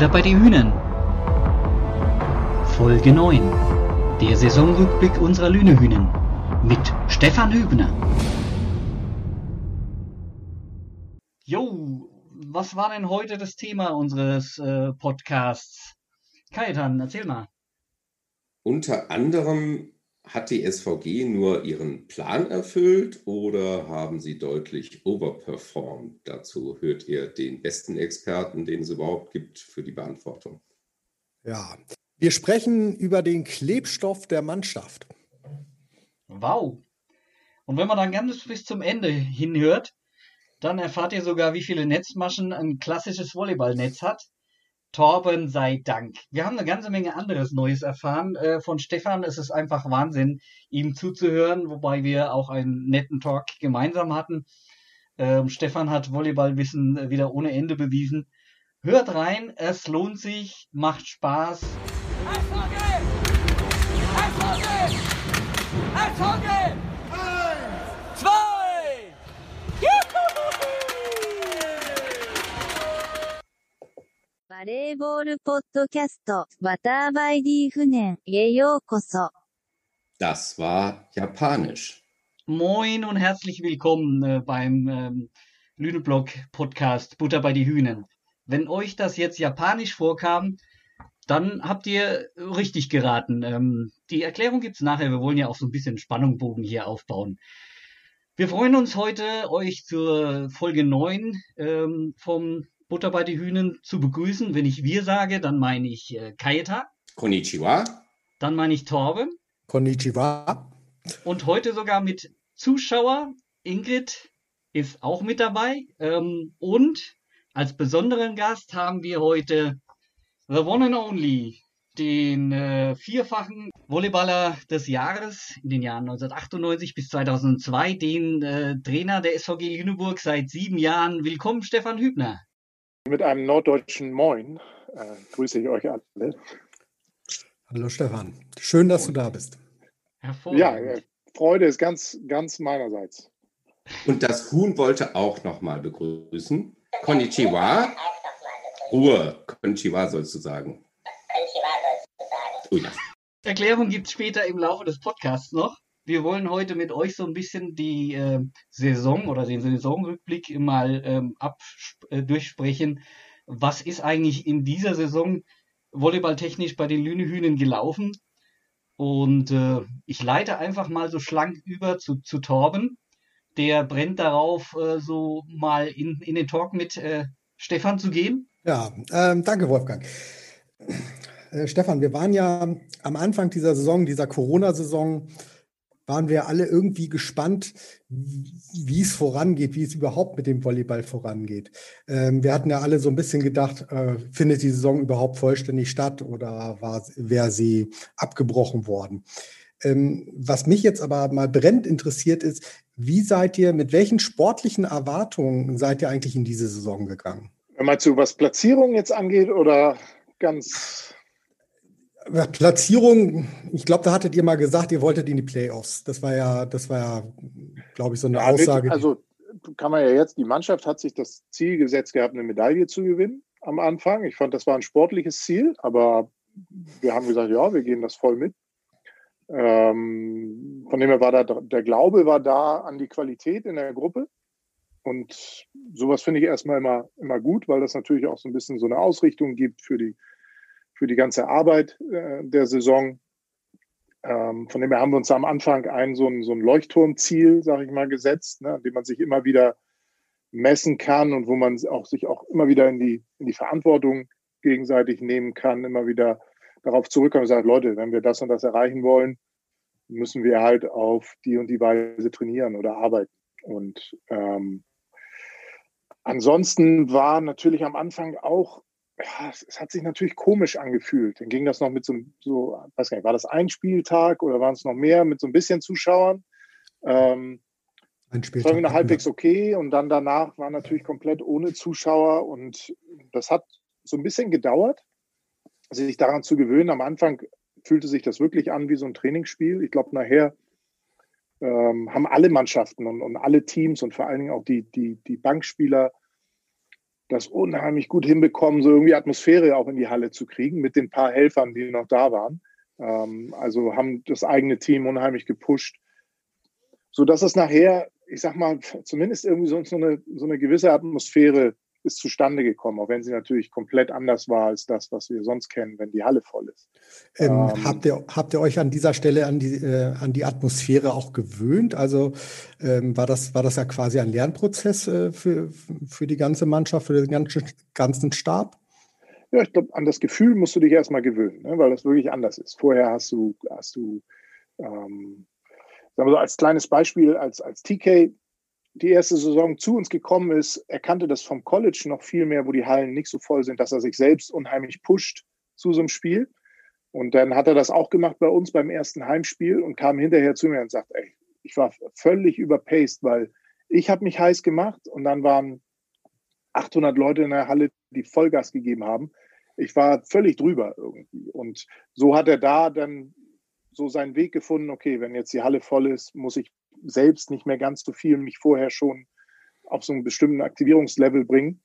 Butter bei die Hühnern. Folge 9. Der Saisonrückblick unserer Lünehühnen mit Stefan Hübner. Jo, was war denn heute das Thema unseres äh, Podcasts? Kajetan, erzähl mal. Unter anderem hat die SVG nur ihren Plan erfüllt oder haben sie deutlich overperformed? Dazu hört ihr den besten Experten, den es überhaupt gibt, für die Beantwortung. Ja, wir sprechen über den Klebstoff der Mannschaft. Wow. Und wenn man dann ganz bis zum Ende hinhört, dann erfahrt ihr sogar, wie viele Netzmaschen ein klassisches Volleyballnetz hat. Torben sei Dank. Wir haben eine ganze Menge anderes Neues erfahren. Äh, von Stefan Es ist einfach Wahnsinn, ihm zuzuhören, wobei wir auch einen netten Talk gemeinsam hatten. Ähm, Stefan hat Volleyballwissen wieder ohne Ende bewiesen. Hört rein, es lohnt sich, macht Spaß. Eishockey! Eishockey! Eishockey! バレーボールポッドキャスト、バターバイディー船へようこそ。 Das war Japanisch. Moin und herzlich willkommen äh, beim ähm, Lüneblog Podcast Butter bei die Hühnen. Wenn euch das jetzt japanisch vorkam, dann habt ihr richtig geraten. Ähm, die Erklärung gibt's nachher. Wir wollen ja auch so ein bisschen Spannungbogen hier aufbauen. Wir freuen uns heute, euch zur Folge 9 ähm, vom Butter bei die Hühnen zu begrüßen. Wenn ich wir sage, dann meine ich äh, Kaeta, Konnichiwa. dann meine ich Torben Konnichiwa. und heute sogar mit Zuschauer. Ingrid ist auch mit dabei. Ähm, und als besonderen Gast haben wir heute The One and Only, den äh, vierfachen Volleyballer des Jahres in den Jahren 1998 bis 2002, den äh, Trainer der SVG Lüneburg seit sieben Jahren. Willkommen, Stefan Hübner. Mit einem norddeutschen Moin äh, grüße ich euch alle. Hallo Stefan. Schön, dass du da bist. Hervorragend. Ja, äh, Freude ist ganz, ganz meinerseits. Und das Huhn wollte auch nochmal begrüßen. Konnichiwa. Ruhe. Konnichiwa sollst du sagen. Ui, das Erklärung gibt's später im Laufe des Podcasts noch. Wir wollen heute mit euch so ein bisschen die äh, Saison oder den Saisonrückblick mal ähm, äh, durchsprechen. Was ist eigentlich in dieser Saison volleyballtechnisch bei den Lünehühnen gelaufen? Und äh, ich leite einfach mal so schlank über zu, zu Torben. Der brennt darauf, äh, so mal in, in den Talk mit äh, Stefan zu gehen. Ja, ähm, danke Wolfgang. Äh, Stefan, wir waren ja am Anfang dieser Saison, dieser Corona-Saison, waren wir alle irgendwie gespannt, wie es vorangeht, wie es überhaupt mit dem Volleyball vorangeht. Ähm, wir hatten ja alle so ein bisschen gedacht, äh, findet die Saison überhaupt vollständig statt oder wäre sie abgebrochen worden? Ähm, was mich jetzt aber mal brennend interessiert ist, wie seid ihr, mit welchen sportlichen Erwartungen seid ihr eigentlich in diese Saison gegangen? Meinst du, was Platzierung jetzt angeht oder ganz. Platzierung, ich glaube, da hattet ihr mal gesagt, ihr wolltet in die Playoffs. Das war ja, das war ja, glaube ich, so eine Ja, Aussage. Also kann man ja jetzt, die Mannschaft hat sich das Ziel gesetzt gehabt, eine Medaille zu gewinnen am Anfang. Ich fand, das war ein sportliches Ziel, aber wir haben gesagt, ja, wir gehen das voll mit. Ähm, von dem her war da, der Glaube war da an die Qualität in der Gruppe. Und sowas finde ich erstmal immer, immer gut, weil das natürlich auch so ein bisschen so eine Ausrichtung gibt für die, für die ganze Arbeit äh, der Saison. Ähm, von dem her haben wir uns am Anfang ein so ein, so ein Leuchtturmziel, sage ich mal, gesetzt, ne, an dem man sich immer wieder messen kann und wo man auch sich auch immer wieder in die, in die Verantwortung gegenseitig nehmen kann, immer wieder darauf zurückkommen und sagt, Leute, wenn wir das und das erreichen wollen, müssen wir halt auf die und die Weise trainieren oder arbeiten. Und ähm, ansonsten war natürlich am Anfang auch, ja, es, es hat sich natürlich komisch angefühlt. Dann ging das noch mit so, so weiß gar nicht, war das ein Spieltag oder waren es noch mehr mit so ein bisschen Zuschauern? Ähm, Ein das Spieltag war wieder hatten halbwegs okay und dann danach war natürlich komplett ohne Zuschauer und das hat so ein bisschen gedauert, sich daran zu gewöhnen. Am Anfang fühlte sich das wirklich an wie so ein Trainingsspiel. Ich glaube, nachher ähm, haben alle Mannschaften und, und alle Teams und vor allen Dingen auch die, die, die Bankspieler das unheimlich gut hinbekommen, so irgendwie Atmosphäre auch in die Halle zu kriegen mit den paar Helfern, die noch da waren. Ähm, also haben das eigene Team unheimlich gepusht, so dass es nachher, ich sag mal, zumindest irgendwie so, so, eine, so eine gewisse Atmosphäre ist zustande gekommen, auch wenn sie natürlich komplett anders war als das, was wir sonst kennen, wenn die Halle voll ist. Ähm, ähm, habt, ihr, habt ihr euch an dieser Stelle an die, äh, an die Atmosphäre auch gewöhnt? Also ähm, war, das, war das ja quasi ein Lernprozess äh, für, für die ganze Mannschaft, für den ganzen, ganzen Stab? Ja, ich glaube, an das Gefühl musst du dich erstmal gewöhnen, ne, weil das wirklich anders ist. Vorher hast du, hast du ähm, sagen wir so als kleines Beispiel, als, als TK die erste Saison zu uns gekommen ist, erkannte das vom College noch viel mehr, wo die Hallen nicht so voll sind, dass er sich selbst unheimlich pusht zu so einem Spiel. Und dann hat er das auch gemacht bei uns beim ersten Heimspiel und kam hinterher zu mir und sagt, ey, ich war völlig überpaced, weil ich habe mich heiß gemacht und dann waren 800 Leute in der Halle, die Vollgas gegeben haben. Ich war völlig drüber irgendwie. Und so hat er da dann so seinen Weg gefunden, okay, wenn jetzt die Halle voll ist, muss ich selbst nicht mehr ganz so viel mich vorher schon auf so einen bestimmten Aktivierungslevel bringen.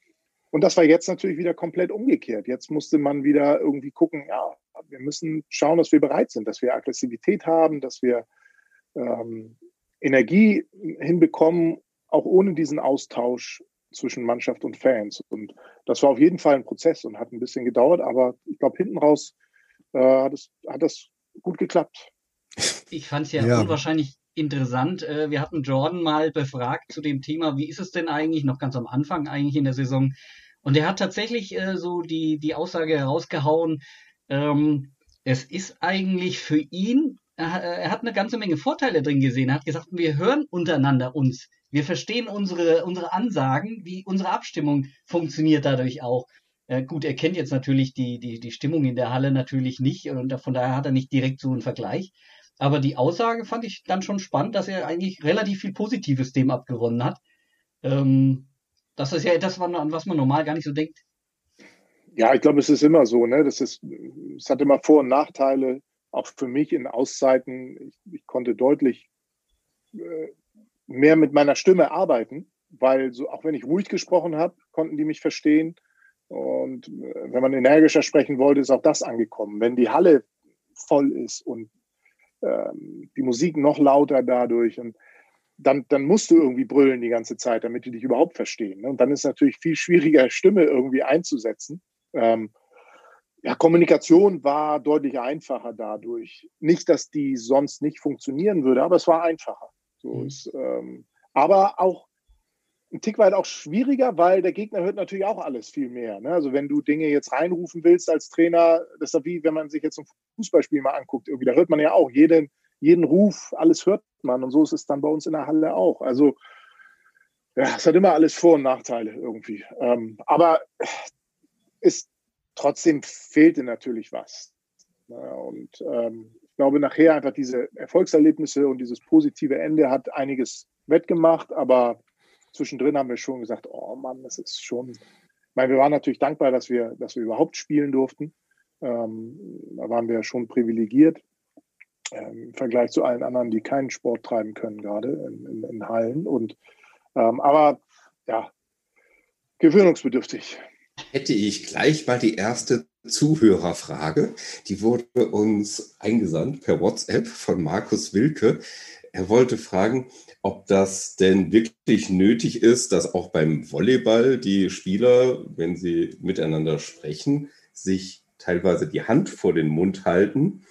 Und das war jetzt natürlich wieder komplett umgekehrt. Jetzt musste man wieder irgendwie gucken, ja, wir müssen schauen, dass wir bereit sind, dass wir Aggressivität haben, dass wir ähm, Energie hinbekommen, auch ohne diesen Austausch zwischen Mannschaft und Fans. Und das war auf jeden Fall ein Prozess und hat ein bisschen gedauert, aber ich glaube, hinten raus äh, hat, es, hat das gut geklappt. Ich fand es ja, ja, unwahrscheinlich interessant. Äh, wir hatten Jordan mal befragt zu dem Thema, wie ist es denn eigentlich, noch ganz am Anfang eigentlich in der Saison. Und er hat tatsächlich äh, so die, die Aussage herausgehauen, ähm, es ist eigentlich für ihn, er, hat eine ganze Menge Vorteile drin gesehen. Er hat gesagt, wir hören untereinander uns. Wir verstehen unsere, unsere Ansagen, wie unsere Abstimmung funktioniert dadurch auch. Äh, gut, er kennt jetzt natürlich die, die, die Stimmung in der Halle natürlich nicht und von daher hat er nicht direkt so einen Vergleich. Aber die Aussage fand ich dann schon spannend, dass er eigentlich relativ viel Positives dem abgewonnen hat. Ähm, das ist ja etwas, an was man normal gar nicht so denkt. Ja, ich glaube, es ist immer so. Ne? Das ist, es hat immer Vor- und Nachteile. Auch für mich in Auszeiten. Ich, ich konnte deutlich äh, mehr mit meiner Stimme arbeiten, weil so, auch wenn ich ruhig gesprochen habe, konnten die mich verstehen. Und äh, wenn man energischer sprechen wollte, ist auch das angekommen. Wenn die Halle voll ist und ähm, die Musik noch lauter dadurch und dann, dann musst du irgendwie brüllen die ganze Zeit, damit die dich überhaupt verstehen. Ne? Und dann ist es natürlich viel schwieriger, Stimme irgendwie einzusetzen. Ähm, ja, Kommunikation war deutlich einfacher dadurch. Nicht, dass die sonst nicht funktionieren würde, aber es war einfacher. So mhm. ist, ähm, aber auch ein Tick weit auch schwieriger, weil der Gegner hört natürlich auch alles viel mehr. Ne? Also wenn du Dinge jetzt reinrufen willst als Trainer, das ist wie, wenn man sich jetzt ein Fußballspiel mal anguckt, irgendwie, da hört man ja auch jeden, jeden Ruf, alles hört man und so ist es dann bei uns in der Halle auch. Also ja, es hat immer alles Vor- und Nachteile irgendwie. Ähm, aber ist trotzdem fehlte natürlich was. Ja, und ähm, ich glaube, nachher einfach diese Erfolgserlebnisse und dieses positive Ende hat einiges wettgemacht, aber zwischendrin haben wir schon gesagt, oh Mann, das ist schon. Ich meine, wir waren natürlich dankbar, dass wir, dass wir überhaupt spielen durften. Ähm, da waren wir schon privilegiert ähm, im Vergleich zu allen anderen, die keinen Sport treiben können, gerade in, in, in Hallen. Und ähm, aber ja, gewöhnungsbedürftig. Hätte ich gleich mal die erste Zuhörerfrage. Die wurde uns eingesandt per WhatsApp von Markus Wilke. Er wollte fragen, ob das denn wirklich nötig ist, dass auch beim Volleyball die Spieler, wenn sie miteinander sprechen, sich teilweise die Hand vor den Mund halten.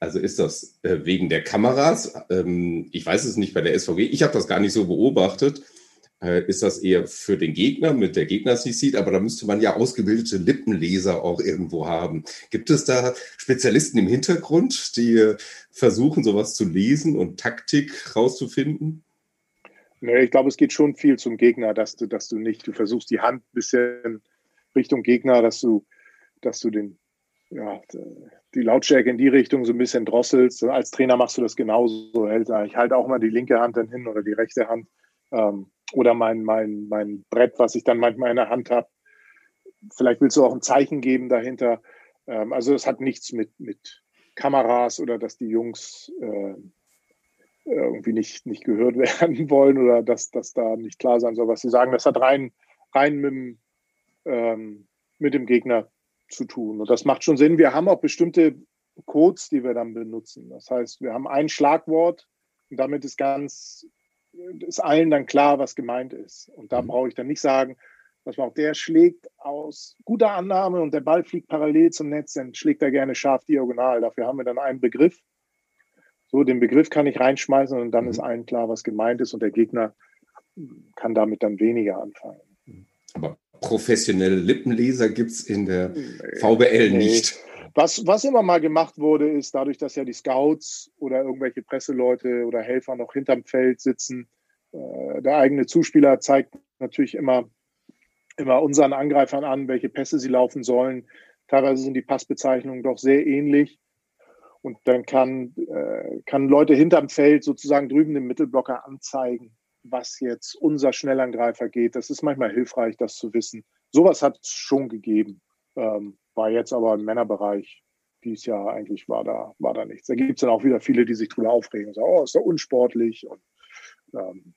Also ist das äh, wegen der Kameras? Ähm, ich weiß es nicht bei der SVG. Ich habe das gar nicht so beobachtet. Äh, ist das eher für den Gegner, mit der Gegner es nicht sieht? Aber da müsste man ja ausgebildete Lippenleser auch irgendwo haben. Gibt es da Spezialisten im Hintergrund, die versuchen, sowas zu lesen und Taktik rauszufinden? Ich glaube, es geht schon viel zum Gegner, dass du, dass du nicht, du versuchst die Hand ein bisschen Richtung Gegner, dass du, dass du den, ja, die Lautstärke in die Richtung so ein bisschen drosselst. Als Trainer machst du das genauso. Ich halte auch mal die linke Hand dann hin oder die rechte Hand. Ähm, oder mein, mein, mein Brett, was ich dann manchmal in der Hand habe. Vielleicht willst du auch ein Zeichen geben dahinter. Ähm, also es hat nichts mit, mit Kameras oder dass die Jungs äh, irgendwie nicht, nicht gehört werden wollen oder dass, dass da nicht klar sein soll, was sie sagen. Das hat rein, rein mit, ähm, mit dem Gegner zu tun. Und das macht schon Sinn. Wir haben auch bestimmte Codes, die wir dann benutzen. Das heißt, wir haben ein Schlagwort und damit ist ganz, ist allen dann klar, was gemeint ist. Und da mhm. brauche ich dann nicht sagen, was man auch der schlägt aus guter Annahme und der Ball fliegt parallel zum Netz, dann schlägt er gerne scharf diagonal. Dafür haben wir dann einen Begriff. So, den Begriff kann ich reinschmeißen und dann mhm. ist allen klar, was gemeint ist und der Gegner kann damit dann weniger anfangen. Aber professionelle Lippenleser gibt es in der VBL nee. nicht. Was, was immer mal gemacht wurde, ist dadurch, dass ja die Scouts oder irgendwelche Presseleute oder Helfer noch hinterm Feld sitzen, äh, der eigene Zuspieler zeigt natürlich immer, immer unseren Angreifern an, welche Pässe sie laufen sollen. Teilweise sind die Passbezeichnungen doch sehr ähnlich. Und dann kann, äh, kann Leute hinterm Feld sozusagen drüben den Mittelblocker anzeigen, was jetzt unser Schnellangreifer geht. Das ist manchmal hilfreich, das zu wissen. Sowas hat es schon gegeben. Ähm, war jetzt aber im Männerbereich dies Jahr eigentlich war da, war da nichts. Da gibt es dann auch wieder viele, die sich drüber aufregen und sagen, oh, ist doch unsportlich. Und, ähm,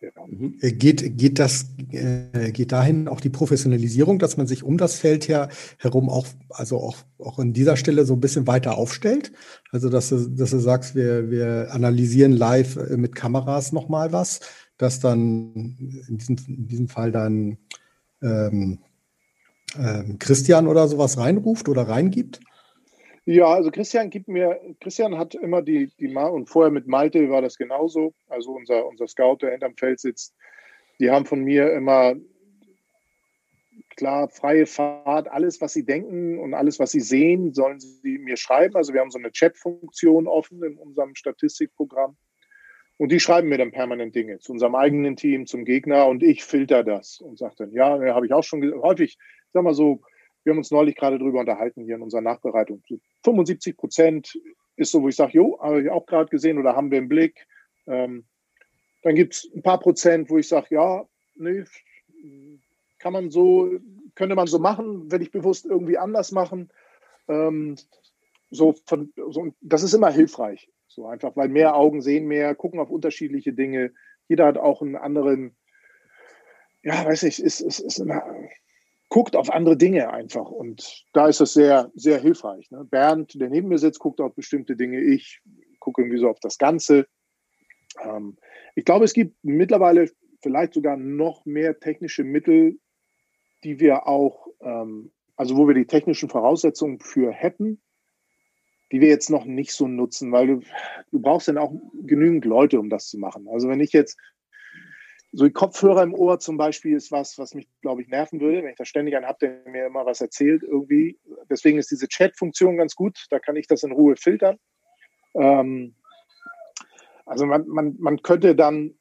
ja. Mhm. Äh, geht, geht das, äh, geht dahin auch die Professionalisierung, dass man sich um das Feld her, herum auch, also auch, auch in dieser Stelle so ein bisschen weiter aufstellt? Also, dass du, dass du sagst, wir, wir analysieren live äh, mit Kameras nochmal was, dass dann in diesem, in diesem Fall dann ähm, ähm, Christian oder sowas reinruft oder reingibt? Ja, also Christian gibt mir, Christian hat immer die, die und vorher mit Malte war das genauso, also unser, unser Scout, der hinterm Feld sitzt, die haben von mir immer klar freie Fahrt, alles, was sie denken und alles, was sie sehen, sollen sie mir schreiben. Also wir haben so eine Chat-Funktion offen in unserem Statistikprogramm. Und die schreiben mir dann permanent Dinge zu unserem eigenen Team, zum Gegner und ich filter das und sage dann, ja, habe ich auch schon häufig sag mal so, wir haben uns neulich gerade darüber unterhalten hier in unserer Nachbereitung. So 75 Prozent ist so, wo ich sage, jo, habe ich auch gerade gesehen oder haben wir im Blick. Ähm, dann gibt es ein paar Prozent, wo ich sage, ja, nee, kann man so, könnte man so machen, wenn ich bewusst irgendwie anders machen. Ähm, so, von, so, das ist immer hilfreich. So einfach, weil mehr Augen sehen mehr, gucken auf unterschiedliche Dinge. Jeder hat auch einen anderen, ja, weiß ich, ist, ist, ist eine, guckt auf andere Dinge einfach. Und da ist das sehr, sehr hilfreich. Ne? Bernd, der neben mir sitzt, guckt auf bestimmte Dinge. Ich gucke irgendwie so auf das Ganze. Ähm, ich glaube, es gibt mittlerweile vielleicht sogar noch mehr technische Mittel, die wir auch, ähm, also wo wir die technischen Voraussetzungen für hätten, die wir jetzt noch nicht so nutzen, weil du, du brauchst dann auch genügend Leute, um das zu machen. Also wenn ich jetzt so die Kopfhörer im Ohr zum Beispiel ist was, was mich, glaube ich, nerven würde, wenn ich da ständig einen habe, der mir immer was erzählt irgendwie. Deswegen ist diese Chat-Funktion ganz gut. Da kann ich das in Ruhe filtern. Ähm, also man, man, man könnte dann,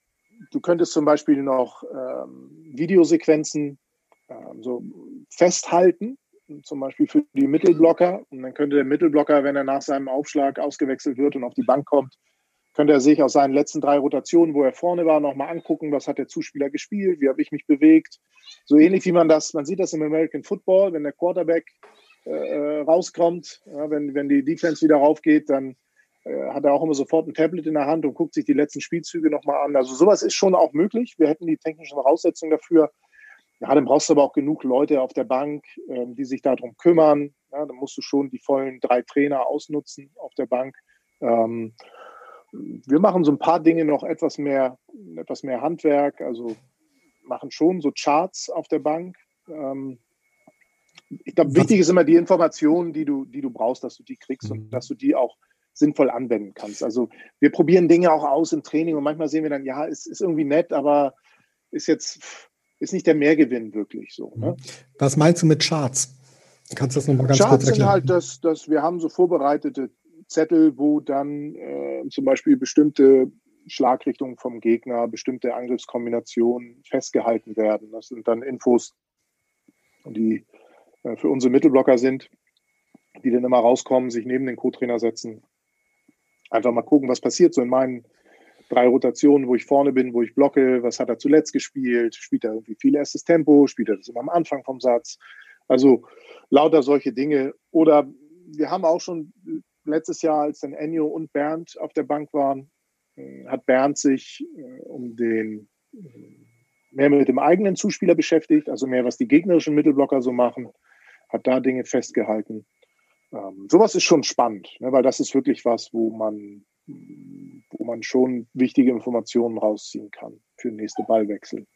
du könntest zum Beispiel noch ähm, Videosequenzen ähm, so festhalten, zum Beispiel für die Mittelblocker. Und dann könnte der Mittelblocker, wenn er nach seinem Aufschlag ausgewechselt wird und auf die Bank kommt, könnte er sich aus seinen letzten drei Rotationen, wo er vorne war, nochmal angucken, was hat der Zuspieler gespielt, wie habe ich mich bewegt. So ähnlich wie man das, man sieht das im American Football, wenn der Quarterback äh, äh, rauskommt, ja, wenn, wenn die Defense wieder raufgeht, dann äh, hat er auch immer sofort ein Tablet in der Hand und guckt sich die letzten Spielzüge nochmal an. Also sowas ist schon auch möglich. Wir hätten die technischen Voraussetzungen dafür. Ja, dann brauchst du aber auch genug Leute auf der Bank, ähm, die sich darum kümmern. Ja, dann musst du schon die vollen drei Trainer ausnutzen auf der Bank. Ähm, wir machen so ein paar Dinge noch etwas mehr, etwas mehr Handwerk, also machen schon so Charts auf der Bank. Ähm, ich glaube, wichtig ist immer die Information, die du, die du brauchst, dass du die kriegst und mhm. dass du die auch sinnvoll anwenden kannst. Also wir probieren Dinge auch aus im Training und manchmal sehen wir dann, ja, es ist irgendwie nett, aber ist jetzt ist nicht der Mehrgewinn wirklich so. Ne? Was meinst du mit Charts? Kannst du das nochmal ganz Charts kurz erklären? Charts sind halt, dass, dass wir haben so vorbereitete Zettel, wo dann äh, zum Beispiel bestimmte Schlagrichtungen vom Gegner, bestimmte Angriffskombinationen festgehalten werden. Das sind dann Infos, die äh, für unsere Mittelblocker sind, die dann immer rauskommen, sich neben den Co-Trainer setzen. Einfach mal gucken, was passiert so in meinen drei Rotationen, wo ich vorne bin, wo ich blocke, was hat er zuletzt gespielt, spielt er irgendwie viel erstes Tempo, spielt er das immer am Anfang vom Satz. Also lauter solche Dinge. Oder wir haben auch schon letztes Jahr, als dann Ennio und Bernd auf der Bank waren, äh, hat Bernd sich äh, um den äh, mehr mit dem eigenen Zuspieler beschäftigt, also mehr, was die gegnerischen Mittelblocker so machen, hat da Dinge festgehalten. Ähm, sowas ist schon spannend, ne, weil das ist wirklich was, wo man, wo man schon wichtige Informationen rausziehen kann für den nächsten Ballwechsel.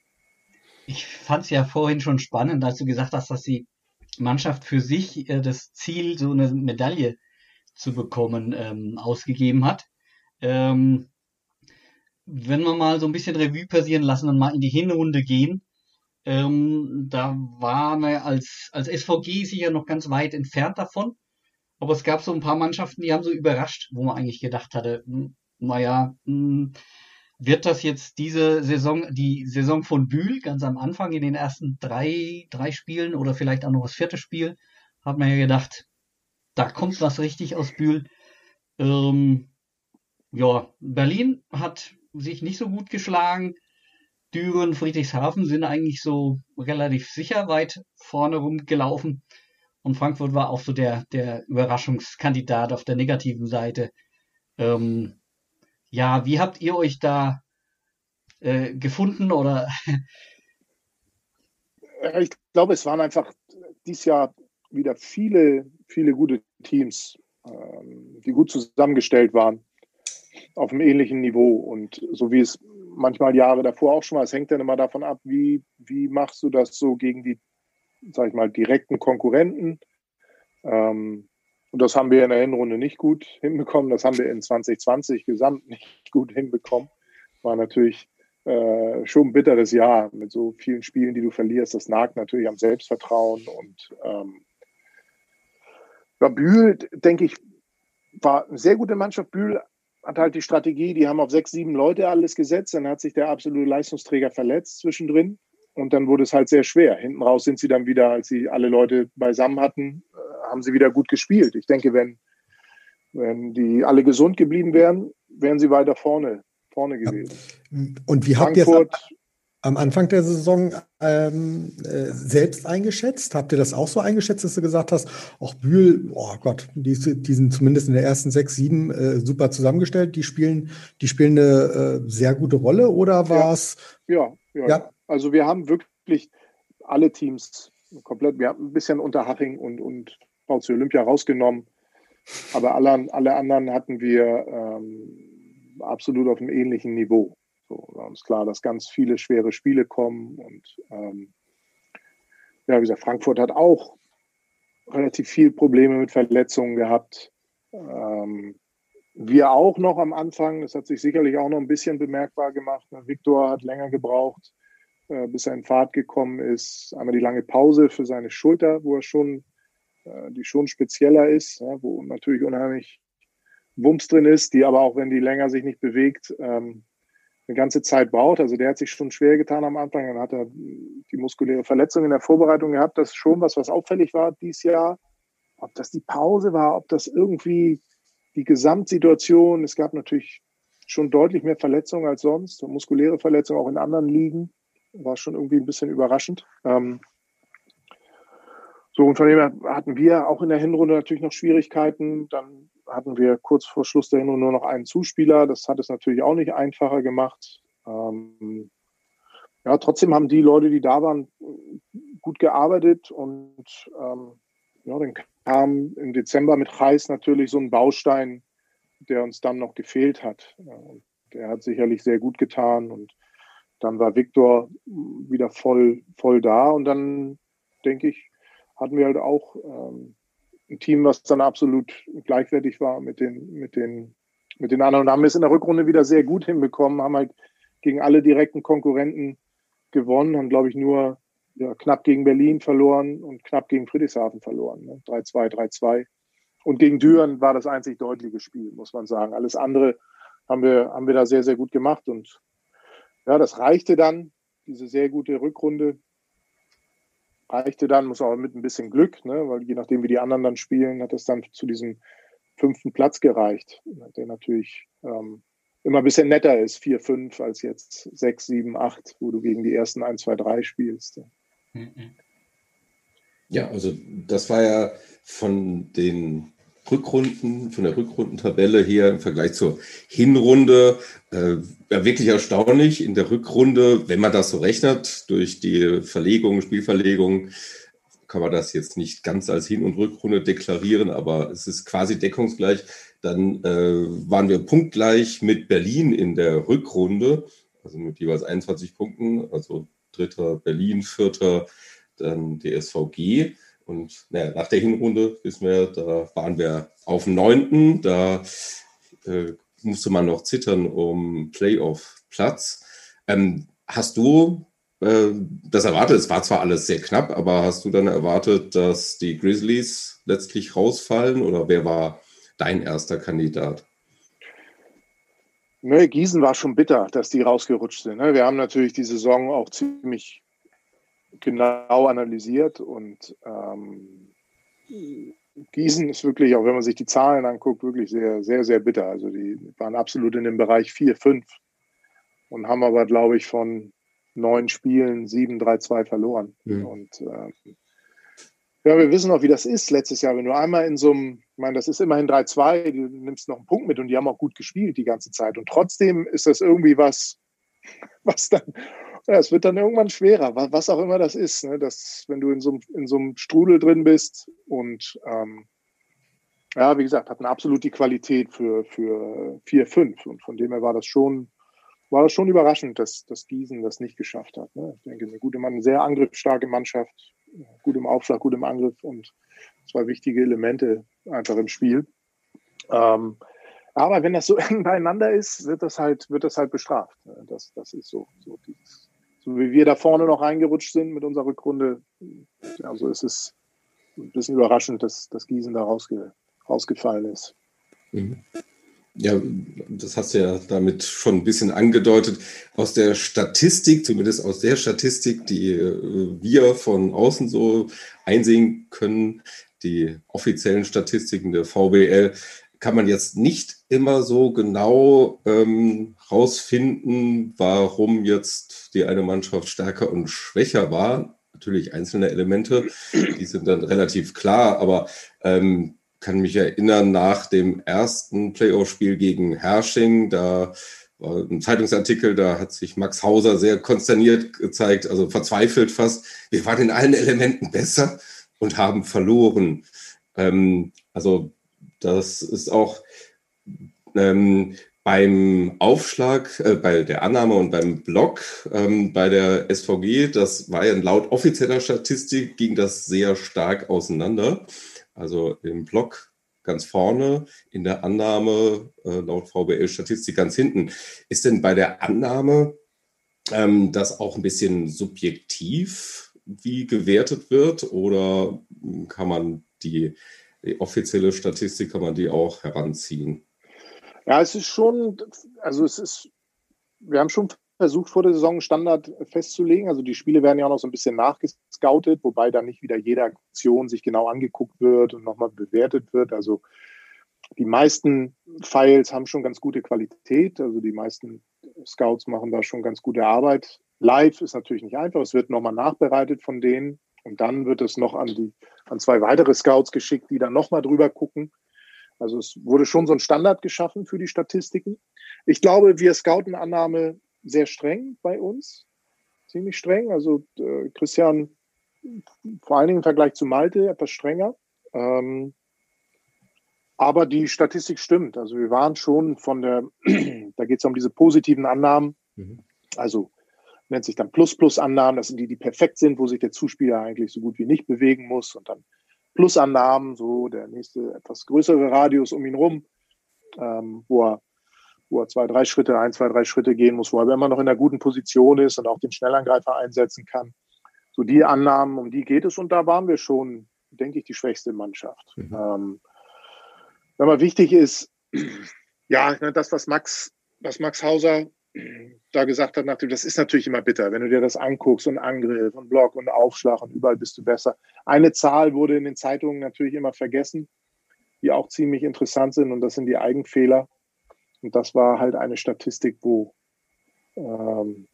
Ich fand es ja vorhin schon spannend, als du gesagt hast, dass die Mannschaft für sich äh, das Ziel, so eine Medaille zu bekommen, ähm, ausgegeben hat. Ähm, wenn wir mal so ein bisschen Revue passieren lassen und mal in die Hinrunde gehen, ähm, da waren wir als, als SVG sicher noch ganz weit entfernt davon. Aber es gab so ein paar Mannschaften, die haben so überrascht, wo man eigentlich gedacht hatte, hm, naja, hm, wird das jetzt diese Saison, die Saison von Bühl, ganz am Anfang in den ersten drei, drei Spielen oder vielleicht auch noch das vierte Spiel, hat man ja gedacht, da kommt was richtig aus Bühl. Ähm, ja, Berlin hat sich nicht so gut geschlagen. Düren, Friedrichshafen sind eigentlich so relativ sicher weit vorne rumgelaufen. Und Frankfurt war auch so der, der Überraschungskandidat auf der negativen Seite. Ähm, ja, wie habt ihr euch da äh, gefunden oder? ich glaube, es waren einfach dieses Jahr wieder viele, viele gute Teams, ähm, die gut zusammengestellt waren auf einem ähnlichen Niveau. Und so wie es manchmal Jahre davor auch schon war, es hängt dann immer davon ab, wie, wie machst du das so gegen die, sag ich mal, direkten Konkurrenten. Ähm, und das haben wir in der Hinrunde nicht gut hinbekommen. Das haben wir in 2020 gesamt nicht gut hinbekommen. War natürlich äh, schon ein bitteres Jahr mit so vielen Spielen, die du verlierst. Das nagt natürlich am Selbstvertrauen. Und ähm, ja, Bühl, denke ich, war eine sehr gute Mannschaft. Bühl hat halt die Strategie, die haben auf sechs, sieben Leute alles gesetzt, dann hat sich der absolute Leistungsträger verletzt zwischendrin und dann wurde es halt sehr schwer. Hinten raus sind sie dann wieder, als sie alle Leute beisammen hatten, äh, haben sie wieder gut gespielt. Ich denke, wenn, wenn die alle gesund geblieben wären, wären sie weiter vorne, vorne gewesen. Und wie habt ihr es am Anfang der Saison ähm, äh, selbst eingeschätzt? Habt ihr das auch so eingeschätzt, dass du gesagt hast, auch Bühl, oh Gott, die, die sind zumindest in der ersten sechs, sieben äh, super zusammengestellt, die spielen, die spielen eine äh, sehr gute Rolle oder war es? Ja, ja, ja, ja, Also wir haben wirklich alle Teams komplett, wir haben ein bisschen Unterhaching und, und VC Olympia rausgenommen, aber alle, alle anderen hatten wir ähm, absolut auf einem ähnlichen Niveau. So, war uns klar, dass ganz viele schwere Spiele kommen und ähm, ja, wie gesagt, Frankfurt hat auch relativ viel Probleme mit Verletzungen gehabt. Ähm, wir auch noch am Anfang, das hat sich sicherlich auch noch ein bisschen bemerkbar gemacht. Viktor hat länger gebraucht, äh, bis er in Fahrt gekommen ist. Einmal die lange Pause für seine Schulter, wo er schon, äh, die schon spezieller ist, ja, wo natürlich unheimlich Wumms drin ist, die aber auch, wenn die länger sich nicht bewegt, ähm, eine ganze Zeit braucht. Also der hat sich schon schwer getan am Anfang. Dann hat er die muskuläre Verletzung in der Vorbereitung gehabt. Das ist schon was, was auffällig war dieses Jahr. Ob das die Pause war, ob das irgendwie die Gesamtsituation. Es gab natürlich schon deutlich mehr Verletzungen als sonst. Muskuläre Verletzungen auch in anderen Ligen. War schon irgendwie ein bisschen überraschend. Ähm so, und von dem hatten wir auch in der Hinrunde natürlich noch Schwierigkeiten. Dann hatten wir kurz vor Schluss der Hinrunde nur noch einen Zuspieler. Das hat es natürlich auch nicht einfacher gemacht. Ähm, ja, trotzdem haben die Leute, die da waren, gut gearbeitet und ähm, ja, dann kam im Dezember mit Reis natürlich so ein Baustein, der uns dann noch gefehlt hat. Der hat sicherlich sehr gut getan und dann war Viktor wieder voll, voll da und dann denke ich, hatten wir halt auch ähm, ein Team, was dann absolut gleichwertig war mit den, mit den, mit den anderen. Und haben es in der Rückrunde wieder sehr gut hinbekommen, haben halt gegen alle direkten Konkurrenten gewonnen, haben, glaube ich, nur ja, knapp gegen Berlin verloren und knapp gegen Friedrichshafen verloren. Ne? 3-2, 3-2. Und gegen Düren war das einzig deutliche Spiel, muss man sagen. Alles andere haben wir, haben wir da sehr, sehr gut gemacht. Und ja, das reichte dann, diese sehr gute Rückrunde reichte dann, muss auch mit ein bisschen Glück, ne, weil je nachdem, wie die anderen dann spielen, hat es dann zu diesem fünften Platz gereicht, der natürlich ähm, immer ein bisschen netter ist, 4, 5, als jetzt 6, 7, 8, wo du gegen die ersten 1, 2, 3 spielst. Ja, also das war ja von den Rückrunden, von der Rückrundentabelle hier im Vergleich zur Hinrunde äh, ja, wirklich erstaunlich in der Rückrunde, wenn man das so rechnet, durch die Verlegung, Spielverlegung, kann man das jetzt nicht ganz als Hin- und Rückrunde deklarieren, aber es ist quasi deckungsgleich. Dann äh, waren wir punktgleich mit Berlin in der Rückrunde, also mit jeweils 21 Punkten, also dritter Berlin, vierter dann die SVG. Und naja, nach der Hinrunde wissen wir, da waren wir auf dem neunten, da äh, musste man noch zittern um Playoff-Platz. Ähm, hast du äh, das erwartet? Es war zwar alles sehr knapp, aber hast du dann erwartet, dass die Grizzlies letztlich rausfallen oder wer war dein erster Kandidat? Ne, Gießen war schon bitter, dass die rausgerutscht sind. Ne? Wir haben natürlich die Saison auch ziemlich genau analysiert und ähm, Gießen ist wirklich, auch wenn man sich die Zahlen anguckt, wirklich sehr, sehr, sehr bitter. Also die waren absolut in dem Bereich 4, 5 und haben aber, glaube ich, von neun Spielen 7, 3, 2 verloren. Mhm. Und äh, ja, wir wissen auch, wie das ist letztes Jahr. Wenn du einmal in so einem, ich meine, das ist immerhin 3-2, du nimmst noch einen Punkt mit und die haben auch gut gespielt die ganze Zeit. Und trotzdem ist das irgendwie was, was dann, ja, es wird dann irgendwann schwerer, was auch immer das ist. Ne? Das, wenn du in so, in so einem Strudel drin bist und ähm, ja, wie gesagt, hatten absolut die Qualität für, für 4-5. Und von dem her war das schon, war das schon überraschend, dass, dass Gießen das nicht geschafft hat. Ne? Ich denke, eine gute Mann, eine sehr angriffsstarke Mannschaft, gut im Aufschlag, gut im Angriff und zwei wichtige Elemente einfach im Spiel. Ähm, aber wenn das so beieinander ist, wird das halt, wird das halt bestraft. Das, das ist so, so dieses, so wie wir da vorne noch reingerutscht sind mit unserer Rückrunde. Ja, so ist es ein bisschen überraschend, dass, dass Gießen da rausge, rausgefallen ist. Mhm. Ja, das hast du ja damit schon ein bisschen angedeutet. Aus der Statistik, zumindest aus der Statistik, die äh, wir von außen so einsehen können, die offiziellen Statistiken der VBL, kann man jetzt nicht immer so genau ähm, rausfinden, warum jetzt die eine Mannschaft stärker und schwächer war. Natürlich einzelne Elemente, die sind dann relativ klar, aber ähm, kann mich erinnern, nach dem ersten Playoff-Spiel gegen Hersching, da war ein Zeitungsartikel, da hat sich Max Hauser sehr konsterniert gezeigt, also verzweifelt fast. Wir waren in allen Elementen besser und haben verloren. Ähm, also das ist auch ähm, beim Aufschlag, äh, bei der Annahme und beim Block ähm, bei der SVG, das war ja laut offizieller Statistik, ging das sehr stark auseinander. Also im Block ganz vorne, in der Annahme äh, laut VBL-Statistik ganz hinten. Ist denn bei der Annahme ähm, das auch ein bisschen subjektiv, wie gewertet wird? Oder kann man die, die offizielle Statistik, kann man die auch heranziehen? Ja, es ist schon, also es ist, wir haben schon versucht, vor der Saison Standard festzulegen. Also die Spiele werden ja auch noch so ein bisschen nachgescoutet, wobei dann nicht wieder jede Aktion sich genau angeguckt wird und nochmal bewertet wird. Also die meisten Files haben schon ganz gute Qualität. Also die meisten Scouts machen da schon ganz gute Arbeit. Live ist natürlich nicht einfach. Es wird nochmal nachbereitet von denen. Und dann wird es noch an, die, an zwei weitere Scouts geschickt, die dann nochmal drüber gucken. Also es wurde schon so ein Standard geschaffen für die Statistiken. Ich glaube, wir scouten Annahme sehr streng bei uns, ziemlich streng. Also äh, Christian vor allen Dingen im Vergleich zu Malte etwas strenger. Ähm, aber die Statistik stimmt. Also wir waren schon von der, da geht es um diese positiven Annahmen. Mhm. Also nennt sich dann Plus-Plus-Annahmen. Das sind die, die perfekt sind, wo sich der Zuspieler eigentlich so gut wie nicht bewegen muss. Und dann Plus-Annahmen, so der nächste etwas größere Radius um ihn rum, ähm, wo er wo er zwei, drei Schritte, ein, zwei, drei Schritte gehen muss, wo er immer noch in einer guten Position ist und auch den Schnellangreifer einsetzen kann. So die Annahmen, um die geht es und da waren wir schon, denke ich, die schwächste Mannschaft. Mhm. Ähm, wenn mal wichtig ist, ja, das, was Max, was Max Hauser da gesagt hat, nachdem, das ist natürlich immer bitter, wenn du dir das anguckst und Angriff und Block und Aufschlag und überall bist du besser. Eine Zahl wurde in den Zeitungen natürlich immer vergessen, die auch ziemlich interessant sind und das sind die Eigenfehler. Und das war halt eine Statistik, wo, ähm,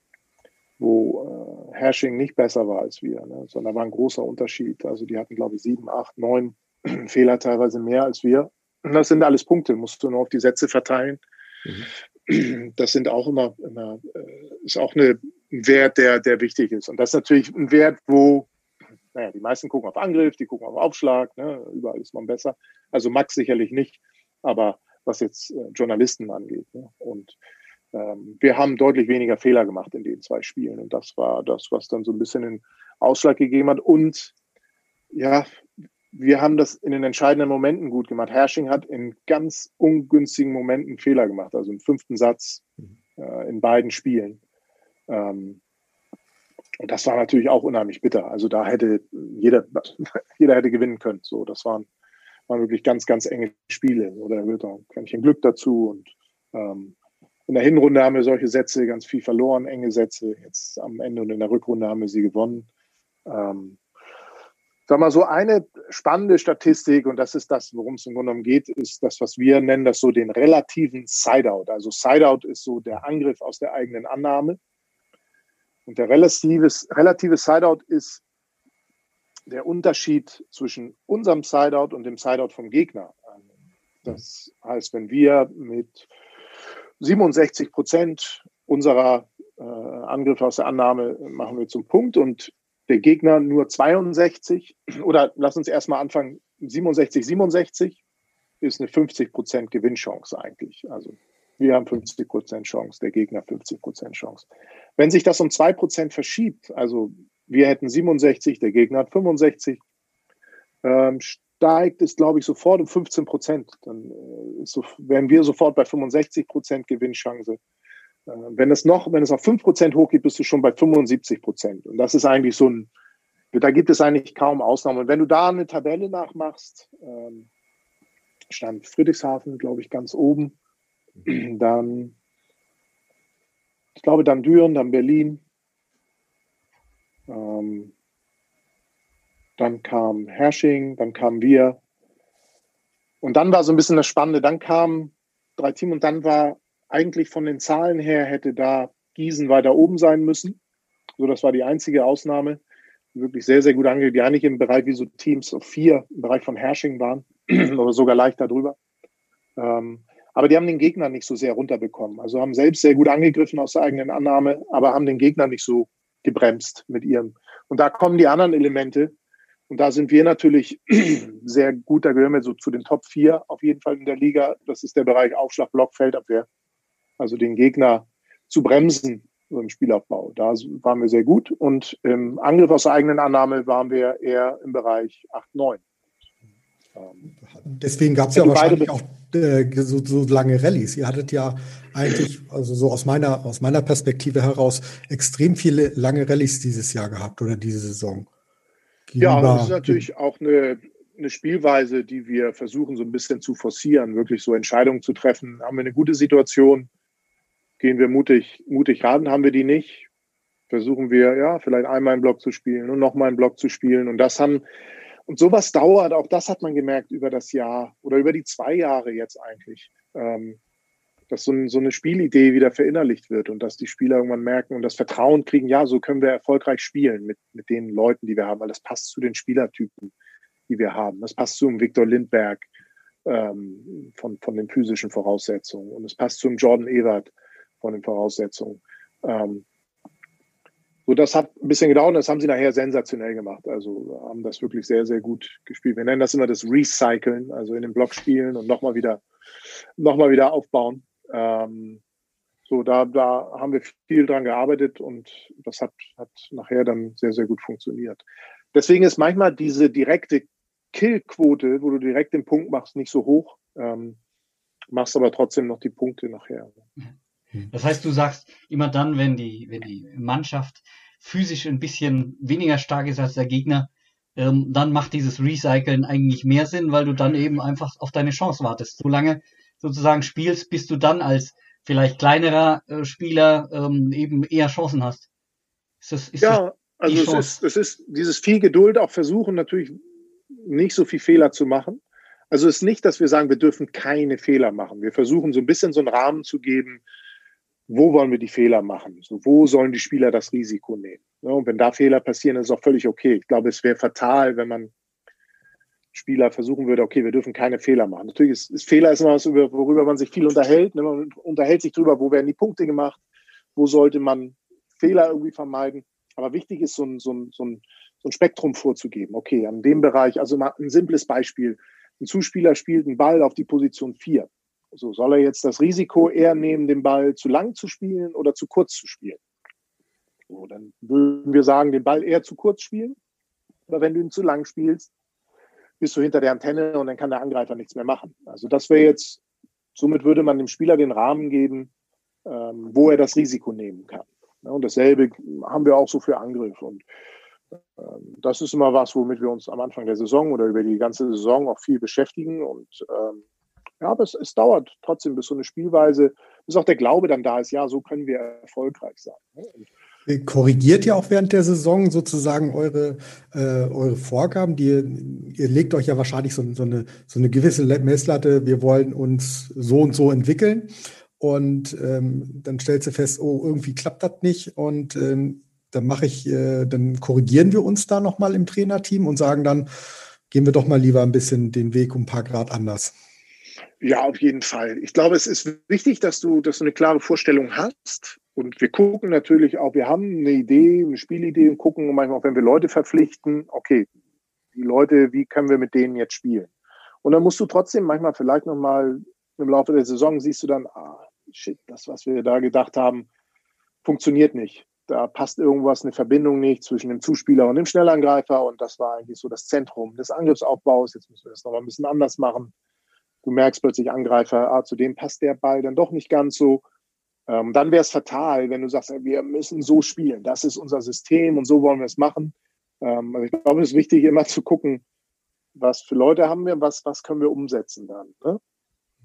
wo äh, Hersching nicht besser war als wir, ne? sondern war ein großer Unterschied. Also die hatten, glaube ich, sieben, acht, neun Fehler teilweise mehr als wir. Und das sind alles Punkte, musst du nur auf die Sätze verteilen. Mhm. Das sind auch immer, immer äh, ist auch ein Wert, der, der wichtig ist. Und das ist natürlich ein Wert, wo, naja, die meisten gucken auf Angriff, die gucken auf Aufschlag, ne? überall ist man besser. Also Max sicherlich nicht, aber was jetzt äh, Journalisten angeht. Ne? Und ähm, wir haben deutlich weniger Fehler gemacht in den zwei Spielen. Und das war das, was dann so ein bisschen den Ausschlag gegeben hat. Und ja, wir haben das in den entscheidenden Momenten gut gemacht. Hersching hat in ganz ungünstigen Momenten Fehler gemacht, also im fünften Satz mhm. äh, in beiden Spielen. Ähm, und das war natürlich auch unheimlich bitter. Also da hätte jeder, jeder hätte gewinnen können. So, das waren, waren wirklich ganz, ganz enge Spiele. Oder wird auch ein Quäntchen Glück dazu. Und ähm, in der Hinrunde haben wir solche Sätze ganz viel verloren, enge Sätze. Jetzt am Ende und in der Rückrunde haben wir sie gewonnen. Ähm, Sag mal, so eine spannende Statistik, und das ist das, worum es im Grunde genommen geht, ist das, was wir nennen, das so den relativen Sideout. Also Sideout ist so der Angriff aus der eigenen Annahme. Und der relative, Sideout ist der Unterschied zwischen unserem Sideout und dem Sideout vom Gegner. Das heißt, wenn wir mit 67 Prozent unserer äh, Angriffe aus der Annahme machen wir zum Punkt und der Gegner nur 62 oder lass uns erstmal anfangen, 67, 67 ist eine 50 Prozent Gewinnchance eigentlich. Also wir haben 50 Prozent Chance, der Gegner 50 Prozent Chance. Wenn sich das um zwei Prozent verschiebt, also wir hätten 67, der Gegner hat 65, ähm, steigt es, glaube ich, sofort um 15 Prozent. Dann äh, so, wären wir sofort bei 65 Prozent Gewinnchance. Äh, wenn es noch, wenn es auf 5% hochgeht, bist du schon bei 75 Prozent. Und das ist eigentlich so ein, da gibt es eigentlich kaum Ausnahmen. Und wenn du da eine Tabelle nachmachst, ähm, stand Friedrichshafen, glaube ich, ganz oben, dann, ich glaube, dann Düren, dann Berlin, ähm, dann kam Hersching, dann kamen wir. Und dann war so ein bisschen das Spannende, dann kamen drei Teams und dann war eigentlich von den Zahlen her hätte da Gießen weiter oben sein müssen. So, das war die einzige Ausnahme. Wirklich sehr, sehr gut angelegt, die eigentlich im Bereich wie so Teams auf vier im Bereich von Hersching waren oder sogar leicht darüber. Ähm, aber die haben den Gegner nicht so sehr runterbekommen. Also haben selbst sehr gut angegriffen aus der eigenen Annahme, aber haben den Gegner nicht so gebremst mit ihrem. Und da kommen die anderen Elemente. Und da sind wir natürlich sehr gut. Da gehören wir so zu den Top 4 auf jeden Fall in der Liga. Das ist der Bereich Aufschlag, Block, Feldabwehr also den Gegner zu bremsen im Spielaufbau. Da waren wir sehr gut und im Angriff aus der eigenen Annahme waren wir eher im Bereich 8, 9. Deswegen gab es ja wahrscheinlich auch äh, so, so, lange Rallyes. Ihr hattet ja eigentlich, also so aus meiner, aus meiner Perspektive heraus, extrem viele lange Rallyes dieses Jahr gehabt oder diese Saison. ja, das ist natürlich auch eine, eine Spielweise, die wir versuchen so ein bisschen zu forcieren, wirklich so Entscheidungen zu treffen. Haben wir eine gute Situation, gehen wir mutig, mutig ran, haben wir die nicht. Versuchen wir, ja, vielleicht einmal einen Block zu spielen und nochmal einen Block zu spielen. Und das haben, und sowas dauert, auch das hat man gemerkt über das Jahr oder über die zwei Jahre jetzt eigentlich, ähm, dass so, ein, so eine Spielidee wieder verinnerlicht wird und dass die Spieler irgendwann merken und das Vertrauen kriegen, ja, so können wir erfolgreich spielen mit, mit den Leuten, die wir haben, weil das passt zu den Spielertypen, die wir haben. Das passt zu Viktor Lindberg ähm, von, von den physischen Voraussetzungen und es passt zum Jordan Ewert von den Voraussetzungen. Ähm, so, das hat ein bisschen gedauert, das haben sie nachher sensationell gemacht. Also haben das wirklich sehr, sehr gut gespielt. Wir nennen das immer das Recyceln, also in den Block spielen und nochmal wieder, noch mal wieder aufbauen. Ähm, so, da, da haben wir viel dran gearbeitet und das hat, hat nachher dann sehr, sehr gut funktioniert. Deswegen ist manchmal diese direkte Killquote, wo du direkt den Punkt machst, nicht so hoch, ähm, machst aber trotzdem noch die Punkte nachher. Mhm. Hm. Das heißt, du sagst immer dann, wenn die, wenn die Mannschaft physisch ein bisschen weniger stark ist als der Gegner, ähm, dann macht dieses Recyceln eigentlich mehr Sinn, weil du dann eben einfach auf deine Chance wartest. Solange sozusagen spielst, bis du dann als vielleicht kleinerer äh, Spieler ähm, eben eher Chancen hast. Ist das, ist ja, also es ist, es ist dieses viel Geduld auch versuchen, natürlich nicht so viel Fehler zu machen. Also es ist nicht, dass wir sagen, wir dürfen keine Fehler machen. Wir versuchen so ein bisschen so einen Rahmen zu geben, wo wollen wir die Fehler machen? So, wo sollen die Spieler das Risiko nehmen? Ja, und wenn da Fehler passieren, ist es auch völlig okay. Ich glaube, es wäre fatal, wenn man Spieler versuchen würde, okay, wir dürfen keine Fehler machen. Natürlich ist, ist Fehler ist immer was, worüber man sich viel unterhält. Ne? Man unterhält sich darüber, wo werden die Punkte gemacht, wo sollte man Fehler irgendwie vermeiden. Aber wichtig ist, so ein, so ein, so ein, so ein Spektrum vorzugeben. Okay, an dem Bereich, also mal ein simples Beispiel. Ein Zuspieler spielt einen Ball auf die Position 4. So soll er jetzt das Risiko eher nehmen, den Ball zu lang zu spielen oder zu kurz zu spielen. So, dann würden wir sagen, den Ball eher zu kurz spielen. Aber wenn du ihn zu lang spielst, bist du hinter der Antenne und dann kann der Angreifer nichts mehr machen. Also das wäre jetzt, somit würde man dem Spieler den Rahmen geben, ähm, wo er das Risiko nehmen kann. Ja, und dasselbe haben wir auch so für Angriff. Und ähm, das ist immer was, womit wir uns am Anfang der Saison oder über die ganze Saison auch viel beschäftigen. Und ähm, ja, aber es, es dauert trotzdem, bis so eine Spielweise, bis auch der Glaube dann da ist, ja, so können wir erfolgreich sein. Und korrigiert ihr auch während der Saison sozusagen eure, äh, eure Vorgaben? Die, ihr legt euch ja wahrscheinlich so, so, eine, so eine gewisse Messlatte, wir wollen uns so und so entwickeln. Und ähm, dann stellst du fest, oh, irgendwie klappt das nicht. Und ähm, dann mache ich, äh, dann korrigieren wir uns da nochmal im Trainerteam und sagen dann, gehen wir doch mal lieber ein bisschen den Weg um ein paar Grad anders. Ja, auf jeden Fall. Ich glaube, es ist wichtig, dass du, dass du eine klare Vorstellung hast. Und wir gucken natürlich auch, wir haben eine Idee, eine Spielidee und gucken manchmal auch, wenn wir Leute verpflichten, okay, die Leute, wie können wir mit denen jetzt spielen? Und dann musst du trotzdem manchmal vielleicht nochmal im Laufe der Saison siehst du dann, ah, shit, das, was wir da gedacht haben, funktioniert nicht. Da passt irgendwas, eine Verbindung nicht zwischen dem Zuspieler und dem Schnellangreifer. Und das war eigentlich so das Zentrum des Angriffsaufbaus. Jetzt müssen wir das nochmal ein bisschen anders machen. Du merkst plötzlich Angreifer, ah, zu dem passt der Ball dann doch nicht ganz so. Ähm, dann wäre es fatal, wenn du sagst, wir müssen so spielen. Das ist unser System und so wollen wir es machen. Ähm, also ich glaube, es ist wichtig, immer zu gucken, was für Leute haben wir, was, was können wir umsetzen dann. Ne?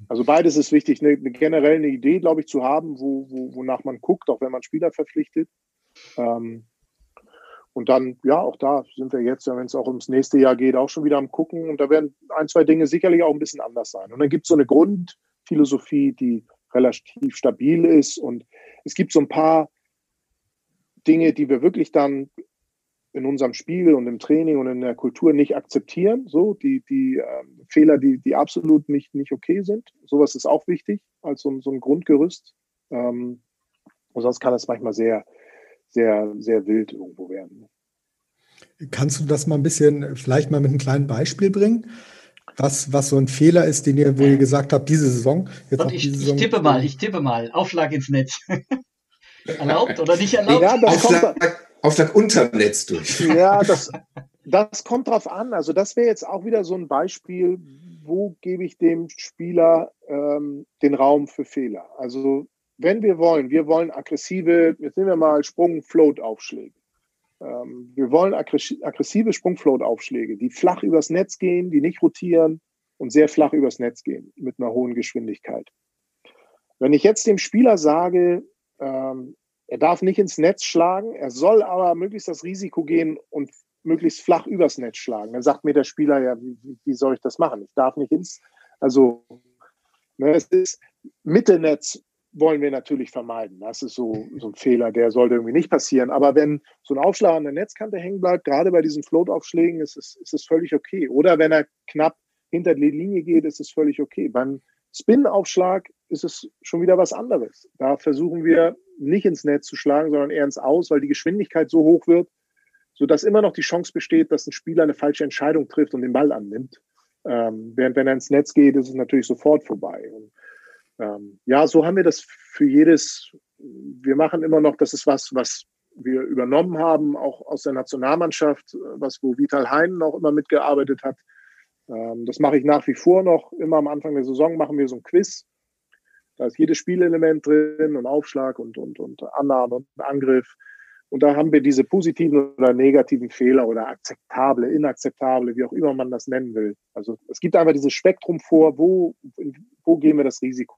Also beides ist wichtig, eine, eine generell eine Idee, glaube ich, zu haben, wo, wo, wonach man guckt, auch wenn man Spieler verpflichtet. Ähm, und dann, ja, auch da sind wir jetzt, wenn es auch ums nächste Jahr geht, auch schon wieder am Gucken. Und da werden ein, zwei Dinge sicherlich auch ein bisschen anders sein. Und dann gibt es so eine Grundphilosophie, die relativ stabil ist. Und es gibt so ein paar Dinge, die wir wirklich dann in unserem Spiel und im Training und in der Kultur nicht akzeptieren. So, die, die äh, Fehler, die, die absolut nicht, nicht okay sind. Sowas ist auch wichtig als so, so ein Grundgerüst. Ähm, sonst kann es manchmal sehr, sehr, sehr wild irgendwo werden. Kannst du das mal ein bisschen, vielleicht mal mit einem kleinen Beispiel bringen? Was, was so ein Fehler ist, den ihr, wo ihr gesagt habt, diese Saison. Jetzt ich, diese Saison ich tippe mal, ich tippe mal. Aufschlag ins Netz. erlaubt oder nicht erlaubt? Ja, Aufschlag, Aufschlag unterm Netz durch. Ja, das, das kommt drauf an. Also das wäre jetzt auch wieder so ein Beispiel, wo gebe ich dem Spieler ähm, den Raum für Fehler. Also wenn wir wollen, wir wollen aggressive, jetzt nehmen wir mal Sprung-Float-Aufschläge. Ähm, wir wollen aggressive Sprung-Float-Aufschläge, die flach übers Netz gehen, die nicht rotieren und sehr flach übers Netz gehen mit einer hohen Geschwindigkeit. Wenn ich jetzt dem Spieler sage, ähm, er darf nicht ins Netz schlagen, er soll aber möglichst das Risiko gehen und möglichst flach übers Netz schlagen. Dann sagt mir der Spieler, ja, wie, wie soll ich das machen? Ich darf nicht ins, also ne, es ist Mittelnetz wollen wir natürlich vermeiden. Das ist so, so ein Fehler, der sollte irgendwie nicht passieren. Aber wenn so ein Aufschlag an der Netzkante hängen bleibt, gerade bei diesen Float-Aufschlägen, ist es, ist es völlig okay. Oder wenn er knapp hinter die Linie geht, ist es völlig okay. Beim Spin-Aufschlag ist es schon wieder was anderes. Da versuchen wir nicht ins Netz zu schlagen, sondern eher ins Aus, weil die Geschwindigkeit so hoch wird, sodass immer noch die Chance besteht, dass ein Spieler eine falsche Entscheidung trifft und den Ball annimmt. Ähm, während wenn er ins Netz geht, ist es natürlich sofort vorbei. Und ähm, ja, so haben wir das für jedes, wir machen immer noch, das ist was, was wir übernommen haben, auch aus der Nationalmannschaft, was wo Vital Heinen auch immer mitgearbeitet hat. Ähm, das mache ich nach wie vor noch. Immer am Anfang der Saison machen wir so ein Quiz. Da ist jedes Spielelement drin und Aufschlag und, und, und Annahme und Angriff. Und da haben wir diese positiven oder negativen Fehler oder akzeptable, inakzeptable, wie auch immer man das nennen will. Also es gibt einfach dieses Spektrum vor, wo, wo gehen wir das Risiko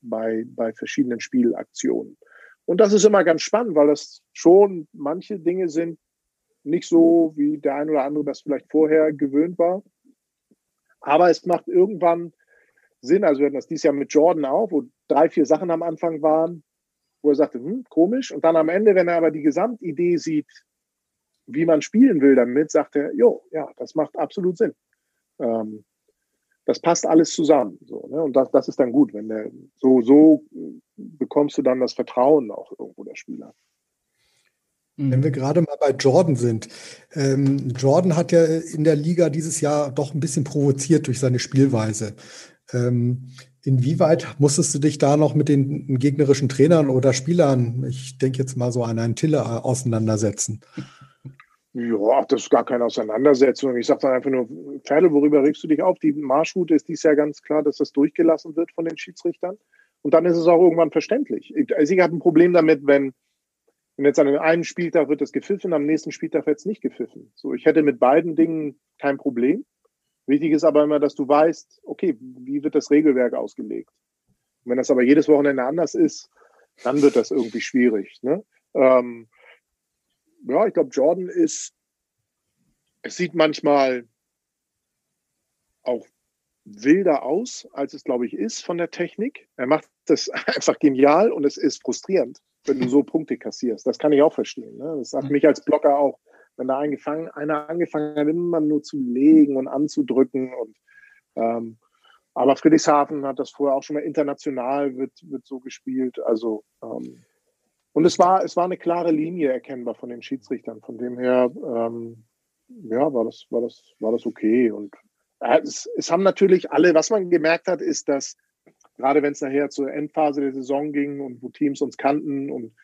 bei, bei verschiedenen Spielaktionen. Und das ist immer ganz spannend, weil das schon manche Dinge sind nicht so, wie der ein oder andere das vielleicht vorher gewöhnt war. Aber es macht irgendwann Sinn. Also wir hatten das dieses Jahr mit Jordan auch, wo drei, vier Sachen am Anfang waren, wo er sagte, hm, komisch. Und dann am Ende, wenn er aber die Gesamtidee sieht, wie man spielen will damit, sagt er, jo, ja, das macht absolut Sinn. Ähm, das passt alles zusammen. So, ne? Und das, das ist dann gut, wenn der so, so bekommst du dann das Vertrauen auch irgendwo der Spieler. Wenn wir gerade mal bei Jordan sind. Ähm, Jordan hat ja in der Liga dieses Jahr doch ein bisschen provoziert durch seine Spielweise. Ähm, inwieweit musstest du dich da noch mit den gegnerischen Trainern oder Spielern, ich denke jetzt mal so an einen Tille, äh, auseinandersetzen? Ja, das ist gar keine Auseinandersetzung. Ich sage dann einfach nur, Pferde, worüber regst du dich auf? Die Marschroute ist dies Jahr ganz klar, dass das durchgelassen wird von den Schiedsrichtern. Und dann ist es auch irgendwann verständlich. Also ich habe ein Problem damit, wenn, wenn jetzt an einem Spieltag wird es gepfiffen, am nächsten Spieltag wird es nicht gepfiffen. So, ich hätte mit beiden Dingen kein Problem. Wichtig ist aber immer, dass du weißt, okay, wie wird das Regelwerk ausgelegt? Und wenn das aber jedes Wochenende anders ist, dann wird das irgendwie schwierig. Ne? Ähm, ja, ich glaube, Jordan ist, es sieht manchmal auch wilder aus, als es, glaube ich, ist von der Technik. Er macht das einfach genial und es ist frustrierend, wenn du so Punkte kassierst. Das kann ich auch verstehen. Ne? Das hat mich als Blocker auch, wenn da angefangen, einer angefangen hat, immer nur zu legen und anzudrücken. Und, ähm, aber Friedrichshafen hat das vorher auch schon mal international, wird, wird so gespielt. Also ähm, und es war, es war eine klare Linie erkennbar von den Schiedsrichtern. Von dem her, ähm, ja, war das, war das, war das okay. Und äh, es, es haben natürlich alle, was man gemerkt hat, ist, dass gerade wenn es nachher zur Endphase der Saison ging und wo Teams uns kannten und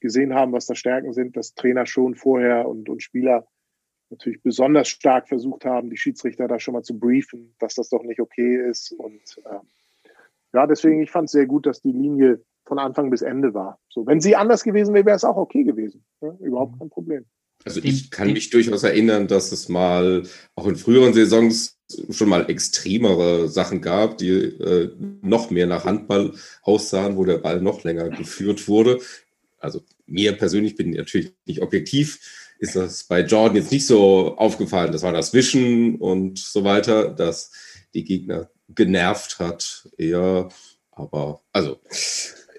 gesehen haben, was da Stärken sind, dass Trainer schon vorher und, und Spieler natürlich besonders stark versucht haben, die Schiedsrichter da schon mal zu briefen, dass das doch nicht okay ist. Und äh, ja, deswegen, ich fand es sehr gut, dass die Linie von Anfang bis Ende war. So, wenn sie anders gewesen wäre, wäre es auch okay gewesen. Ja, überhaupt kein Problem. Also ich kann mich durchaus erinnern, dass es mal auch in früheren Saisons schon mal extremere Sachen gab, die äh, noch mehr nach Handball aussahen, wo der Ball noch länger geführt wurde. Also mir persönlich bin natürlich nicht objektiv, ist das bei Jordan jetzt nicht so aufgefallen. Das war das Wischen und so weiter, dass die Gegner genervt hat. Eher, aber also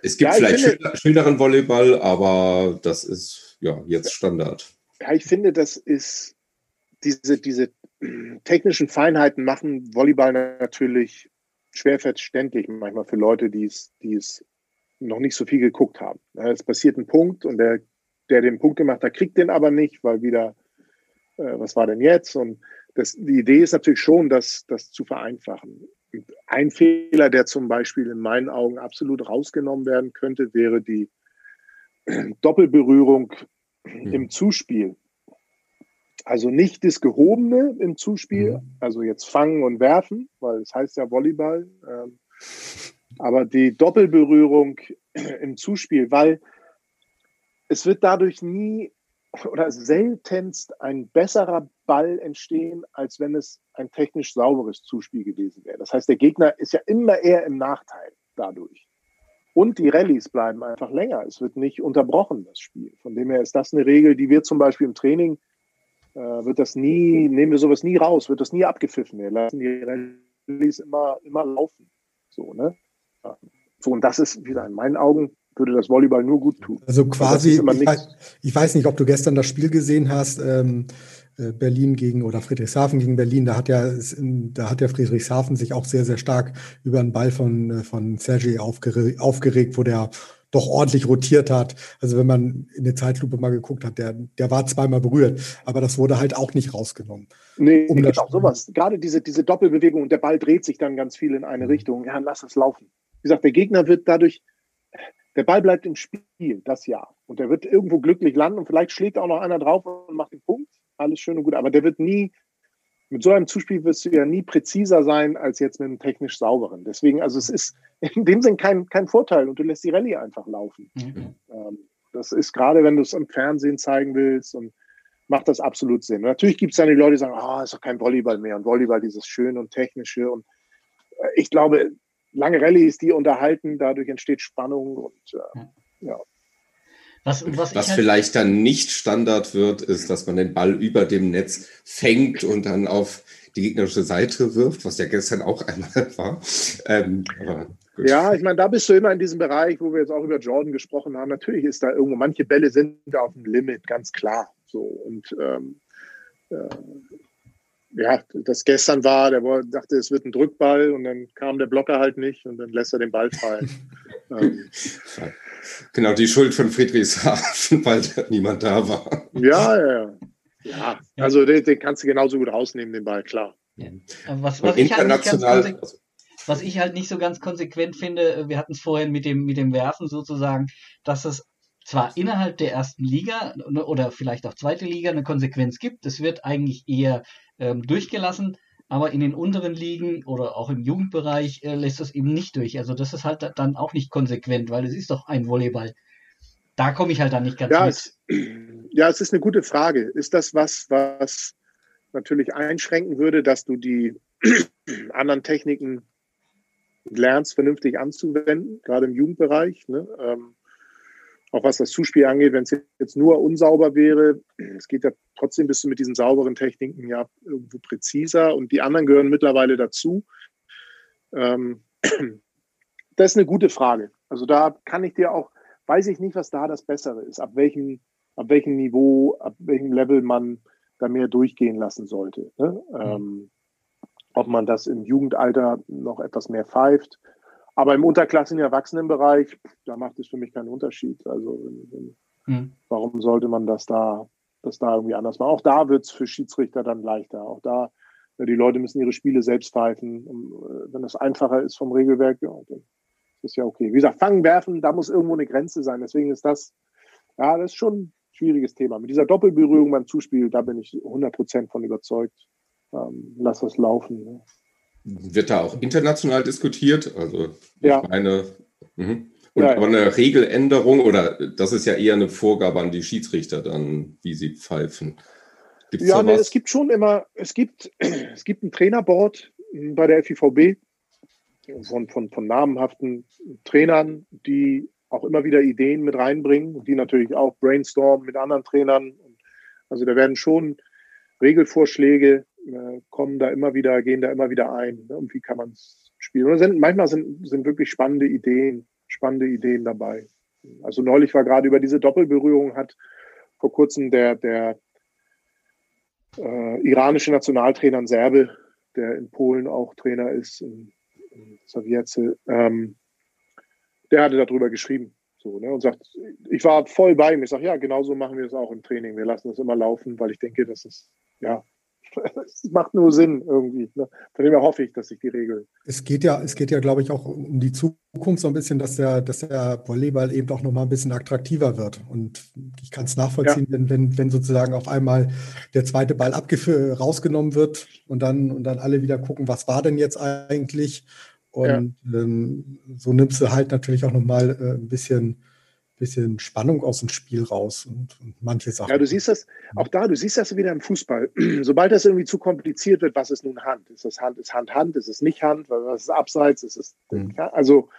es gibt ja, vielleicht finde, schöneren Volleyball, aber das ist ja jetzt Standard. Ja, ich finde, das ist diese, diese technischen Feinheiten machen Volleyball natürlich schwer verständlich manchmal für Leute, die es, die es noch nicht so viel geguckt haben. Es passiert ein Punkt und der, der den Punkt gemacht hat, kriegt den aber nicht, weil wieder, äh, was war denn jetzt? Und das, die Idee ist natürlich schon, das, das zu vereinfachen. Ein Fehler, der zum Beispiel in meinen Augen absolut rausgenommen werden könnte, wäre die Doppelberührung mhm. im Zuspiel. Also nicht das Gehobene im Zuspiel, mhm. also jetzt fangen und werfen, weil es heißt ja Volleyball, ähm, aber die Doppelberührung im Zuspiel, weil es wird dadurch nie oder seltenst ein besserer Ball entstehen, als wenn es ein technisch sauberes Zuspiel gewesen wäre. Das heißt, der Gegner ist ja immer eher im Nachteil dadurch. Und die Rallyes bleiben einfach länger. Es wird nicht unterbrochen, das Spiel. Von dem her ist das eine Regel, die wir zum Beispiel im Training, äh, wird das nie, nehmen wir sowas nie raus, wird das nie abgepfiffen. Wir lassen die Rallyes immer, immer laufen. So, ne? So, und das ist wieder in meinen Augen würde das Volleyball nur gut tun. Also quasi, ich weiß, ich weiß, nicht, ob du gestern das Spiel gesehen hast, ähm, äh, Berlin gegen oder Friedrichshafen gegen Berlin, da hat ja, da hat ja Friedrichshafen sich auch sehr, sehr stark über einen Ball von, äh, von Sergei aufgeregt, aufgeregt, wo der doch ordentlich rotiert hat. Also wenn man in der Zeitlupe mal geguckt hat, der, der war zweimal berührt, aber das wurde halt auch nicht rausgenommen. Nee, um genau sowas. Gerade diese, diese Doppelbewegung und der Ball dreht sich dann ganz viel in eine mhm. Richtung. Ja, lass es laufen. Wie gesagt, der Gegner wird dadurch der Ball bleibt im Spiel, das Jahr. Und der wird irgendwo glücklich landen und vielleicht schlägt auch noch einer drauf und macht den Punkt. Alles schön und gut. Aber der wird nie, mit so einem Zuspiel wirst du ja nie präziser sein als jetzt mit einem technisch sauberen. Deswegen, also es ist in dem Sinn kein, kein Vorteil und du lässt die Rallye einfach laufen. Mhm. Ähm, das ist gerade, wenn du es am Fernsehen zeigen willst und macht das absolut Sinn. Und natürlich gibt es dann die Leute, die sagen, ah, oh, ist doch kein Volleyball mehr und Volleyball dieses schöne und technische und äh, ich glaube, lange Rallyes, die unterhalten, dadurch entsteht Spannung und äh, ja. Was, was, was halt vielleicht dann nicht Standard wird, ist, dass man den Ball über dem Netz fängt und dann auf die gegnerische Seite wirft, was ja gestern auch einmal war. Ähm, ja, ich meine, da bist du immer in diesem Bereich, wo wir jetzt auch über Jordan gesprochen haben. Natürlich ist da irgendwo, manche Bälle sind da auf dem Limit, ganz klar. So und ähm, äh, ja, das gestern war, der dachte, es wird ein Drückball und dann kam der Blocker halt nicht und dann lässt er den Ball fallen. ähm, genau, die Schuld von Friedrichshafen, weil niemand da war. Ja, ja, ja. Ja, also den, den kannst du genauso gut rausnehmen, den Ball, klar. Ja. Was, was, ich halt ganz, was ich halt nicht so ganz konsequent finde, wir hatten es vorhin mit dem, mit dem Werfen sozusagen, dass es zwar innerhalb der ersten Liga ne, oder vielleicht auch zweite Liga eine Konsequenz gibt. Es wird eigentlich eher ähm, durchgelassen, aber in den unteren Ligen oder auch im Jugendbereich äh, lässt es eben nicht durch. Also das ist halt dann auch nicht konsequent, weil es ist doch ein Volleyball. Da komme ich halt dann nicht ganz ja, mit. Es, ja, es ist eine gute Frage. Ist das was, was natürlich einschränken würde, dass du die anderen Techniken lernst, vernünftig anzuwenden, gerade im Jugendbereich? Ne? Ähm, auch was das Zuspiel angeht, wenn es jetzt nur unsauber wäre, es geht ja trotzdem bist du mit diesen sauberen Techniken ja irgendwo präziser und die anderen gehören mittlerweile dazu. Ähm, das ist eine gute Frage. Also da kann ich dir auch, weiß ich nicht, was da das Bessere ist, ab welchem, ab welchem Niveau, ab welchem Level man da mehr durchgehen lassen sollte. Ne? Mhm. Ähm, ob man das im Jugendalter noch etwas mehr pfeift aber im und Erwachsenenbereich, da macht es für mich keinen Unterschied. Also hm. warum sollte man das da, das da irgendwie anders machen? Auch da wird es für Schiedsrichter dann leichter. Auch da, ja, die Leute müssen ihre Spiele selbst pfeifen. Und, äh, wenn das einfacher ist vom Regelwerk, ja, dann ist ja okay. Wie gesagt, fangen, werfen, da muss irgendwo eine Grenze sein. Deswegen ist das, ja, das ist schon ein schwieriges Thema. Mit dieser Doppelberührung beim Zuspiel, da bin ich 100% von überzeugt. Ähm, lass das laufen. Ne? Wird da auch international diskutiert? Also ja. ich meine, mh. und ja, aber eine Regeländerung oder das ist ja eher eine Vorgabe an die Schiedsrichter dann, wie sie pfeifen. Gibt's ja, nee, es gibt schon immer, es gibt, es gibt ein Trainerboard bei der FIVB von, von, von namenhaften Trainern, die auch immer wieder Ideen mit reinbringen und die natürlich auch brainstormen mit anderen Trainern. Also da werden schon Regelvorschläge äh, kommen da immer wieder, gehen da immer wieder ein. Ne? Und wie kann man es spielen? Und sind, manchmal sind, sind wirklich spannende Ideen, spannende Ideen dabei. Also neulich war gerade über diese Doppelberührung hat vor kurzem der, der äh, iranische Nationaltrainer Serbe, der in Polen auch Trainer ist, in, in Sowjetze, ähm, der hatte darüber geschrieben. So, ne, und sagt, ich war voll bei ihm. Ich sage, ja, genauso machen wir es auch im Training. Wir lassen das immer laufen, weil ich denke, das ist, ja, es macht nur Sinn irgendwie. Ne? Von dem her hoffe ich, dass sich die Regel. Es geht ja, es geht ja, glaube ich, auch um die Zukunft so ein bisschen, dass der, dass der Volleyball eben auch nochmal ein bisschen attraktiver wird. Und ich kann es nachvollziehen, ja. wenn, wenn, wenn sozusagen auf einmal der zweite Ball rausgenommen wird und dann, und dann alle wieder gucken, was war denn jetzt eigentlich? Und ja. ähm, so nimmst du halt natürlich auch nochmal äh, ein bisschen bisschen Spannung aus dem Spiel raus und, und, manche Sachen. Ja, du siehst das, auch da, du siehst das wieder im Fußball. Sobald das irgendwie zu kompliziert wird, was ist nun Hand? Ist das Hand, ist Hand Hand, ist es nicht Hand, was ist Abseits, ist es, mhm. ja, also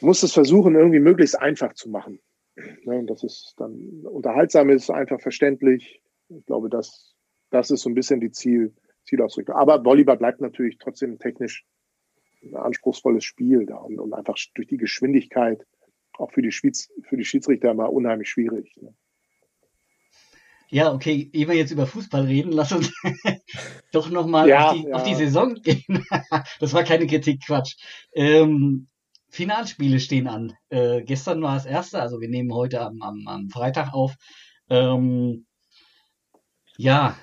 muss es versuchen, irgendwie möglichst einfach zu machen. Ja, und das ist dann unterhaltsam ist, einfach verständlich. Ich glaube, das, das ist so ein bisschen die Ziel, Zielausrichtung. Aber Volleyball bleibt natürlich trotzdem technisch ein anspruchsvolles Spiel da und, und einfach durch die Geschwindigkeit auch für die, Schweiz, für die Schiedsrichter immer unheimlich schwierig. Ne? Ja, okay, ehe wir jetzt über Fußball reden, lass uns doch nochmal ja, auf, die, ja. auf die Saison gehen. das war keine Kritik, Quatsch. Ähm, Finalspiele stehen an. Äh, gestern war das erste, also wir nehmen heute am, am, am Freitag auf. Ähm, ja,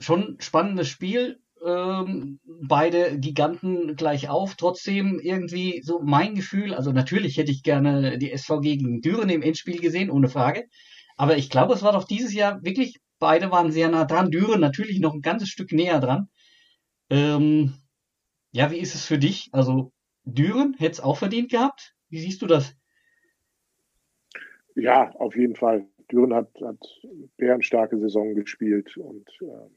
schon spannendes Spiel ähm, beide Giganten gleich auf. Trotzdem irgendwie so mein Gefühl, also natürlich hätte ich gerne die SV gegen Düren im Endspiel gesehen, ohne Frage. Aber ich glaube, es war doch dieses Jahr wirklich, beide waren sehr nah dran. Düren natürlich noch ein ganzes Stück näher dran. Ähm, ja, wie ist es für dich? Also Düren hätte es auch verdient gehabt. Wie siehst du das? Ja, auf jeden Fall. Düren hat, hat bärenstarke Saison gespielt und ähm,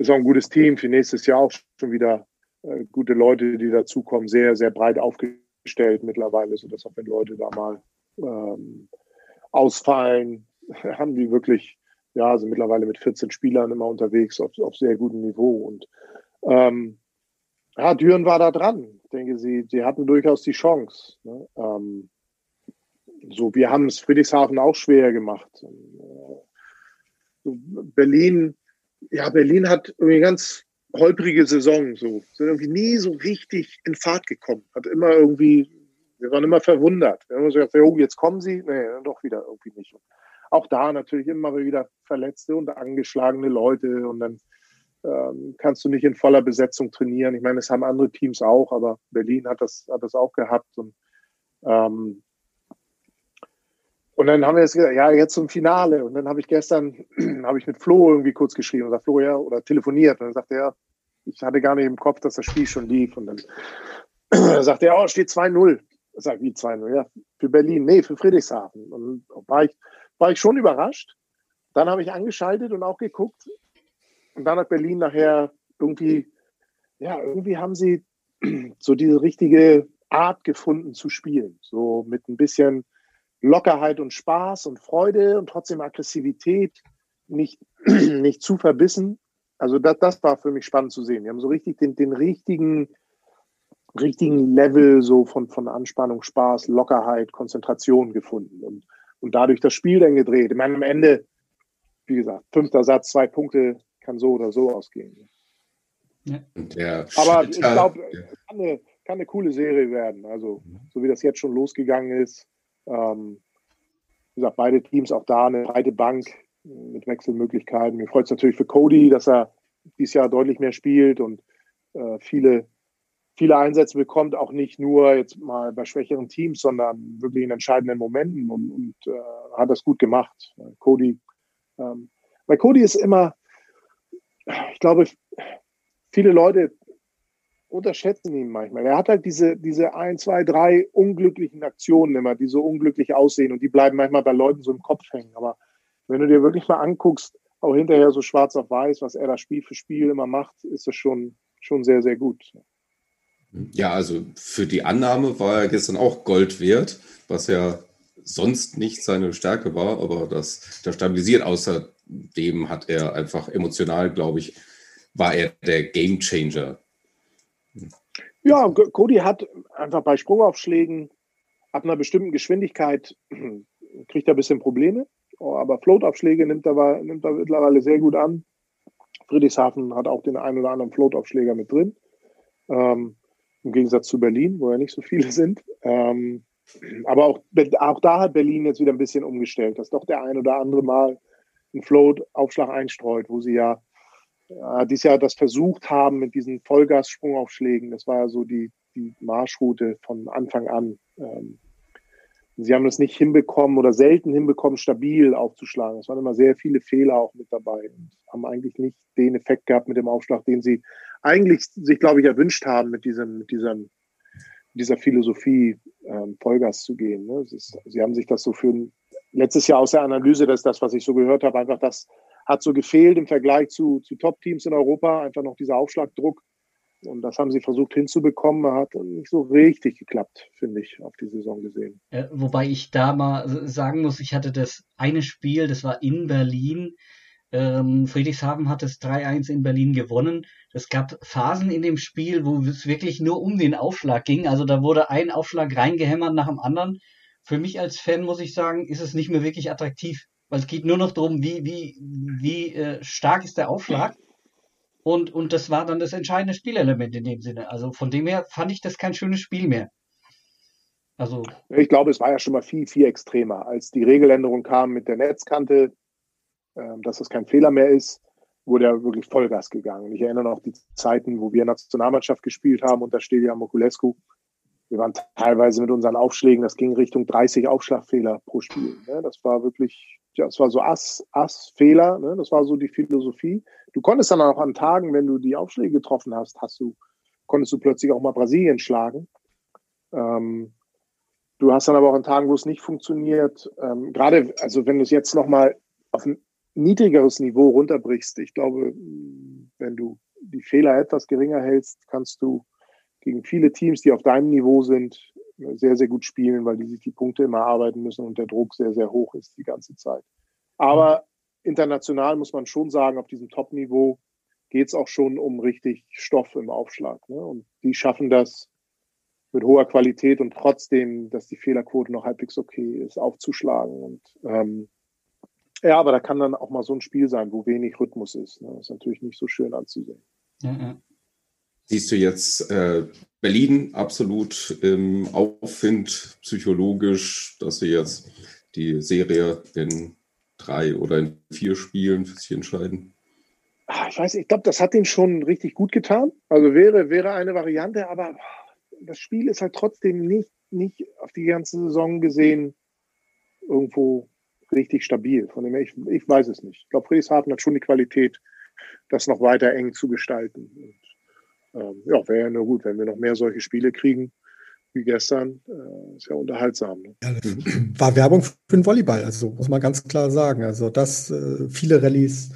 ist auch ein gutes Team für nächstes Jahr auch schon wieder äh, gute Leute, die dazukommen, sehr, sehr breit aufgestellt mittlerweile, sodass auch wenn Leute da mal ähm, ausfallen, haben die wirklich, ja, sind mittlerweile mit 14 Spielern immer unterwegs auf, auf sehr gutem Niveau. Und ähm, ja, Düren war da dran. Ich denke, sie, sie hatten durchaus die Chance. Ne? Ähm, so, wir haben es Friedrichshafen auch schwer gemacht. Äh, Berlin ja, Berlin hat irgendwie ganz, holprige Saison, so. Sind irgendwie nie so richtig in Fahrt gekommen. Hat immer irgendwie, wir waren immer verwundert. Wir haben uns gedacht, oh, jetzt kommen sie. Nee, dann doch wieder irgendwie nicht. Auch da natürlich immer wieder Verletzte und angeschlagene Leute und dann ähm, kannst du nicht in voller Besetzung trainieren. Ich meine, es haben andere Teams auch, aber Berlin hat das, hat das auch gehabt und ähm, und dann haben wir jetzt gesagt, ja, jetzt zum Finale. Und dann habe ich gestern, habe ich mit Flo irgendwie kurz geschrieben sagt, Flo, ja, oder telefoniert. Und dann sagte er, ich hatte gar nicht im Kopf, dass das Spiel schon lief. Und dann sagte er, oh, steht 2-0. Ich sage, wie 2-0? Ja, für Berlin. Nee, für Friedrichshafen. Und war ich, war ich schon überrascht. Dann habe ich angeschaltet und auch geguckt. Und dann hat Berlin nachher irgendwie, ja, irgendwie haben sie so diese richtige Art gefunden zu spielen. So mit ein bisschen Lockerheit und Spaß und Freude und trotzdem Aggressivität, nicht, nicht zu verbissen. Also das, das war für mich spannend zu sehen. Wir haben so richtig den, den richtigen, richtigen Level so von, von Anspannung, Spaß, Lockerheit, Konzentration gefunden und, und dadurch das Spiel dann gedreht. Ich meine, am Ende, wie gesagt, fünfter Satz, zwei Punkte, kann so oder so ausgehen. Ja. Aber ich glaube, kann, eine, kann eine coole Serie werden. Also, mhm. so wie das jetzt schon losgegangen ist, ähm, wie gesagt, beide Teams auch da eine breite Bank mit Wechselmöglichkeiten. Mir freut es natürlich für Cody, dass er dieses Jahr deutlich mehr spielt und äh, viele, viele Einsätze bekommt, auch nicht nur jetzt mal bei schwächeren Teams, sondern wirklich in entscheidenden Momenten und, und äh, hat das gut gemacht. Cody, ähm, weil Cody ist immer, ich glaube, viele Leute unterschätzen ihn manchmal. Er hat halt diese, diese ein, zwei, drei unglücklichen Aktionen immer, die so unglücklich aussehen und die bleiben manchmal bei Leuten so im Kopf hängen. Aber wenn du dir wirklich mal anguckst, auch hinterher so schwarz auf weiß, was er da Spiel für Spiel immer macht, ist das schon, schon sehr, sehr gut. Ja, also für die Annahme war er gestern auch Gold wert, was ja sonst nicht seine Stärke war, aber das, das stabilisiert. Außerdem hat er einfach emotional, glaube ich, war er der Game Changer ja, Cody hat einfach bei Sprungaufschlägen ab einer bestimmten Geschwindigkeit kriegt er ein bisschen Probleme. Aber Floataufschläge nimmt er, nimmt er mittlerweile sehr gut an. Friedrichshafen hat auch den einen oder anderen Floataufschläger mit drin. Ähm, Im Gegensatz zu Berlin, wo ja nicht so viele sind. Ähm, aber auch, auch da hat Berlin jetzt wieder ein bisschen umgestellt, dass doch der ein oder andere Mal einen Float-Aufschlag einstreut, wo sie ja äh, dieses Jahr das versucht haben mit diesen Vollgas-Sprungaufschlägen. Das war ja so die, die Marschroute von Anfang an. Ähm, sie haben es nicht hinbekommen oder selten hinbekommen, stabil aufzuschlagen. Es waren immer sehr viele Fehler auch mit dabei und haben eigentlich nicht den Effekt gehabt mit dem Aufschlag, den sie eigentlich sich, glaube ich, erwünscht haben, mit diesem, mit diesem, dieser Philosophie ähm, Vollgas zu gehen. Ne? Ist, sie haben sich das so für letztes Jahr aus der Analyse, das ist das, was ich so gehört habe, einfach das hat so gefehlt im Vergleich zu, zu Top-Teams in Europa, einfach noch dieser Aufschlagdruck. Und das haben sie versucht hinzubekommen, hat nicht so richtig geklappt, finde ich, auf die Saison gesehen. Äh, wobei ich da mal sagen muss, ich hatte das eine Spiel, das war in Berlin. Ähm, Friedrichshafen hat es 3-1 in Berlin gewonnen. Es gab Phasen in dem Spiel, wo es wirklich nur um den Aufschlag ging. Also da wurde ein Aufschlag reingehämmert nach dem anderen. Für mich als Fan muss ich sagen, ist es nicht mehr wirklich attraktiv. Weil es geht nur noch darum, wie, wie, wie äh, stark ist der Aufschlag. Und, und das war dann das entscheidende Spielelement in dem Sinne. Also von dem her fand ich das kein schönes Spiel mehr. Also. Ich glaube, es war ja schon mal viel, viel extremer. Als die Regeländerung kam mit der Netzkante, äh, dass das kein Fehler mehr ist, wurde ja wirklich Vollgas gegangen. Ich erinnere noch die Zeiten, wo wir Nationalmannschaft gespielt haben unter Stelia Mokulescu. Wir waren teilweise mit unseren Aufschlägen, das ging Richtung 30 Aufschlagfehler pro Spiel. Ne? Das war wirklich ja, es war so Ass, Ass-Fehler, ne? das war so die Philosophie. Du konntest dann auch an Tagen, wenn du die Aufschläge getroffen hast, hast du, konntest du plötzlich auch mal Brasilien schlagen. Ähm, du hast dann aber auch an Tagen, wo es nicht funktioniert, ähm, gerade, also wenn du es jetzt nochmal auf ein niedrigeres Niveau runterbrichst, ich glaube, wenn du die Fehler etwas geringer hältst, kannst du gegen viele Teams, die auf deinem Niveau sind, sehr, sehr gut spielen, weil die sich die Punkte immer arbeiten müssen und der Druck sehr, sehr hoch ist die ganze Zeit. Aber international muss man schon sagen, auf diesem Top-Niveau geht es auch schon um richtig Stoff im Aufschlag. Ne? Und die schaffen das mit hoher Qualität und trotzdem, dass die Fehlerquote noch halbwegs okay ist, aufzuschlagen. Und ähm, ja, aber da kann dann auch mal so ein Spiel sein, wo wenig Rhythmus ist. Ne? Das ist natürlich nicht so schön anzusehen. Ja, ja. Siehst du jetzt äh, Berlin absolut im Aufwind psychologisch, dass sie jetzt die Serie in drei oder in vier Spielen für sich entscheiden? Ah, ich weiß, ich glaube, das hat ihn schon richtig gut getan. Also wäre, wäre eine Variante, aber das Spiel ist halt trotzdem nicht, nicht auf die ganze Saison gesehen irgendwo richtig stabil. Von dem her, ich, ich weiß es nicht. Ich glaube, Friedrichshafen hat schon die Qualität, das noch weiter eng zu gestalten. Und, ähm, ja, wäre ja nur gut, wenn wir noch mehr solche Spiele kriegen wie gestern. Äh, ist ja unterhaltsam. Ne? Ja, war Werbung für den Volleyball, also muss man ganz klar sagen. Also das, äh, viele Rallyes,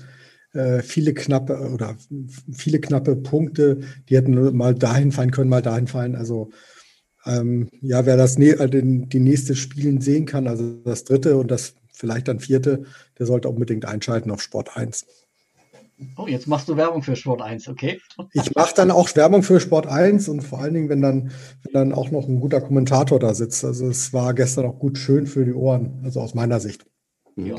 äh, viele knappe oder viele knappe Punkte, die hätten mal dahin fallen können, mal dahin fallen. Also ähm, ja, wer das ne die nächste Spielen sehen kann, also das dritte und das vielleicht dann vierte, der sollte unbedingt einschalten auf Sport 1. Oh, jetzt machst du Werbung für Sport 1, okay? Ich mache dann auch Werbung für Sport 1 und vor allen Dingen, wenn dann, wenn dann auch noch ein guter Kommentator da sitzt. Also es war gestern auch gut schön für die Ohren, also aus meiner Sicht. Ja,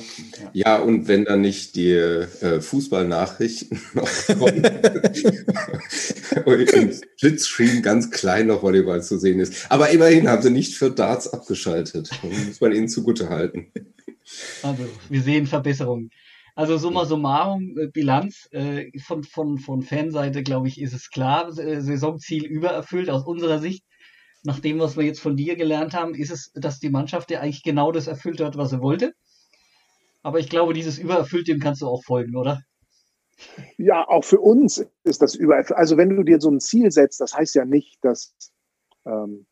ja. und wenn dann nicht die äh, Fußballnachrichten noch kommen und im Splitscreen ganz klein noch Volleyball zu sehen ist. Aber immerhin haben sie nicht für Darts abgeschaltet. Das muss man ihnen zugute halten. Also, wir sehen Verbesserungen. Also summa summarum, äh, Bilanz äh, von, von, von Fanseite, glaube ich, ist es klar, äh, Saisonziel übererfüllt aus unserer Sicht. Nach dem, was wir jetzt von dir gelernt haben, ist es, dass die Mannschaft ja eigentlich genau das erfüllt hat, was sie wollte. Aber ich glaube, dieses übererfüllt, dem kannst du auch folgen, oder? Ja, auch für uns ist das übererfüllt. Also wenn du dir so ein Ziel setzt, das heißt ja nicht, dass ähm,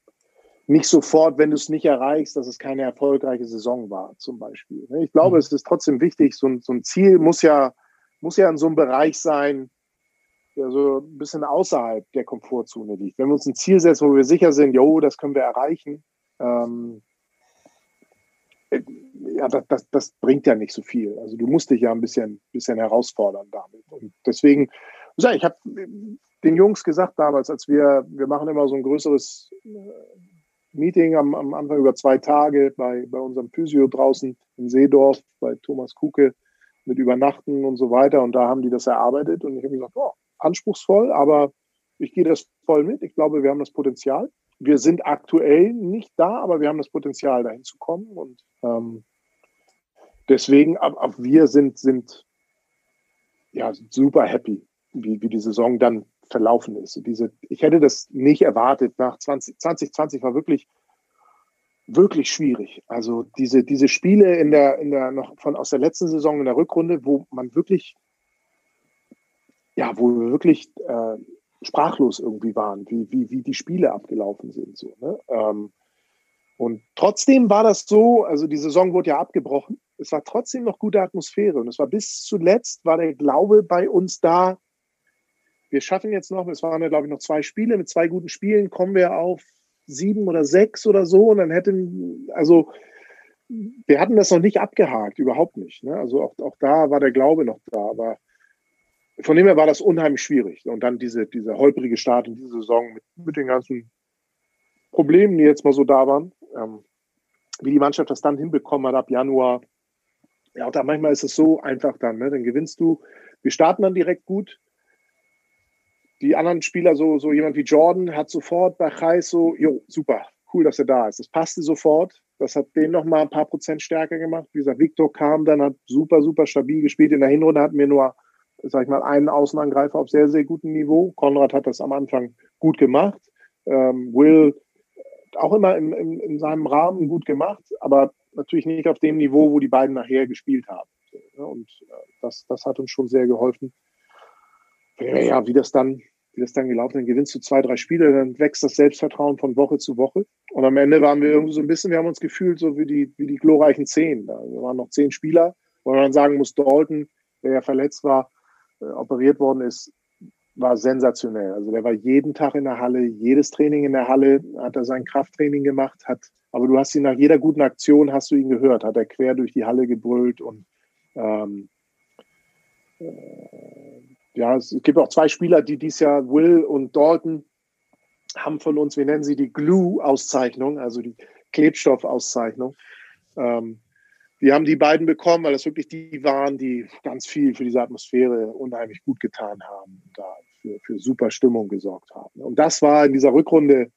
nicht sofort, wenn du es nicht erreichst, dass es keine erfolgreiche Saison war, zum Beispiel. Ich glaube, mhm. es ist trotzdem wichtig, so ein, so ein Ziel muss ja, muss ja in so einem Bereich sein, der so ein bisschen außerhalb der Komfortzone liegt. Wenn wir uns ein Ziel setzen, wo wir sicher sind, jo, das können wir erreichen, ähm, äh, ja, das, das, das bringt ja nicht so viel. Also du musst dich ja ein bisschen, bisschen herausfordern damit. Und deswegen, ich habe den Jungs gesagt damals, als wir, wir machen immer so ein größeres äh, Meeting am, am Anfang über zwei Tage bei, bei unserem Physio draußen in Seedorf, bei Thomas Kuke mit Übernachten und so weiter. Und da haben die das erarbeitet. Und ich habe gesagt, oh, anspruchsvoll, aber ich gehe das voll mit. Ich glaube, wir haben das Potenzial. Wir sind aktuell nicht da, aber wir haben das Potenzial, dahin zu kommen. Und ähm, deswegen, ab, ab wir sind, sind ja super happy, wie, wie die Saison dann verlaufen ist. Diese, ich hätte das nicht erwartet. Nach 20, 2020 war wirklich, wirklich schwierig. Also diese, diese Spiele in der, in der, noch von aus der letzten Saison in der Rückrunde, wo man wirklich, ja, wo wir wirklich äh, sprachlos irgendwie waren, wie, wie, wie die Spiele abgelaufen sind. So, ne? ähm, und trotzdem war das so, also die Saison wurde ja abgebrochen. Es war trotzdem noch gute Atmosphäre. Und es war bis zuletzt, war der Glaube bei uns da, wir schaffen jetzt noch, es waren ja, glaube ich, noch zwei Spiele, mit zwei guten Spielen kommen wir auf sieben oder sechs oder so und dann hätten, also wir hatten das noch nicht abgehakt, überhaupt nicht. Ne? Also auch, auch da war der Glaube noch da, aber von dem her war das unheimlich schwierig. Und dann diese, dieser holprige Start in diese Saison mit, mit den ganzen Problemen, die jetzt mal so da waren, ähm, wie die Mannschaft das dann hinbekommen hat ab Januar. Ja, auch da manchmal ist es so einfach dann, ne? dann gewinnst du. Wir starten dann direkt gut, die anderen Spieler, so, so jemand wie Jordan, hat sofort bei Chais so, jo, super, cool, dass er da ist. Das passte sofort. Das hat den noch mal ein paar Prozent stärker gemacht. Wie gesagt, Victor kam dann, hat super, super stabil gespielt. In der Hinrunde hatten wir nur, sag ich mal, einen Außenangreifer auf sehr, sehr gutem Niveau. Konrad hat das am Anfang gut gemacht. Ähm, Will auch immer im, im, in seinem Rahmen gut gemacht, aber natürlich nicht auf dem Niveau, wo die beiden nachher gespielt haben. Ne? Und äh, das, das hat uns schon sehr geholfen. Ja, wie das dann wie das dann gelaufen ist, dann gewinnst du zwei, drei Spiele, dann wächst das Selbstvertrauen von Woche zu Woche. Und am Ende waren wir irgendwie so ein bisschen, wir haben uns gefühlt so wie die, wie die glorreichen Zehn. Da waren noch zehn Spieler, wo man sagen muss, Dalton, der ja verletzt war, äh, operiert worden ist, war sensationell. Also der war jeden Tag in der Halle, jedes Training in der Halle, hat er sein Krafttraining gemacht, hat, aber du hast ihn nach jeder guten Aktion, hast du ihn gehört, hat er quer durch die Halle gebrüllt und ähm, äh, ja, es gibt auch zwei Spieler, die dies Jahr, Will und Dalton, haben von uns, wir nennen sie die Glue-Auszeichnung, also die Klebstoff-Auszeichnung. Ähm, die haben die beiden bekommen, weil das wirklich die waren, die ganz viel für diese Atmosphäre unheimlich gut getan haben. Da für, für super Stimmung gesorgt haben. Und das war in dieser Rückrunde,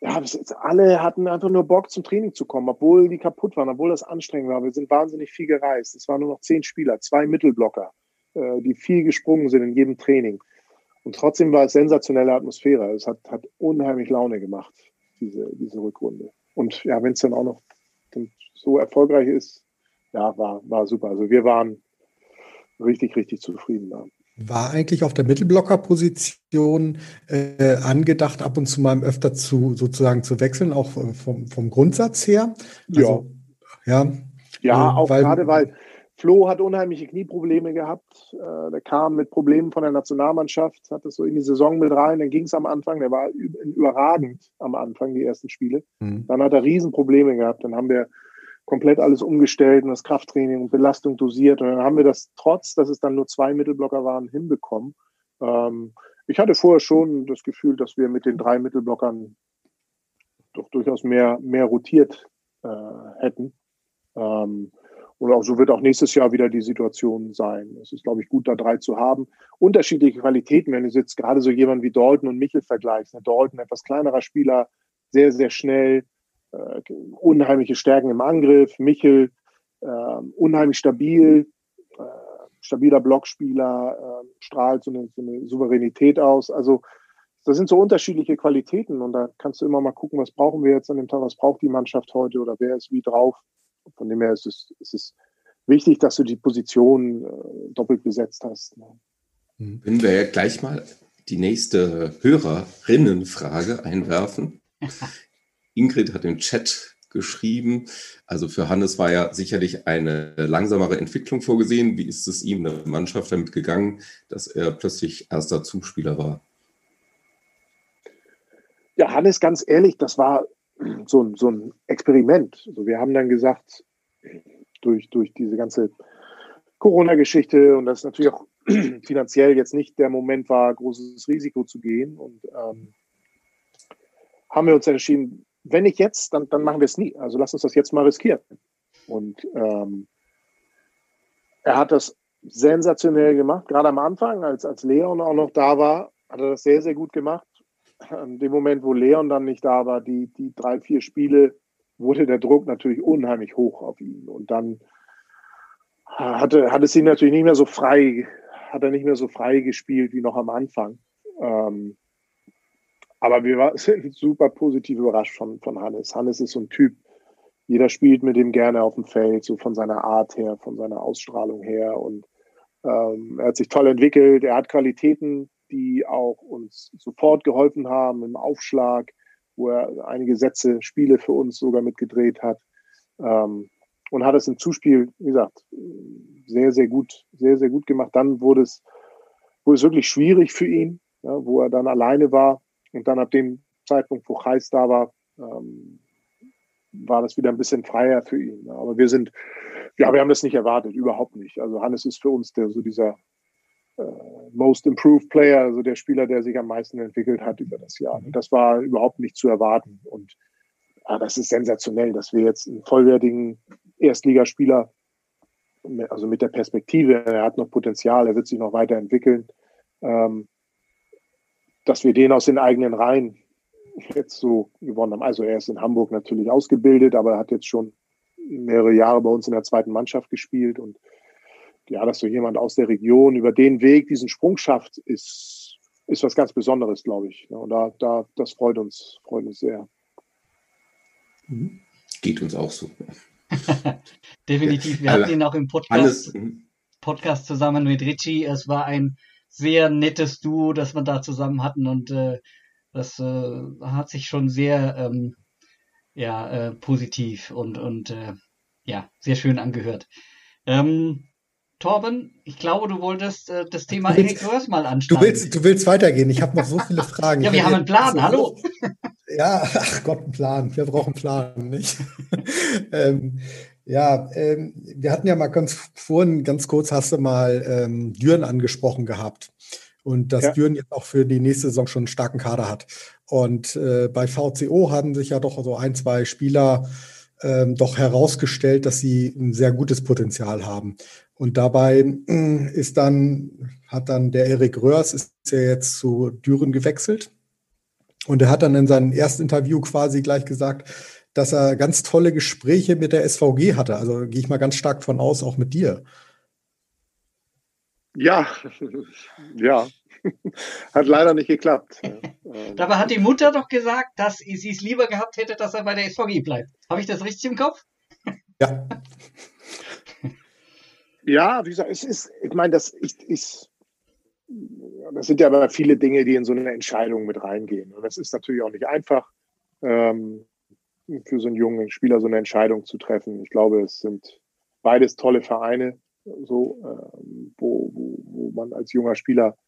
ja, alle hatten einfach nur Bock zum Training zu kommen, obwohl die kaputt waren, obwohl das anstrengend war. Wir sind wahnsinnig viel gereist. Es waren nur noch zehn Spieler, zwei Mittelblocker, die viel gesprungen sind in jedem Training. Und trotzdem war es sensationelle Atmosphäre. Es hat, hat unheimlich Laune gemacht, diese, diese Rückrunde. Und ja, wenn es dann auch noch so erfolgreich ist, ja, war, war super. Also wir waren richtig, richtig zufrieden. Ja. War eigentlich auf der Mittelblocker-Position äh, angedacht, ab und zu mal öfter zu sozusagen zu wechseln, auch vom, vom Grundsatz her? Also, ja. Ja, ja äh, auch weil, gerade weil Flo hat unheimliche Knieprobleme gehabt. Äh, der kam mit Problemen von der Nationalmannschaft, hat das so in die Saison mit rein. Dann ging es am Anfang, der war überragend am Anfang, die ersten Spiele. Mhm. Dann hat er Riesenprobleme gehabt. Dann haben wir komplett alles umgestellt und das Krafttraining und Belastung dosiert. Und dann haben wir das, trotz dass es dann nur zwei Mittelblocker waren, hinbekommen. Ähm, ich hatte vorher schon das Gefühl, dass wir mit den drei Mittelblockern doch durchaus mehr, mehr rotiert äh, hätten. Ähm, und auch so wird auch nächstes Jahr wieder die Situation sein. Es ist, glaube ich, gut, da drei zu haben. Unterschiedliche Qualitäten, wenn du jetzt gerade so jemanden wie Dalton und Michel vergleichst. Ne, Dalton, etwas kleinerer Spieler, sehr, sehr schnell, äh, unheimliche Stärken im Angriff. Michel, äh, unheimlich stabil, äh, stabiler Blockspieler, äh, strahlt so eine, so eine Souveränität aus. Also das sind so unterschiedliche Qualitäten und da kannst du immer mal gucken, was brauchen wir jetzt an dem Tag, was braucht die Mannschaft heute oder wer ist wie drauf. Von dem her ist es, ist es wichtig, dass du die Position äh, doppelt besetzt hast. Ne? Mhm. Wenn wir ja gleich mal die nächste Hörerinnenfrage einwerfen. Ingrid hat im Chat geschrieben. Also für Hannes war ja sicherlich eine langsamere Entwicklung vorgesehen. Wie ist es ihm, der Mannschaft, damit gegangen, dass er plötzlich erster Zuspieler war? Ja, Hannes, ganz ehrlich, das war so, so ein Experiment. Also wir haben dann gesagt, durch, durch diese ganze Corona-Geschichte und das natürlich auch finanziell jetzt nicht der Moment war, großes Risiko zu gehen. Und ähm, haben wir uns entschieden, wenn nicht jetzt, dann, dann machen wir es nie. Also lass uns das jetzt mal riskieren. Und ähm, er hat das sensationell gemacht, gerade am Anfang, als, als Leon auch noch da war, hat er das sehr, sehr gut gemacht. In dem Moment, wo Leon dann nicht da war, die, die drei, vier Spiele, wurde der Druck natürlich unheimlich hoch auf ihn. Und dann hatte, hat es ihn natürlich nicht mehr so frei, hat er nicht mehr so frei gespielt wie noch am Anfang. Ähm, aber wir sind super positiv überrascht von, von Hannes. Hannes ist so ein Typ, jeder spielt mit ihm gerne auf dem Feld, so von seiner Art her, von seiner Ausstrahlung her. Und ähm, er hat sich toll entwickelt. Er hat Qualitäten, die auch uns sofort geholfen haben im Aufschlag, wo er einige Sätze, Spiele für uns sogar mitgedreht hat. Ähm, und hat es im Zuspiel, wie gesagt, sehr, sehr gut, sehr, sehr gut gemacht. Dann wurde es, wurde es wirklich schwierig für ihn, ja, wo er dann alleine war. Und dann ab dem Zeitpunkt, wo Kreis da war, ähm, war das wieder ein bisschen freier für ihn. Aber wir sind, ja, wir haben das nicht erwartet, überhaupt nicht. Also Hannes ist für uns der so dieser äh, Most Improved Player, also der Spieler, der sich am meisten entwickelt hat über das Jahr. Und das war überhaupt nicht zu erwarten. Und ja, das ist sensationell, dass wir jetzt einen vollwertigen Erstligaspieler, also mit der Perspektive, er hat noch Potenzial, er wird sich noch weiterentwickeln, ähm, dass wir den aus den eigenen Reihen jetzt so gewonnen haben. Also er ist in Hamburg natürlich ausgebildet, aber er hat jetzt schon mehrere Jahre bei uns in der zweiten Mannschaft gespielt und ja, dass so jemand aus der Region über den Weg diesen Sprung schafft, ist, ist was ganz Besonderes, glaube ich. Und da, da, das freut uns, freut uns sehr. Mhm. Geht uns auch so. Definitiv. Wir hatten ihn auch im Podcast, Alles, mhm. Podcast zusammen mit Richie. Es war ein sehr nettes Duo, das wir da zusammen hatten und äh, das äh, hat sich schon sehr ähm, ja, äh, positiv und, und äh, ja, sehr schön angehört. Ähm, Torben, ich glaube, du wolltest äh, das Thema Erik Röhrs mal anschauen. Du willst, du willst weitergehen. Ich habe noch so viele Fragen. ja, wir haben einen Plan. Hallo. Ja, ach Gott, einen Plan. Wir brauchen einen Plan, nicht? ähm, ja, ähm, wir hatten ja mal ganz vorhin, ganz kurz hast du mal ähm, Düren angesprochen gehabt. Und dass ja. Düren jetzt auch für die nächste Saison schon einen starken Kader hat. Und äh, bei VCO haben sich ja doch so ein, zwei Spieler ähm, doch herausgestellt, dass sie ein sehr gutes Potenzial haben. Und dabei äh, ist dann, hat dann der Erik Röhrs, ist ja jetzt zu Düren gewechselt. Und er hat dann in seinem ersten Interview quasi gleich gesagt, dass er ganz tolle Gespräche mit der SVG hatte. Also gehe ich mal ganz stark von aus, auch mit dir. Ja, ja. Hat leider nicht geklappt. Dabei hat die Mutter doch gesagt, dass sie es lieber gehabt hätte, dass er bei der SVG bleibt. Habe ich das richtig im Kopf? Ja. Ja, wie gesagt, es ist, ich meine, das ist, ist, das sind ja aber viele Dinge, die in so eine Entscheidung mit reingehen. Und das ist natürlich auch nicht einfach, ähm, für so einen jungen Spieler so eine Entscheidung zu treffen. Ich glaube, es sind beides tolle Vereine, so, ähm, wo, wo, wo man als junger Spieler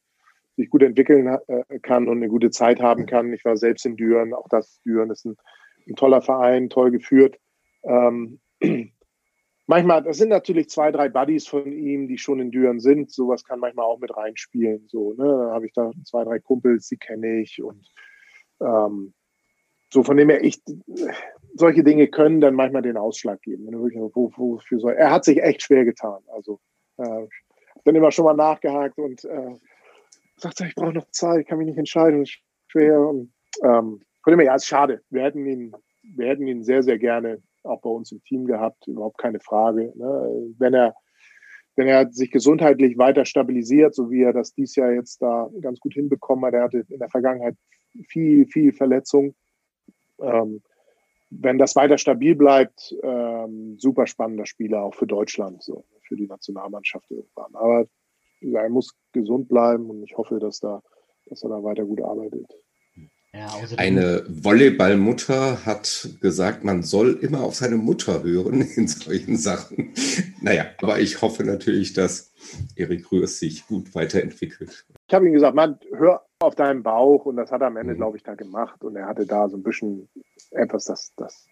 sich gut entwickeln äh, kann und eine gute Zeit haben kann. Ich war selbst in Düren, auch das Düren ist ein, ein toller Verein, toll geführt. Ähm, manchmal, das sind natürlich zwei, drei Buddies von ihm, die schon in Düren sind. Sowas kann manchmal auch mit reinspielen. So, ne? Dann habe ich da zwei, drei Kumpels, die kenne ich und ähm, so von dem her, ich, solche Dinge können dann manchmal den Ausschlag geben. Wenn du wirklich, wo, wofür soll. Er hat sich echt schwer getan. Also äh, dann immer schon mal nachgehakt und äh, sagt, ich brauche noch Zeit, ich kann mich nicht entscheiden, schwer. Und, ähm, von dem her, ja, ist schade. Wir hätten ihn, wir hätten ihn sehr, sehr gerne auch bei uns im Team gehabt, überhaupt keine Frage. Ne? Wenn er wenn er sich gesundheitlich weiter stabilisiert, so wie er das dieses Jahr jetzt da ganz gut hinbekommen hat, er hatte in der Vergangenheit viel, viel Verletzung. Ähm, wenn das weiter stabil bleibt, ähm, super spannender Spieler auch für Deutschland, so für die Nationalmannschaft irgendwann. Aber er muss gesund bleiben und ich hoffe, dass, da, dass er da weiter gut arbeitet. Ja, Eine Volleyballmutter hat gesagt, man soll immer auf seine Mutter hören in solchen Sachen. Naja, aber ich hoffe natürlich, dass Erik Rührs sich gut weiterentwickelt. Ich habe ihm gesagt, man, hör auf deinen Bauch und das hat er am Ende, mhm. glaube ich, da gemacht und er hatte da so ein bisschen etwas das, das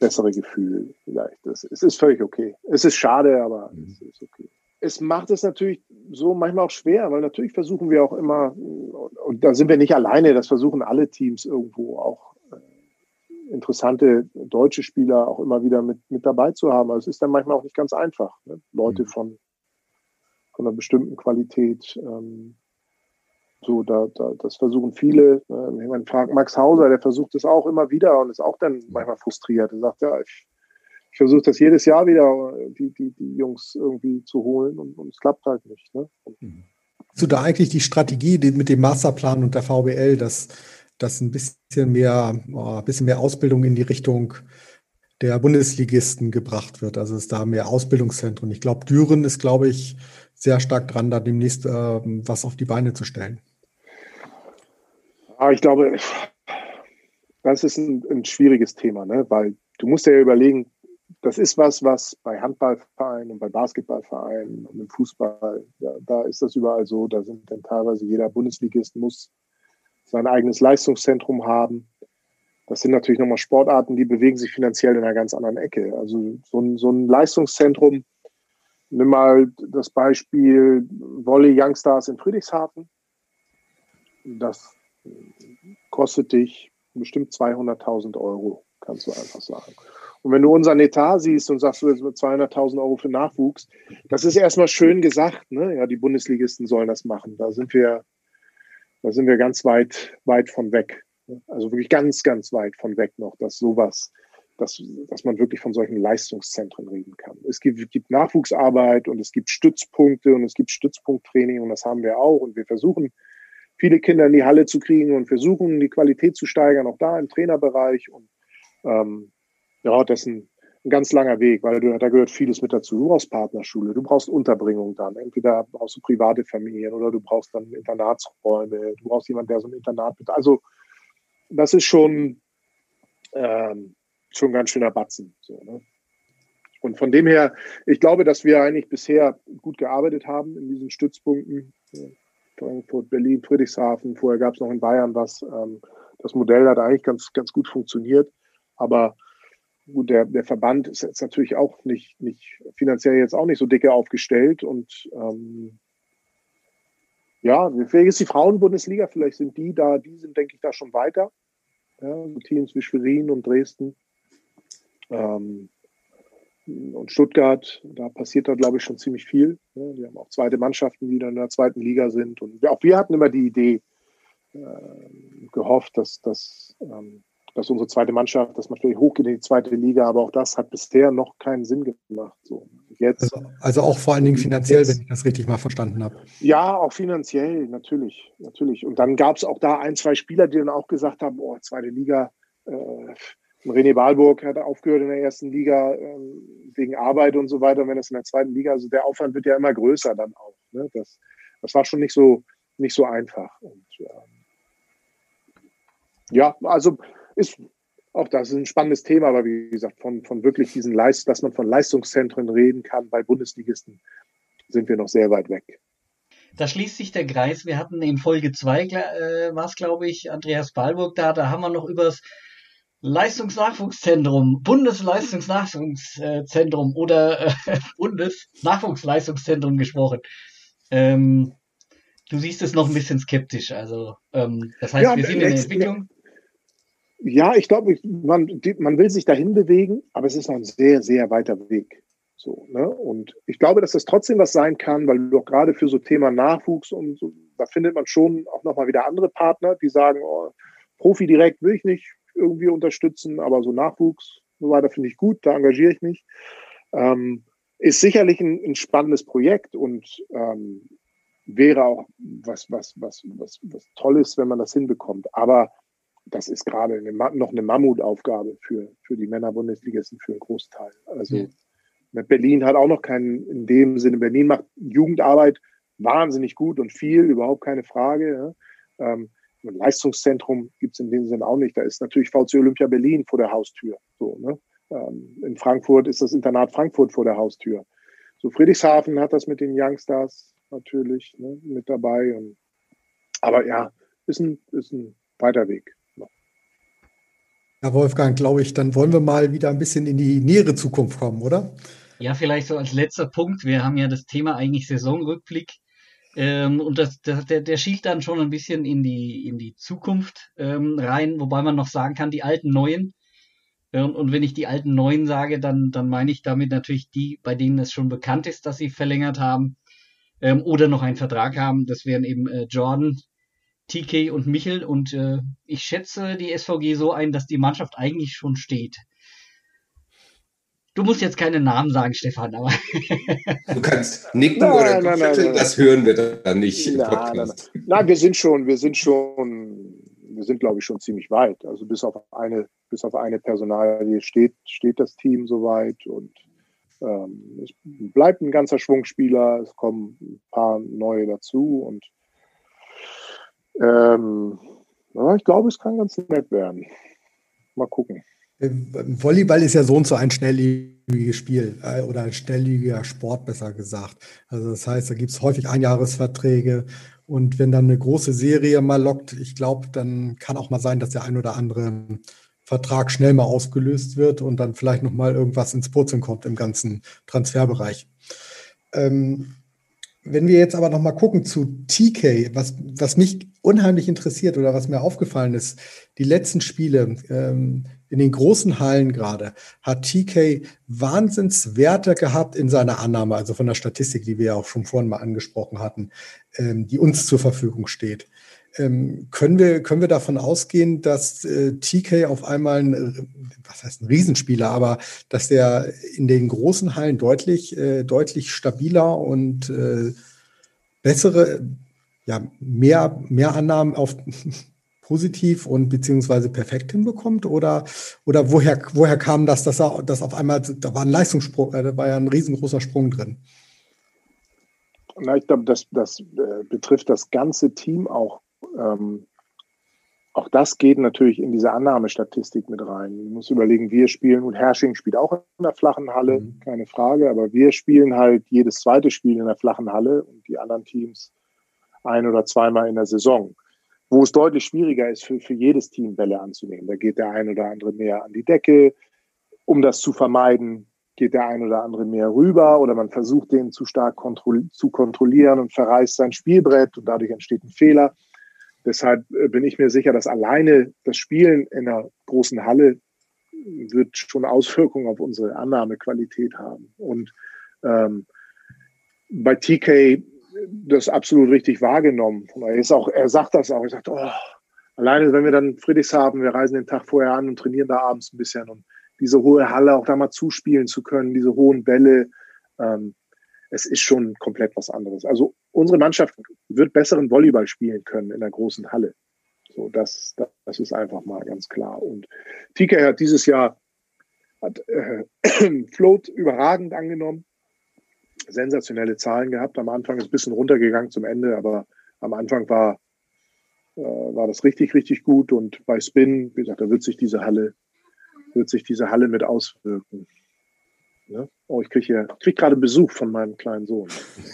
bessere Gefühl vielleicht. Das, es ist völlig okay. Es ist schade, aber mhm. es ist okay es macht es natürlich so manchmal auch schwer, weil natürlich versuchen wir auch immer, und da sind wir nicht alleine, das versuchen alle Teams irgendwo auch äh, interessante deutsche Spieler auch immer wieder mit, mit dabei zu haben. Also es ist dann manchmal auch nicht ganz einfach. Ne? Leute mhm. von, von einer bestimmten Qualität. Ähm, so, da, da, das versuchen viele. Ne? Ich meine, Frank Max Hauser, der versucht es auch immer wieder und ist auch dann manchmal frustriert. Er sagt, ja, ich ich versuche das jedes Jahr wieder, die, die, die Jungs irgendwie zu holen und, und es klappt halt nicht. Ne? So da eigentlich die Strategie die mit dem Masterplan und der VBL, dass, dass ein bisschen mehr, oh, ein bisschen mehr Ausbildung in die Richtung der Bundesligisten gebracht wird. Also es ist da mehr Ausbildungszentren. Ich glaube, Düren ist, glaube ich, sehr stark dran, da demnächst äh, was auf die Beine zu stellen. Aber ich glaube, das ist ein, ein schwieriges Thema, ne? weil du musst ja überlegen, das ist was, was bei Handballvereinen und bei Basketballvereinen und im Fußball, ja, da ist das überall so. Da sind dann teilweise jeder Bundesligist muss sein eigenes Leistungszentrum haben. Das sind natürlich nochmal Sportarten, die bewegen sich finanziell in einer ganz anderen Ecke. Also so ein, so ein Leistungszentrum, nimm mal das Beispiel Volley Youngstars in Friedrichshafen. Das kostet dich bestimmt 200.000 Euro, kannst du einfach sagen. Und wenn du unseren Etat siehst und sagst, du jetzt 200.000 Euro für Nachwuchs, das ist erstmal schön gesagt. Ne? Ja, die Bundesligisten sollen das machen. Da sind wir, da sind wir ganz weit, weit von weg. Also wirklich ganz, ganz weit von weg noch, dass sowas, dass, dass man wirklich von solchen Leistungszentren reden kann. Es gibt, gibt Nachwuchsarbeit und es gibt Stützpunkte und es gibt Stützpunkttraining und das haben wir auch. Und wir versuchen, viele Kinder in die Halle zu kriegen und versuchen, die Qualität zu steigern, auch da im Trainerbereich. Und ähm, ja, das ist ein, ein ganz langer Weg, weil du, da gehört vieles mit dazu. Du brauchst Partnerschule, du brauchst Unterbringung dann. Entweder brauchst du private Familien oder du brauchst dann Internatsräume, du brauchst jemanden, der so ein Internat mit. Also das ist schon, ähm, schon ein ganz schöner Batzen. So, ne? Und von dem her, ich glaube, dass wir eigentlich bisher gut gearbeitet haben in diesen Stützpunkten. Frankfurt, Berlin, Friedrichshafen, vorher gab es noch in Bayern was. Ähm, das Modell hat eigentlich ganz, ganz gut funktioniert. Aber gut, der, der Verband ist jetzt natürlich auch nicht, nicht finanziell jetzt auch nicht so dicke aufgestellt und ähm, ja, vielleicht ist die Frauenbundesliga, vielleicht sind die da, die sind, denke ich, da schon weiter. Ja, so Teams wie Schwerin und Dresden. Ähm, und Stuttgart, da passiert da, glaube ich, schon ziemlich viel. Ne? Die haben auch zweite Mannschaften, die dann in der zweiten Liga sind. Und auch wir hatten immer die Idee äh, gehofft, dass, dass, ähm, dass unsere zweite Mannschaft, dass man vielleicht hochgeht in die zweite Liga, aber auch das hat bisher noch keinen Sinn gemacht. So, jetzt, also, also auch vor allen Dingen finanziell, jetzt, wenn ich das richtig mal verstanden habe. Ja, auch finanziell, natürlich, natürlich. Und dann gab es auch da ein, zwei Spieler, die dann auch gesagt haben, oh, zweite Liga, äh, René Wahlburg hat aufgehört in der ersten Liga ähm, wegen Arbeit und so weiter. Und wenn das in der zweiten Liga, also der Aufwand wird ja immer größer dann auch. Ne? Das, das war schon nicht so, nicht so einfach. Und, ähm, ja, also ist auch das ist ein spannendes Thema, aber wie gesagt, von, von wirklich diesen Leist, dass man von Leistungszentren reden kann bei Bundesligisten, sind wir noch sehr weit weg. Da schließt sich der Kreis. Wir hatten in Folge 2, äh, war es glaube ich, Andreas Balburg da, da haben wir noch über das Leistungsnachwuchszentrum, Bundesleistungsnachwuchszentrum oder äh, Bundesnachwuchsleistungszentrum gesprochen. Ähm, du siehst es noch ein bisschen skeptisch. Also, ähm, das heißt, ja, wir sind in der Entwicklung. Ja, ich glaube, man, man will sich dahin bewegen, aber es ist noch ein sehr, sehr weiter Weg. So, ne? Und ich glaube, dass das trotzdem was sein kann, weil du auch gerade für so Thema Nachwuchs und so, da findet man schon auch nochmal wieder andere Partner, die sagen, oh, Profi direkt will ich nicht, irgendwie unterstützen, aber so Nachwuchs so weiter finde ich gut, da engagiere ich mich. Ähm, ist sicherlich ein, ein, spannendes Projekt und ähm, wäre auch was, was, was, was, was Tolles, wenn man das hinbekommt. Aber das ist gerade eine, noch eine Mammutaufgabe für, für die Männerbundesligisten für einen Großteil. Also ja. Berlin hat auch noch keinen, in dem Sinne, Berlin macht Jugendarbeit wahnsinnig gut und viel, überhaupt keine Frage. Ja. Ähm, ein Leistungszentrum gibt es in dem Sinne auch nicht. Da ist natürlich VC Olympia Berlin vor der Haustür. So, ne? Ähm, in Frankfurt ist das Internat Frankfurt vor der Haustür. So Friedrichshafen hat das mit den Youngstars natürlich ne, mit dabei. Und, aber ja, ist ein, ist ein weiter Weg. Ja, Wolfgang, glaube ich, dann wollen wir mal wieder ein bisschen in die nähere Zukunft kommen, oder? Ja, vielleicht so als letzter Punkt. Wir haben ja das Thema eigentlich Saisonrückblick ähm, und das, das, der, der schielt dann schon ein bisschen in die, in die Zukunft ähm, rein, wobei man noch sagen kann, die alten Neuen. Ähm, und wenn ich die alten Neuen sage, dann, dann meine ich damit natürlich die, bei denen es schon bekannt ist, dass sie verlängert haben ähm, oder noch einen Vertrag haben. Das wären eben äh, Jordan, TK und Michel. Und äh, ich schätze die SVG so ein, dass die Mannschaft eigentlich schon steht. Du musst jetzt keine Namen sagen, Stefan, aber. du kannst nicken nein, oder nein, nein, nein, das hören wir dann nicht im Podcast. Nein, nein, wir sind schon, wir sind schon, wir sind, glaube ich, schon ziemlich weit. Also bis auf eine, bis auf eine Personalie steht, steht das Team soweit und ähm, es bleibt ein ganzer Schwungspieler, es kommen ein paar neue dazu und ähm, ja, ich glaube, es kann ganz nett werden. Mal gucken. Volleyball ist ja so und so ein schnelllebiges Spiel äh, oder ein schnelllebiger Sport, besser gesagt. Also das heißt, da gibt es häufig Einjahresverträge und wenn dann eine große Serie mal lockt, ich glaube, dann kann auch mal sein, dass der ein oder andere Vertrag schnell mal ausgelöst wird und dann vielleicht noch mal irgendwas ins Purzeln kommt im ganzen Transferbereich. Ähm, wenn wir jetzt aber noch mal gucken zu TK, was, was mich unheimlich interessiert oder was mir aufgefallen ist, die letzten Spiele ähm, in den großen Hallen gerade, hat TK Wahnsinnswerte gehabt in seiner Annahme, also von der Statistik, die wir ja auch schon vorhin mal angesprochen hatten, ähm, die uns zur Verfügung steht. Ähm, können, wir, können wir davon ausgehen, dass äh, TK auf einmal ein, was heißt ein Riesenspieler, aber dass der in den großen Hallen deutlich, äh, deutlich stabiler und äh, bessere, ja, mehr, mehr Annahmen auf positiv und beziehungsweise perfekt hinbekommt? Oder, oder woher, woher kam das, dass er dass auf einmal, da war ein Leistungssprung, äh, da war ja ein riesengroßer Sprung drin? Na, ich glaube, das, das äh, betrifft das ganze Team auch. Ähm, auch das geht natürlich in diese Annahmestatistik mit rein. Man muss überlegen, wir spielen, und Hersching spielt auch in der flachen Halle, mhm. keine Frage, aber wir spielen halt jedes zweite Spiel in der flachen Halle und die anderen Teams ein oder zweimal in der Saison. Wo es deutlich schwieriger ist, für, für jedes Team Bälle anzunehmen. Da geht der ein oder andere mehr an die Decke. Um das zu vermeiden, geht der ein oder andere mehr rüber oder man versucht, den zu stark kontroll zu kontrollieren und verreißt sein Spielbrett und dadurch entsteht ein Fehler. Deshalb äh, bin ich mir sicher, dass alleine das Spielen in einer großen Halle wird schon Auswirkungen auf unsere Annahmequalität haben. Und ähm, bei TK das absolut richtig wahrgenommen. Er, ist auch, er sagt das auch. Er sagt, oh, alleine wenn wir dann Friedrichs haben, wir reisen den Tag vorher an und trainieren da abends ein bisschen und diese hohe Halle auch da mal zuspielen zu können, diese hohen Bälle, ähm, es ist schon komplett was anderes. Also unsere Mannschaft wird besseren Volleyball spielen können in der großen Halle. So, das, das ist einfach mal ganz klar. Und TK hat dieses Jahr hat, äh, Float überragend angenommen sensationelle Zahlen gehabt. Am Anfang ist ein bisschen runtergegangen zum Ende, aber am Anfang war, äh, war das richtig, richtig gut. Und bei Spin, wie gesagt, da wird sich diese Halle, wird sich diese Halle mit auswirken. Ne? Oh, ich kriege krieg gerade Besuch von meinem kleinen Sohn.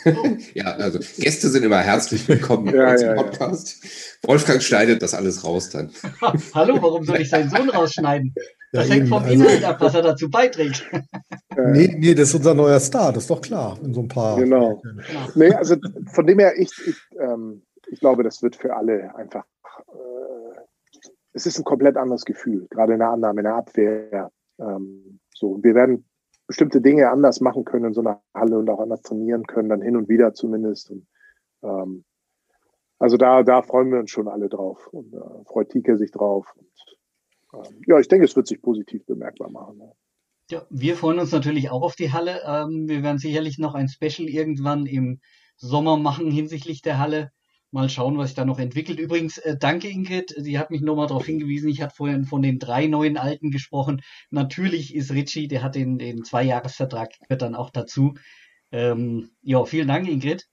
ja, also Gäste sind immer herzlich willkommen ja, ja, Podcast. Ja. Wolfgang schneidet das alles raus dann. Hallo, warum soll ich seinen Sohn rausschneiden? Das hängt vom also, Inhalt ab, was er dazu beiträgt. nee, nee, das ist unser neuer Star, das ist doch klar, in so ein paar. Genau. genau. Nee, also von dem her, ich, ich, ähm, ich glaube, das wird für alle einfach. Äh, es ist ein komplett anderes Gefühl, gerade in der Annahme, in der Abwehr. Ähm, so, wir werden bestimmte Dinge anders machen können in so einer Halle und auch anders trainieren können, dann hin und wieder zumindest. Und, ähm, also da, da freuen wir uns schon alle drauf und äh, freut Tike sich drauf. Und, ähm, ja, ich denke, es wird sich positiv bemerkbar machen. Ja. Ja, wir freuen uns natürlich auch auf die Halle. Ähm, wir werden sicherlich noch ein Special irgendwann im Sommer machen hinsichtlich der Halle. Mal schauen, was sich da noch entwickelt. Übrigens, äh, danke Ingrid. Sie hat mich nochmal darauf hingewiesen. Ich hatte vorhin von den drei neuen Alten gesprochen. Natürlich ist Richie, der hat den, den Zweijahresvertrag, gehört dann auch dazu. Ähm, ja, vielen Dank, Ingrid.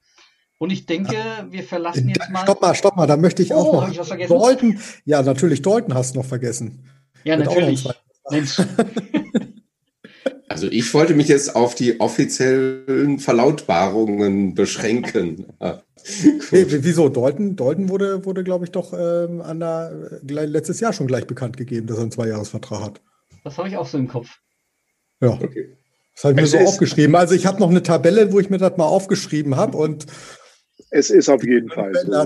Und ich denke, wir verlassen jetzt mal. Stopp mal, stopp mal, da möchte ich oh, auch noch. Ich was vergessen? Dalton, ja, natürlich, Dalton hast du noch vergessen. Ja, Wird natürlich. Also ich wollte mich jetzt auf die offiziellen Verlautbarungen beschränken. hey, wieso? Dalton, Dalton wurde, wurde glaube ich, doch ähm, an der, letztes Jahr schon gleich bekannt gegeben, dass er einen Zweijahresvertrag hat. Das habe ich auch so im Kopf. Ja. Okay. Das habe ich mir es so aufgeschrieben. Also ich habe noch eine Tabelle, wo ich mir das mal aufgeschrieben habe und es ist auf jeden Fall so, ja.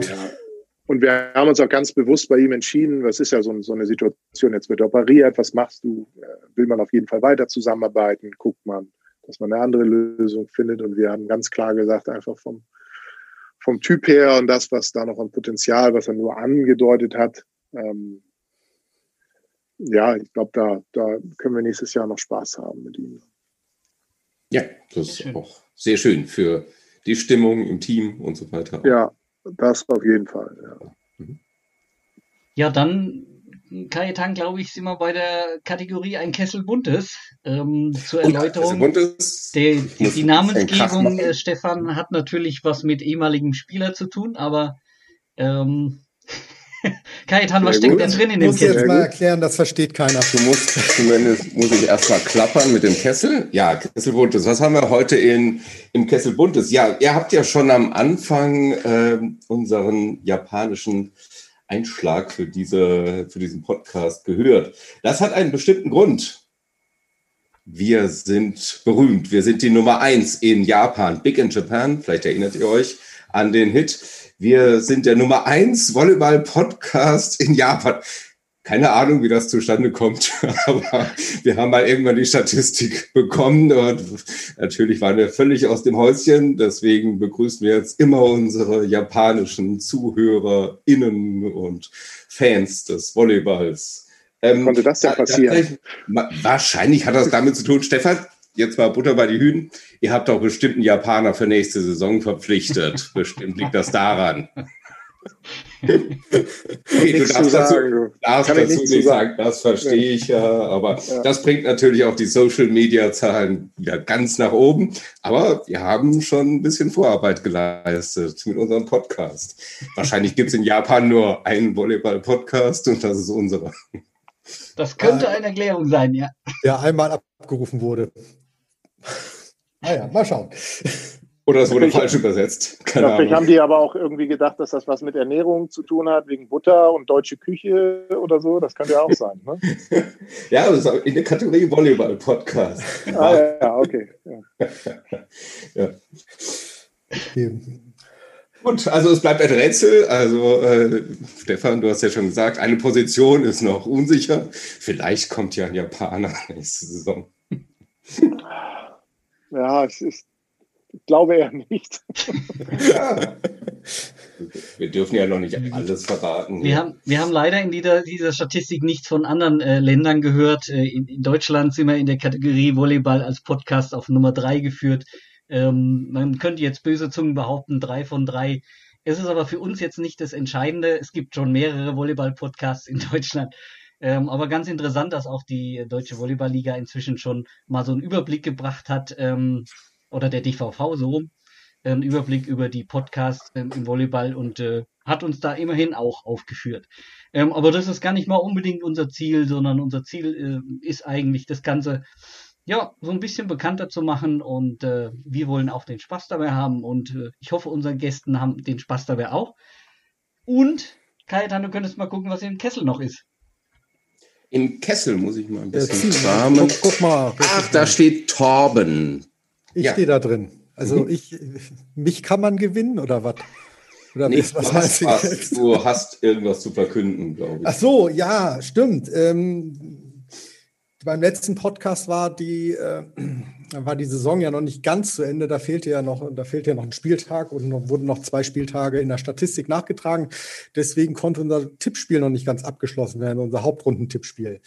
Und wir haben uns auch ganz bewusst bei ihm entschieden, was ist ja so, so eine Situation, jetzt wird operiert, was machst du? Äh, will man auf jeden Fall weiter zusammenarbeiten? Guckt man, dass man eine andere Lösung findet. Und wir haben ganz klar gesagt, einfach vom, vom Typ her und das, was da noch an Potenzial, was er nur angedeutet hat, ähm, ja, ich glaube, da, da können wir nächstes Jahr noch Spaß haben mit ihm. Ja, das ist auch sehr schön für die Stimmung im Team und so weiter. Ja, das auf jeden Fall, ja. Mhm. Ja, dann, Kajetan, glaube ich, sind wir bei der Kategorie ein Kessel Buntes. Ähm, zur Erläuterung. Buntes. Die, die, die Namensgebung, äh, Stefan, hat natürlich was mit ehemaligem Spieler zu tun, aber ähm, Kajetan, was steckt denn drin in dem Kessel? Ich muss jetzt mal erklären, das versteht keiner. Du musst, zumindest muss ich erstmal klappern mit dem Kessel. Ja, Kessel Buntes. Was haben wir heute in, im Kessel Buntes? Ja, ihr habt ja schon am Anfang äh, unseren japanischen Einschlag für, diese, für diesen Podcast gehört. Das hat einen bestimmten Grund. Wir sind berühmt. Wir sind die Nummer eins in Japan. Big in Japan. Vielleicht erinnert ihr euch an den Hit. Wir sind der Nummer eins Volleyball-Podcast in Japan. Keine Ahnung, wie das zustande kommt, aber wir haben mal irgendwann die Statistik bekommen und natürlich waren wir völlig aus dem Häuschen. Deswegen begrüßen wir jetzt immer unsere japanischen ZuhörerInnen und Fans des Volleyballs. Ähm, Konnte das denn passieren? Wahrscheinlich hat das damit zu tun, Stefan, jetzt mal Butter bei die Hühnen. Ihr habt doch bestimmt einen Japaner für nächste Saison verpflichtet. bestimmt liegt das daran. okay, du darfst dazu, darfst dazu nicht sagen, das verstehe ich ja, aber ja. das bringt natürlich auch die Social Media Zahlen wieder ganz nach oben. Aber wir haben schon ein bisschen Vorarbeit geleistet mit unserem Podcast. Wahrscheinlich gibt es in Japan nur einen Volleyball-Podcast und das ist unserer. Das könnte eine Erklärung sein, ja. Der einmal abgerufen wurde. Naja, mal schauen. Oder es wurde falsch übersetzt. Keine vielleicht haben die aber auch irgendwie gedacht, dass das was mit Ernährung zu tun hat, wegen Butter und deutsche Küche oder so. Das könnte ja auch sein. Ne? ja, das ist in der Kategorie Volleyball-Podcast. Ah, ja, okay. Ja. ja. Gut, also es bleibt ein Rätsel. Also äh, Stefan, du hast ja schon gesagt, eine Position ist noch unsicher. Vielleicht kommt ja ein Japaner nächste Saison. Ja, ich, ich glaube eher nicht. Ja. Wir dürfen ja noch nicht alles verraten. Wir haben, wir haben leider in dieser, dieser Statistik nichts von anderen äh, Ländern gehört. Äh, in, in Deutschland sind wir in der Kategorie Volleyball als Podcast auf Nummer drei geführt. Ähm, man könnte jetzt böse Zungen behaupten, drei von drei. Es ist aber für uns jetzt nicht das Entscheidende. Es gibt schon mehrere Volleyball-Podcasts in Deutschland. Ähm, aber ganz interessant, dass auch die Deutsche Volleyballliga inzwischen schon mal so einen Überblick gebracht hat, ähm, oder der DVV so rum, einen Überblick über die Podcasts ähm, im Volleyball und äh, hat uns da immerhin auch aufgeführt. Ähm, aber das ist gar nicht mal unbedingt unser Ziel, sondern unser Ziel äh, ist eigentlich das Ganze ja so ein bisschen bekannter zu machen und äh, wir wollen auch den Spaß dabei haben und äh, ich hoffe, unsere Gästen haben den Spaß dabei auch. Und Kajetan, du könntest mal gucken, was im Kessel noch ist. Im Kessel muss ich mal ein bisschen kramen. guck, guck mal. Ach, da steht Torben. Ich Ja. stehe da drin. Also Mhm. ich, mich kann man gewinnen oder was? Oder Nee, was du, hast jetzt? du hast irgendwas zu verkünden, glaube ich. Ach so, ja, stimmt. Ähm, beim letzten Podcast war die, äh, war die Saison ja noch nicht ganz zu Ende. Da fehlte ja noch, da fehlte ja noch ein Spieltag und noch, wurden noch zwei Spieltage in der Statistik nachgetragen. Deswegen konnte unser Tippspiel noch nicht ganz abgeschlossen werden, unser Hauptrundentippspiel.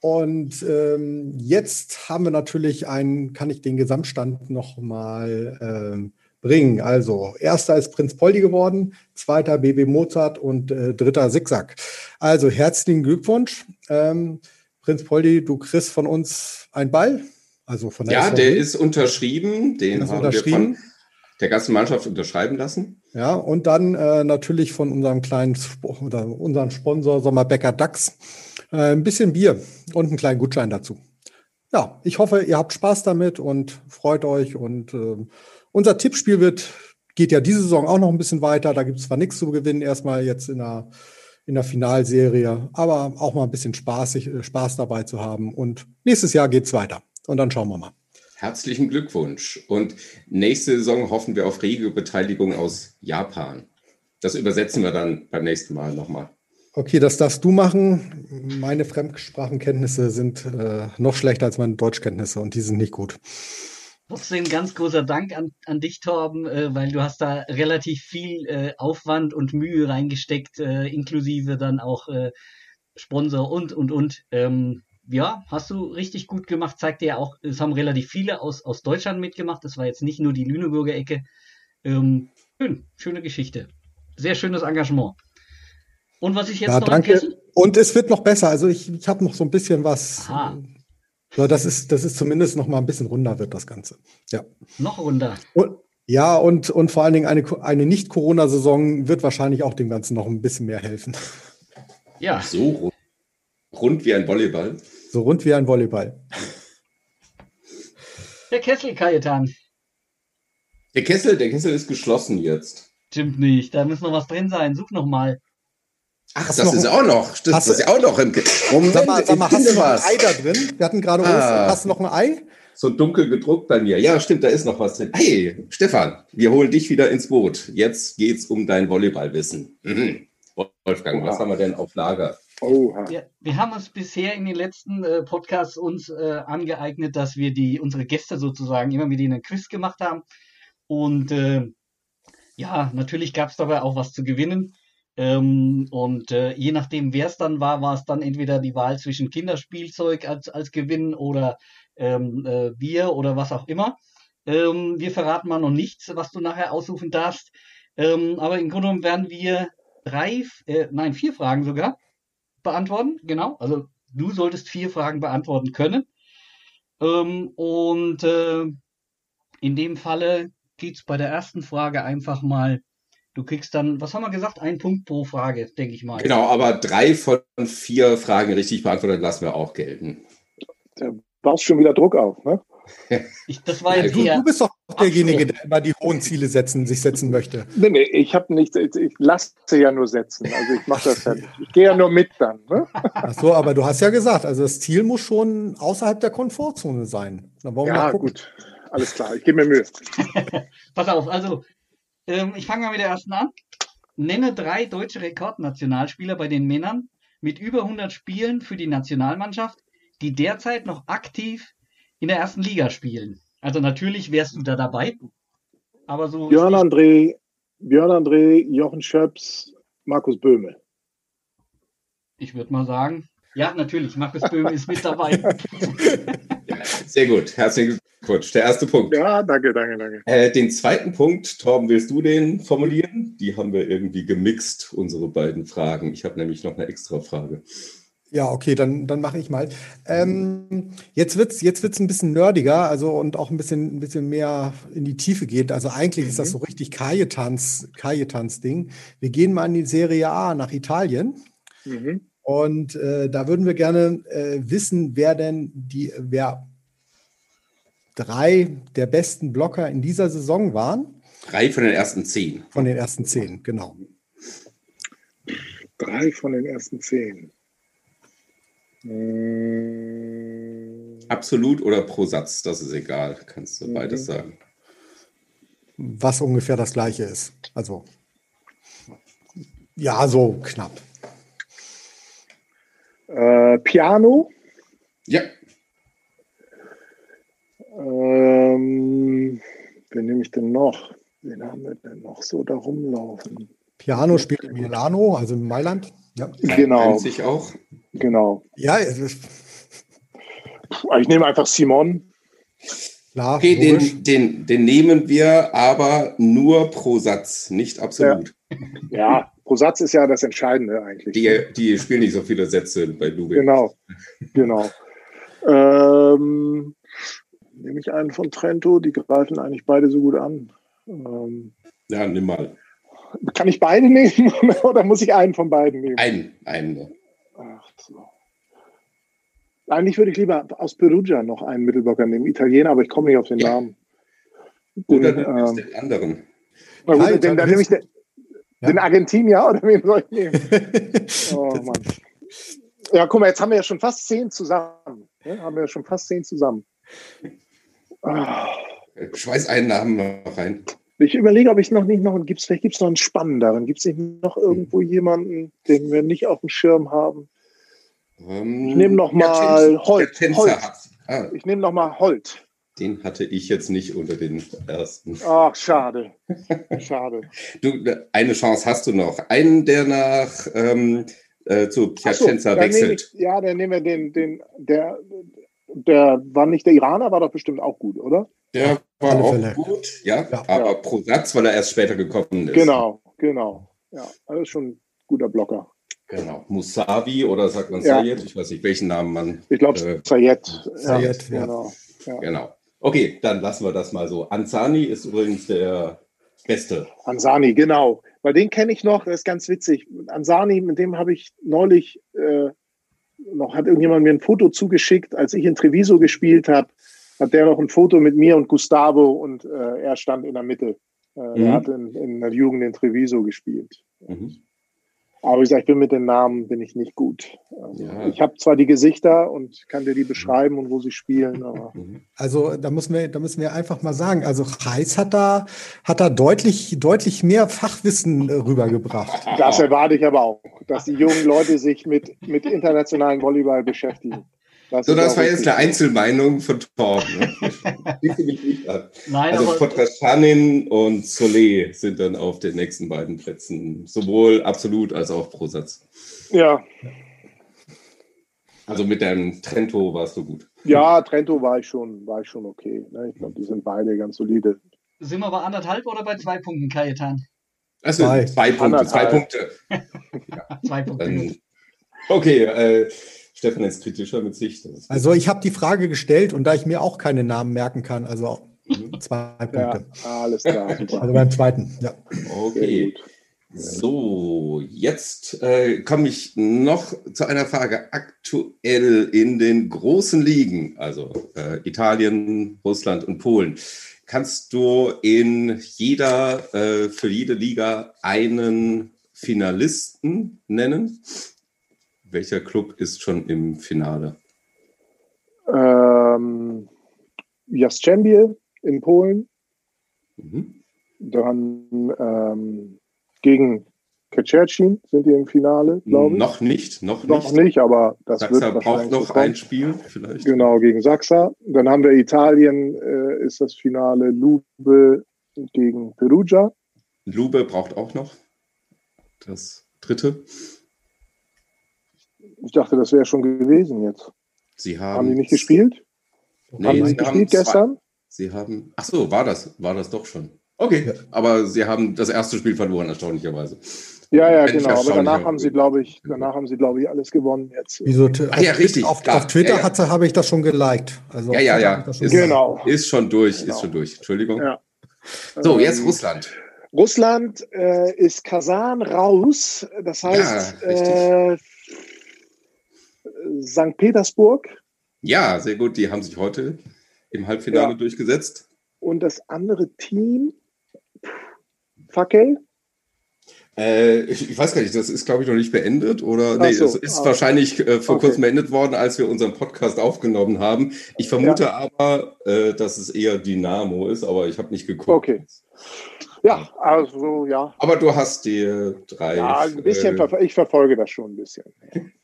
Und ähm, jetzt haben wir natürlich einen, kann ich den Gesamtstand noch mal ähm, bringen. Also erster ist Prinz Poldi geworden, zweiter BB Mozart und äh, dritter Zigzag. Also herzlichen Glückwunsch. Ähm, Prinz Poldi, du kriegst von uns einen Ball. Also von der Ja, SVG. der ist unterschrieben. Den Ist haben unterschrieben. wir von der ganzen Mannschaft unterschreiben lassen. Ja, und dann äh, natürlich von unserem kleinen oder unserem Sponsor Sommerbecker DAX äh, ein bisschen Bier und einen kleinen Gutschein dazu. Ja, ich hoffe, ihr habt Spaß damit und freut euch. Und ähm, unser Tippspiel wird, geht ja diese Saison auch noch ein bisschen weiter. Da gibt es zwar nichts zu gewinnen, erstmal jetzt in der, in der Finalserie, aber auch mal ein bisschen spaßig, äh, Spaß dabei zu haben. Und nächstes Jahr geht's weiter. Und dann schauen wir mal. Herzlichen Glückwunsch. Und nächste Saison hoffen wir auf rege Beteiligung aus Japan. Das übersetzen wir dann beim nächsten Mal nochmal. Okay, das darfst du machen. Meine Fremdsprachenkenntnisse sind äh, noch schlechter als meine Deutschkenntnisse und die sind nicht gut. Trotzdem ganz großer Dank an, an dich, Torben, äh, weil du hast da relativ viel äh, Aufwand und Mühe reingesteckt, äh, inklusive dann auch äh, Sponsor und, und, und. Ähm, ja, hast du richtig gut gemacht. Zeigt dir ja auch, es haben relativ viele aus, aus Deutschland mitgemacht. Das war jetzt nicht nur die Lüneburger Ecke. Ähm, schön, schöne Geschichte. Sehr schönes Engagement. Und was ich jetzt Ja, noch danke. Und es wird noch besser. Also ich, ich habe noch so ein bisschen was. Aha. Ja, das ist, das ist zumindest noch mal ein bisschen runder wird das Ganze. Ja. noch runter. Und, ja, und, und vor allen Dingen eine, eine Nicht-Corona-Saison wird wahrscheinlich auch dem Ganzen noch ein bisschen mehr helfen. Ja, So rund, rund wie ein Volleyball. So rund wie ein Volleyball. der Kessel, Kajetan. Der Kessel, der Kessel ist geschlossen jetzt. Stimmt nicht, da muss noch was drin sein. Such noch mal. Ach, das noch- ist auch noch. Das, hast das ist ja auch noch im. Moment, Sag mal, sag mal hast du noch ein was. Ei da drin? Wir hatten gerade Ah. Ostern. Hast du noch ein Ei? So dunkel gedruckt bei mir. Ja, stimmt, da ist noch was drin. Hey, Stefan, wir holen dich wieder ins Boot. Jetzt geht's um dein Volleyballwissen. Mhm. Wolfgang, was Oha. haben wir denn auf Lager? Oha. Wir, wir haben uns bisher in den letzten äh, Podcasts uns äh, angeeignet, dass wir die unsere Gäste sozusagen immer mit ihnen einen Quiz gemacht haben. Und äh, ja, natürlich gab es dabei auch was zu gewinnen. Ähm, und äh, je nachdem, wer es dann war, war es dann entweder die Wahl zwischen Kinderspielzeug als, als Gewinn oder ähm, äh, Bier oder was auch immer. Ähm, wir verraten mal noch nichts, was du nachher aussuchen darfst. Ähm, aber im Grunde genommen werden wir drei, äh, nein, vier Fragen sogar beantworten. Genau. Also du solltest vier Fragen beantworten können. Ähm, und äh, in dem Falle geht's bei der ersten Frage einfach mal. Du kriegst dann, was haben wir gesagt? Ein Punkt pro Frage, denke ich mal. Genau, aber drei von vier Fragen richtig beantwortet lassen wir auch gelten. Da baust schon wieder Druck auf, ne? Ich, das war jetzt Du, du bist doch derjenige, der immer die hohen Ziele setzen, sich setzen möchte. Nee, nee, ich habe nichts, ich, ich lasse ja nur setzen. Also ich mache das ja nicht. Ich gehe ja nur mit dann. Ne? Ach so, aber du hast ja gesagt, also das Ziel muss schon außerhalb der Komfortzone sein. Dann wollen wir Ja, gut. Alles klar, ich gebe mir Mühe. Pass auf, also Ähm, ich fange mal mit der ersten an. Nenne drei deutsche Rekordnationalspieler bei den Männern mit über 100 Spielen für die Nationalmannschaft, die derzeit noch aktiv in der ersten Liga spielen. Also natürlich wärst du da dabei. Aber so. Björn André, Björn André, Jochen Schöps, Markus Böhme. Ich würde mal sagen, ja, natürlich, Markus Böhme ist mit dabei. Ja, sehr gut. Herzlichen Glückwunsch. Der erste Punkt. Ja, danke, danke, danke. Äh, den zweiten Punkt, Torben, willst du den formulieren? Die haben wir irgendwie gemixt, unsere beiden Fragen. Ich habe nämlich noch eine extra Frage. Ja, okay, dann, dann mache ich mal. Ähm, jetzt wird's jetzt wird's ein bisschen nerdiger, also und auch ein bisschen, ein bisschen mehr in die Tiefe geht. Also eigentlich ist das so richtig Kajetans, Kajetans-Ding. Wir gehen mal in die Serie A nach Italien. Mhm. Und äh, da würden wir gerne äh, wissen, wer denn die, wer drei der besten Blocker in dieser Saison waren. Drei von den ersten zehn. Von den ersten zehn, genau. Drei von den ersten zehn. Mm, Absolut oder pro Satz, das ist egal. Kannst du beides sagen. Was ungefähr das gleiche ist. Also, ja, so knapp. Äh, Piano. Ja, Ähm, wen nehme ich denn noch? Wen haben wir denn noch so da rumlaufen? Piano spielt in Milano, also in Mailand. Ja, Genau, sich auch. genau. ja es ist Puh, Ich nehme einfach Simon. klar. Okay, den, den, den nehmen wir aber nur pro Satz, nicht absolut. Ja, pro Satz ist ja das Entscheidende eigentlich. Die, die spielen nicht so viele Sätze bei Lubin. Genau, genau. Ähm, nehme ich einen von Trento, die greifen eigentlich beide so gut an. Ähm, Ja, nimm mal. kann ich beide nehmen oder muss ich einen von beiden nehmen? Einen, einen. Ach so. Eigentlich würde ich lieber aus Perugia noch einen Mittelblocker nehmen, Italiener, aber ich komme nicht auf den Ja. Namen. Den, Oder du nimmst ähm, den anderen. na gut, Ja, den, dann nehme ich den, Ja. den Argentinier oder wen soll ich nehmen? Oh Mann. Ja, guck mal, jetzt haben wir ja schon fast zehn zusammen. Ne? Haben wir ja schon fast zehn zusammen. Ah. Schweiß einen Namen noch rein. Ich überlege, ob ich noch nicht noch, gibt's, vielleicht gibt es noch einen spannenderen. Gibt es nicht noch irgendwo jemanden, den wir nicht auf dem Schirm haben? Ähm, Ich nehme noch der mal Tänzer- Holt, Holt. Ah, Ich nehme noch mal Holt. den hatte ich jetzt nicht unter den ersten. Ach, schade. Schade. Du, eine Chance hast du noch. Einen, der nach ähm, äh, zu so, Piacenza nehme wechselt. ich, ja, dann nehmen wir den, den, der, der war nicht der Iraner, war doch bestimmt auch gut, oder? Der war alle auch Fälle. gut, ja, Ja. aber Ja. pro Satz, weil er erst später gekommen ist. Genau, genau. Ja, das ist schon ein guter Blocker. Genau. Musavi oder sagt man Ja. Sayed? Ich weiß nicht, welchen Namen man. Ich glaube, Äh, Sayed. Sayed, ja. Genau. Ja. Genau. Okay, dann lassen wir das mal so. Ansani ist übrigens der Beste. Ansani, genau. Weil den kenne ich noch, das ist ganz witzig. Ansani, mit dem habe ich neulich äh, noch, hat irgendjemand mir ein Foto zugeschickt, als ich in Treviso gespielt habe, hat der noch ein Foto mit mir und Gustavo und äh, er stand in der Mitte. Äh, Mhm. Er hat in, in der Jugend in Treviso gespielt. Mhm. Aber wie gesagt, ich bin mit den Namen bin ich nicht gut. Also, Ja. Ich habe zwar die Gesichter und kann dir die beschreiben und wo sie spielen, aber Mhm. Also da müssen wir, da müssen wir einfach mal sagen, also Reis hat da, hat da deutlich, deutlich mehr Fachwissen äh, rübergebracht. das erwarte ich aber auch, dass die jungen Leute sich mit, mit internationalen Volleyball beschäftigen. So, ist das war jetzt eine Einzelmeinung von Torben. Ne? Nein, Also Potraschanin und Solé sind dann auf den nächsten beiden Plätzen, sowohl absolut als auch pro Satz. Ja, Also mit deinem Trento warst du gut. ja, Trento war ich schon, war ich schon okay. Ne? Ich glaube, die sind beide ganz solide. sind wir bei anderthalb oder bei zwei Punkten, Kajetan? Also Zwei. zwei Punkte, zwei Anderthalb. Punkte. Zwei Punkte. Dann, okay, äh, Stefan ist kritischer mit sich. Also ich habe die Frage gestellt und da ich mir auch keine Namen merken kann, also zwei Ja, Punkte. alles klar. Super. Also beim zweiten, ja. Okay. gut. So, jetzt äh, komme ich noch zu einer Frage. Aktuell in den großen Ligen, also äh, Italien, Russland und Polen, kannst du in jeder, äh, für jede Liga einen Finalisten nennen? Welcher Club ist schon im Finale? Ähm, Jastrzębie in Polen, Mhm. Dann ähm, gegen Kacherchin sind die im Finale, glaube ich. Noch nicht, noch nicht. Noch nicht, aber das Sachsa wird braucht wahrscheinlich noch so kommen. ein Spiel vielleicht. Genau, gegen Sachsa. Dann haben wir Italien, äh, ist das Finale Lube gegen Perugia. Lube braucht auch noch das dritte. Ich dachte, das wäre schon gewesen jetzt. Sie haben, Haben die nicht gespielt? Nee, haben die sie nicht gespielt zwei- gestern? Sie haben. Ach so, war das, war das doch schon. Okay, aber sie haben das erste Spiel verloren, erstaunlicherweise. Ja, ja, genau. Aber danach habe. haben sie, glaube ich, danach haben sie, glaube ich, alles gewonnen jetzt. Wieso, Ach ja, richtig, Auf, auf Twitter Ja, ja. hat- habe ich das schon geliked. Also Ja, auf ja, Twitter ja. habe ich das schon Ist, geliked. Genau. ist schon durch, Genau. ist schon durch. Entschuldigung. Ja. So, jetzt Ähm, Russland. Russland äh, ist Kasan raus. Das heißt, äh, St. Petersburg Ja, sehr gut. Die haben sich heute im Halbfinale Ja. durchgesetzt. und das andere Team, Fackel. Äh, ich, ich weiß gar nicht, das ist, glaube ich, noch nicht beendet. Oder Ach nee, so, es ist ah. wahrscheinlich äh, vor Okay. kurzem beendet worden, als wir unseren Podcast aufgenommen haben. Ich vermute aber, äh, dass es eher Dynamo ist, aber ich habe nicht geguckt. Okay. Ja, also ja. Aber du hast die drei. Ja, ein bisschen, äh, verf- ich verfolge das schon ein bisschen.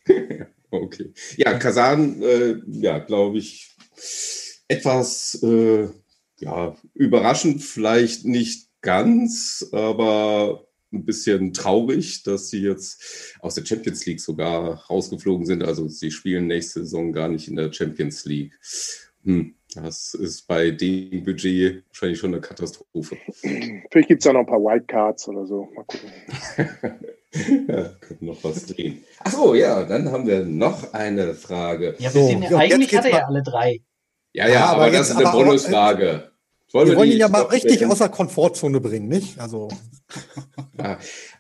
Okay. Ja, Kasan, äh, ja, glaube ich, etwas äh, ja, überraschend, vielleicht nicht ganz, aber ein bisschen traurig, dass sie jetzt aus der Champions League sogar rausgeflogen sind. Also sie spielen nächste Saison gar nicht in der Champions League. Hm, das ist bei dem Budget wahrscheinlich schon eine Katastrophe. Vielleicht gibt es ja noch ein paar Wildcards oder so. Mal gucken. ja, können noch was drehen. Ach so, ja, dann haben wir noch eine Frage. Ja, wir So, sind, ja, eigentlich hat er ja alle drei. Ja, ja, aber, aber das ist eine aber- Bonusfrage. Wollen Wir wollen ihn ja mal richtig stellen? aus der Komfortzone bringen, nicht? Also, Ah,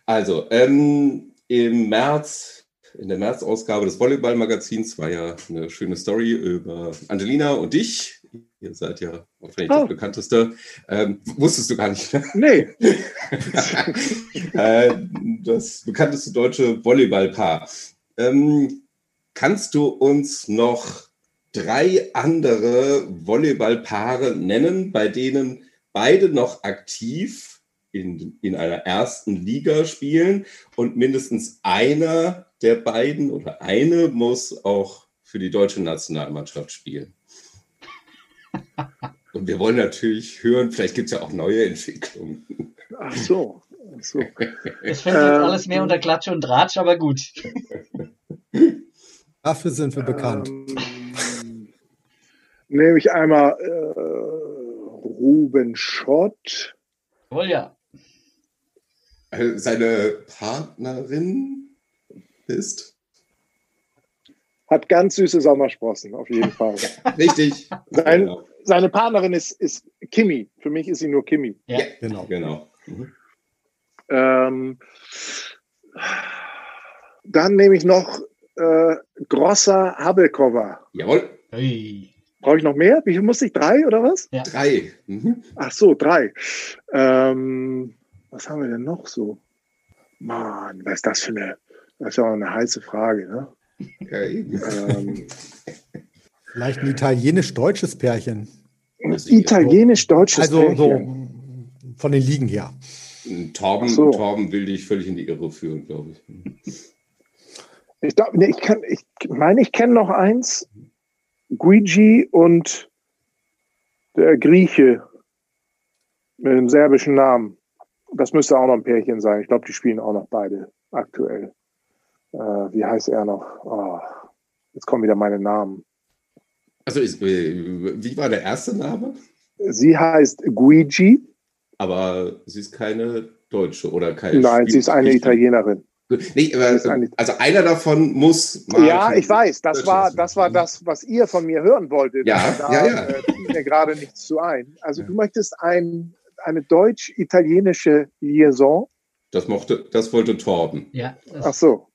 Also, ähm, im März, in der März-Ausgabe des Volleyball-Magazins war ja eine schöne Story über Angelina und dich. Ihr seid ja wahrscheinlich Oh. das bekannteste. Ähm, wusstest du gar nicht, ne? Nee, äh, das bekannteste deutsche Volleyballpaar. Ähm, kannst du uns noch drei andere Volleyballpaare nennen, bei denen beide noch aktiv in, in einer ersten Liga spielen und mindestens einer der beiden oder eine muss auch für die deutsche Nationalmannschaft spielen? Und wir wollen natürlich hören, vielleicht gibt es ja auch neue Entwicklungen. ach so. Ach so. Das fällt jetzt Ähm, alles mehr unter Klatsche und Tratsch, aber gut. dafür sind wir bekannt. Ähm, nehme ich einmal äh, Ruben Schott. Wohl ja. Äh, seine Partnerin ist? Hat ganz süße Sommersprossen, auf jeden Fall. Richtig. Sein, Genau. seine Partnerin ist, ist Kimi. Für mich ist sie nur Kimi. Ja. Genau. genau. Mhm. Ähm, dann nehme ich noch äh, Grosser Habelkova. Jawohl, Ui. Brauche ich noch mehr? Wie viel muss ich? Drei oder was? drei. Mhm. Ach so, drei. Ähm, was haben wir denn noch so? Mann, was ist das für eine, das ist ja auch eine heiße Frage, ne? Ja, eben. Ähm, Vielleicht ein italienisch-deutsches Pärchen. Italienisch-deutsches Also Pärchen. so von den Ligen her. Torben, so. Torben will dich völlig in die Irre führen, glaube ich. Ich, glaub, nee, ich, kann, ich meine, ich kenne noch eins. Guigi und der Grieche mit dem serbischen Namen. Das müsste auch noch ein Pärchen sein. Ich glaube, die spielen auch noch beide aktuell. Äh, wie heißt er noch? Oh, jetzt kommen wieder meine Namen. Also, ist, äh, wie war der erste Name? Sie heißt Guigi. Aber sie ist keine Deutsche oder keine. Nein, sie ist eine Spiel- Italienerin. Nee, eine- also einer davon muss. mal Ja, ich weiß. Das war, das war das, was ihr von mir hören wolltet. Ja, da ja, ja. Äh, fiel mir gerade nichts zu ein. Also du möchtest ein, eine deutsch-italienische Liaison. Das mochte, das wollte Torben. Ja, das Ach so.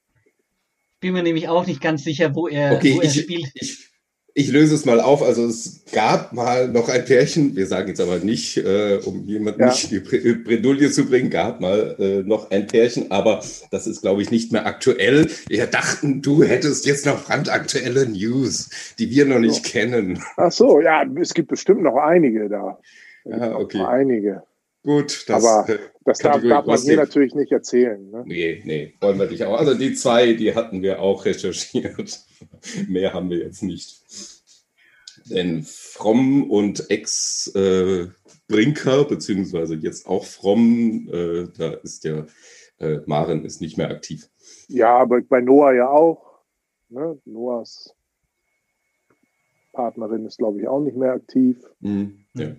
Bin mir nämlich auch nicht ganz sicher, wo er, Okay, wo er ich, spielt. ich, ich löse es mal auf. Also es gab mal noch ein Pärchen, wir sagen jetzt aber nicht, äh, um jemanden Ja. nicht in die Bre- Bredouille zu bringen, gab mal äh, noch ein Pärchen, aber das ist, glaube ich, nicht mehr aktuell. Wir dachten, du hättest jetzt noch brandaktuelle News, die wir noch nicht kennen. Ach so, ja, es gibt bestimmt noch einige da. Ja, okay. Einige. Gut, das, Aber das darf, darf man hier Gossip. natürlich nicht erzählen. Ne? Nee, nee, wollen wir hier Gossip. natürlich nicht erzählen. Ne? Nee, nee, wollen wir nicht auch. Also die zwei, die hatten wir auch recherchiert. Mehr haben wir jetzt nicht. Denn Fromm und Ex-Brinker, beziehungsweise jetzt auch Fromm, äh, da ist ja, äh, Maren ist nicht mehr aktiv. Ja, aber bei Noah ja auch. Ne? Noahs Partnerin ist, glaube ich, auch nicht mehr aktiv. Mhm. Ja.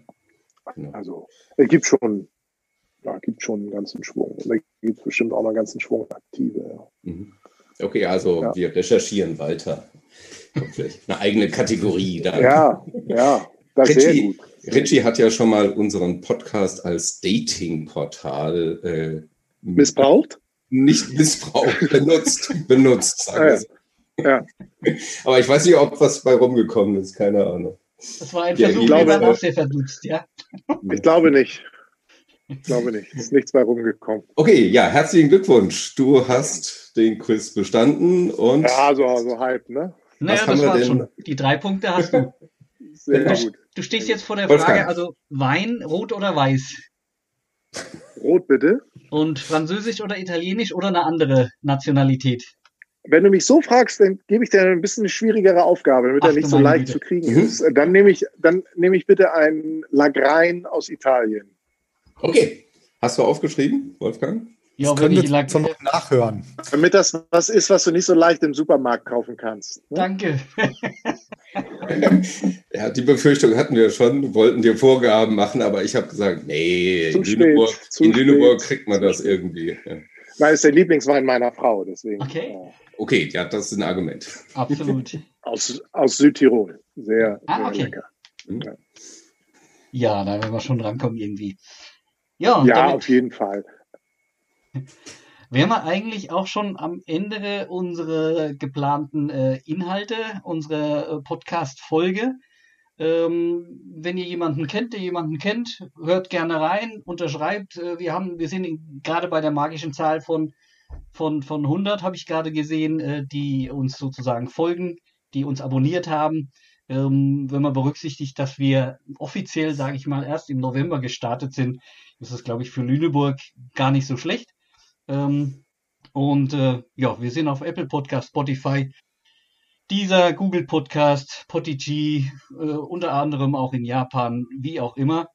Also es gibt schon, ja, gibt schon einen ganzen Schwung. Da gibt es bestimmt auch noch einen ganzen Schwung aktive. Ja. Mhm. Okay, also Ja. wir recherchieren weiter. Vielleicht eine eigene Kategorie da. Ja, ja, Richie, gut. Richie hat ja schon mal unseren Podcast als Dating-Portal äh, Missbraucht? nicht missbraucht, benutzt, benutzt, sagen wir so. Ja. Aber ich weiß nicht, ob was bei rumgekommen ist, keine Ahnung. Das war ein Ja, Versuch, glaube, waren äh, auch sehr verdutzt, ja. Ich glaube nicht. Ich glaube nicht. Es ist nichts bei rumgekommen. Okay, ja, herzlichen Glückwunsch. Du hast den Quiz bestanden und Ja, so, so halb, ne? Naja, das war's denn? schon. Die drei Punkte hast du. Sehr Du, gut. du stehst jetzt vor der Wolfgang. Frage, also Wein, rot oder weiß? Rot bitte. Und Französisch oder Italienisch oder eine andere Nationalität? Wenn du mich so fragst, dann gebe ich dir ein bisschen eine schwierigere Aufgabe, damit Ach er du nicht so leicht Güte. zu kriegen Mhm. ist. Dann nehme ich, dann nehme ich bitte einen Lagrein aus Italien. okay. Hast du aufgeschrieben, Wolfgang? Ja, Das wenn können ich wir lag, Not nachhören. Damit das was ist, was du nicht so leicht im Supermarkt kaufen kannst. Ne? Danke. Ja, die Befürchtung hatten wir schon, wollten dir Vorgaben machen, aber ich habe gesagt, nee, Zu in spät, Lüneburg, in Lüneburg spät. kriegt man das irgendwie. Ja. Weil es der Lieblingswein meiner Frau, deswegen. Okay. äh, Okay, ja, das ist ein Argument. Absolut. Aus, aus Südtirol. Sehr, Ah, sehr okay. lecker. Ja, da werden wir schon drankommen irgendwie. Ja, Ja, damit auf jeden Fall. wären wir eigentlich auch schon am Ende unserer geplanten äh, Inhalte, unserer äh, Podcast-Folge. Ähm, wenn ihr jemanden kennt, der jemanden kennt, hört gerne rein, unterschreibt. Äh, wir haben, wir sind in- gerade bei der magischen Zahl von, von, von 100, habe ich gerade gesehen, äh, die uns sozusagen folgen, die uns abonniert haben. Ähm, wenn man berücksichtigt, dass wir offiziell, sage ich mal, erst im November gestartet sind, ist es, glaube ich, für Lüneburg gar nicht so schlecht. Ähm, und äh, ja, wir sind auf Apple Podcast, Spotify, dieser Google Podcast, Podigy, äh, unter anderem auch in Japan, wie auch immer.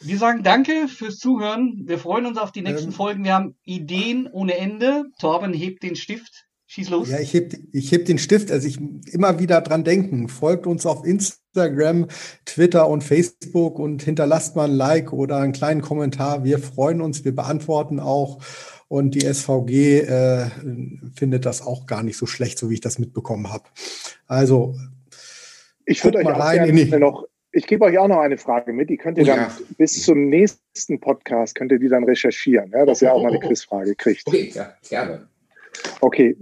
Wir sagen Danke fürs Zuhören. Wir freuen uns auf die nächsten Ähm. Folgen. Wir haben Ideen ohne Ende. Torben hebt den Stift. Schieß los. Ja, ich heb, ich heb den Stift, also ich immer wieder dran denken. Folgt uns auf Instagram, Twitter und Facebook und hinterlasst mal ein Like oder einen kleinen Kommentar. Wir freuen uns, wir beantworten auch. Und die SVG äh, findet das auch gar nicht so schlecht, so wie ich das mitbekommen habe. Also, Ich würde euch mal auch rein in gerne noch, ich gebe euch auch noch eine Frage mit, die könnt ihr Oh dann ja. bis zum nächsten Podcast könnt ihr die dann recherchieren, ja, dass ihr auch mal eine Quizfrage kriegt. Okay, ja, gerne. Okay,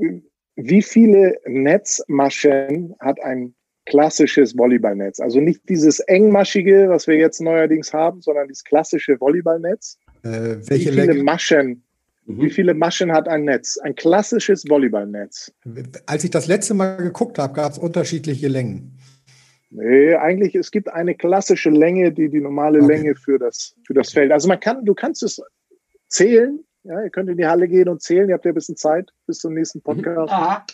wie viele Netzmaschen hat ein klassisches Volleyballnetz? Also nicht dieses engmaschige, was wir jetzt neuerdings haben, sondern das klassische Volleyballnetz. äh, Wie viele Länge? Maschen, wie Mhm. viele Maschen hat ein Netz? Ein klassisches Volleyballnetz. Als ich das letzte Mal geguckt habe, gab es unterschiedliche Längen. Nee, eigentlich, es gibt eine klassische Länge, die die normale Okay. Länge für das, für das Feld. Also man kann, du kannst es zählen. Ja, ihr könnt in die Halle gehen und zählen. Ihr habt ja ein bisschen Zeit bis zum nächsten Podcast. Ah,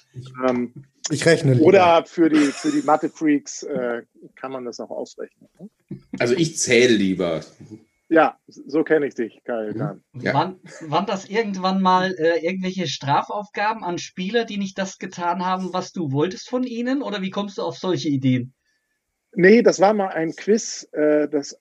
Ähm, Ich rechne lieber. oder für die, für die Mathe-Freaks äh, kann man das auch ausrechnen. ne? Also ich zähle lieber. Ja, so kenne ich dich, Kyle. Dann. Ja. Waren, waren das irgendwann mal äh, irgendwelche Strafaufgaben an Spieler, die nicht das getan haben, was du wolltest von ihnen? Oder wie kommst du auf solche Ideen? Nee, das war mal ein Quiz. Äh, das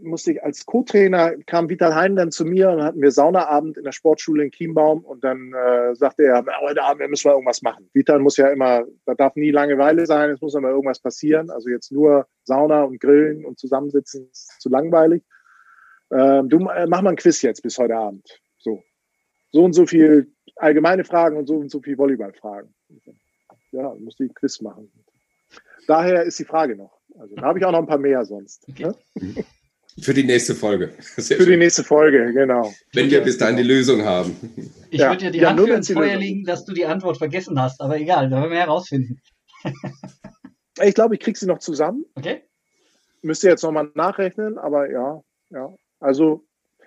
musste ich als Co-Trainer, kam Vital Hein dann zu mir und hatten wir Saunaabend in der Sportschule in Chiembaum und dann äh, sagte er, heute Abend müssen wir irgendwas machen. Vital muss ja immer, da darf nie Langeweile sein, es muss immer irgendwas passieren. Also jetzt nur Sauna und Grillen und zusammensitzen ist zu langweilig. Ähm, du äh, mach mal ein Quiz jetzt bis heute Abend. So. So und so viel allgemeine Fragen und so und so viel Volleyballfragen. Ja, musste ich ein Quiz machen. Daher ist die Frage noch. Also da habe ich auch noch ein paar mehr sonst. Okay. Ne? Für die nächste Folge. Sehr Für die schön. nächste Folge, genau. Wenn wir bis dahin die Lösung haben. Ich Ja. würde dir die Ja, Hand nur für ins Feuer legen, dass du die Antwort vergessen hast. Aber egal, da werden wir herausfinden. Ich glaube, ich kriege sie noch zusammen. Okay? Müsste jetzt nochmal nachrechnen, aber ja, ja. Also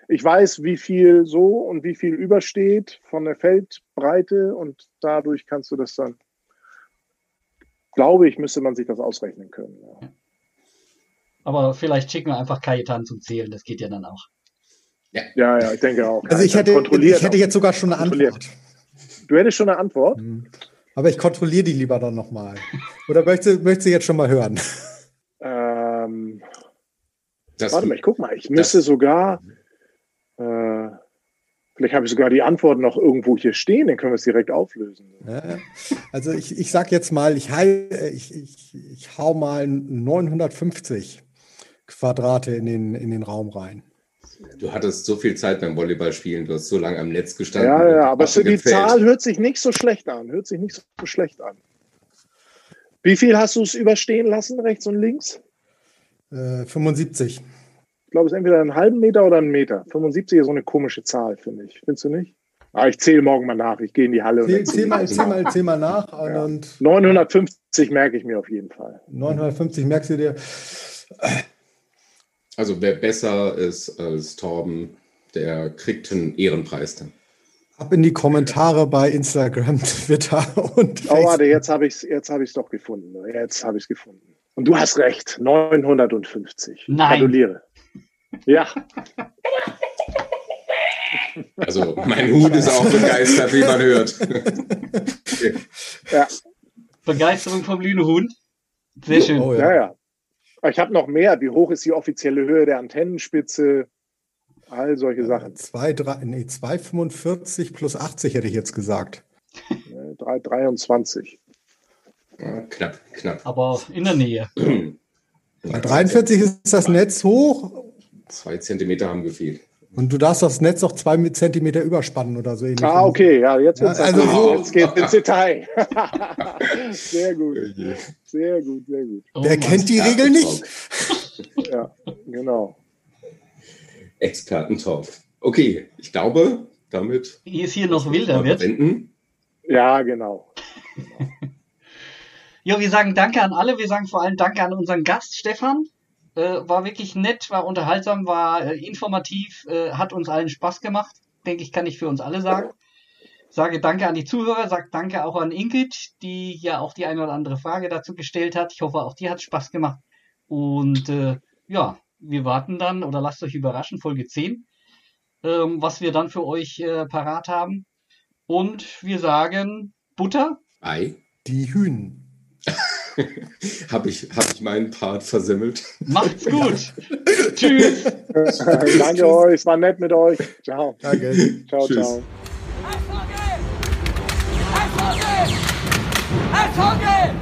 ich weiß, wie viel so und wie viel übersteht von der Feldbreite und dadurch kannst du das dann, glaube ich, müsste man sich das ausrechnen können. Ja. Aber vielleicht schicken wir einfach Kajetan zum Zählen, das geht ja dann auch. Ja, ja, ja ich denke auch. Also ich hätte, ich hätte jetzt sogar schon eine Antwort. Du hättest schon eine Antwort? Mhm. Aber ich kontrolliere die lieber dann nochmal. Oder möchtest, möchtest du jetzt schon mal hören? Ähm, warte mal, ich guck mal. Ich müsste sogar, äh, vielleicht habe ich sogar die Antwort noch irgendwo hier stehen, dann können wir es direkt auflösen. Ja, also ich, ich sage jetzt mal, ich, ich, ich, ich hau mal 950 Quadrate in den, in den Raum rein. Du hattest so viel Zeit beim Volleyballspielen, du hast so lange am Netz gestanden. Ja, ja, aber so die Zahl hört sich nicht so schlecht an. Hört sich nicht so schlecht an. Wie viel hast du es überstehen lassen, rechts und links? Äh, 75. Ich glaube, es ist entweder einen halben Meter oder einen Meter. 75 ist so eine komische Zahl, finde ich. Findest du nicht? Ah, ich zähle morgen mal nach. Ich gehe in die Halle. Zähl, zähl mal, zähl mal, zähl mal nach. Ja. Und 950 merke ich mir auf jeden Fall. 950 merkst du dir. Also wer besser ist als Torben, der kriegt einen Ehrenpreis dann. Ab in die Kommentare bei Instagram, Twitter und Facebook. Oh, warte, jetzt habe ich es jetzt hab doch gefunden. Jetzt habe ich es gefunden. Und du hast recht, 950. Nein. Gratuliere. Ja. Also mein Hut ist auch begeistert, wie man hört. ja. Begeisterung vom Lünehuhn. Sehr schön. Oh, ja, ja. ja. Ich habe noch mehr. Wie hoch ist die offizielle Höhe der Antennenspitze? All solche Sachen. 2,45 nee, 2, plus 80 hätte ich jetzt gesagt. 23. Ja, knapp, knapp. Aber in der Nähe. Bei 43 ist das Netz hoch. Zwei Zentimeter haben gefehlt. Und du darfst das Netz auch zwei Zentimeter überspannen oder so ähnlich. Ah, okay, ja, jetzt, ja, also so, jetzt geht ins Detail. sehr gut. Sehr gut, sehr gut. Oh, Wer kennt die Regel nicht? ja, genau. Experten-Talk. Okay, ich glaube, damit. Wie es hier noch wilder wird. Wenden. Ja, genau. ja, wir sagen Danke an alle. Wir sagen vor allem Danke an unseren Gast, Stefan. Äh, war wirklich nett, war unterhaltsam, war äh, informativ, äh, hat uns allen Spaß gemacht. Denke ich, kann ich für uns alle sagen. Sage Danke an die Zuhörer, sage Danke auch an Ingrid, die ja auch die eine oder andere Frage dazu gestellt hat. Ich hoffe, auch die hat Spaß gemacht. Und äh, ja, wir warten dann oder lasst euch überraschen, Folge 10, ähm, was wir dann für euch äh, parat haben. Und wir sagen Butter. Ei. Die Hühn. habe ich, hab ich meinen Part versemmelt. Macht's gut. Tschüss. Danke euch, es war nett mit euch. Ciao. Danke. Ciao, Tschüss. ciao. Eishockey! Eishockey! Eishockey!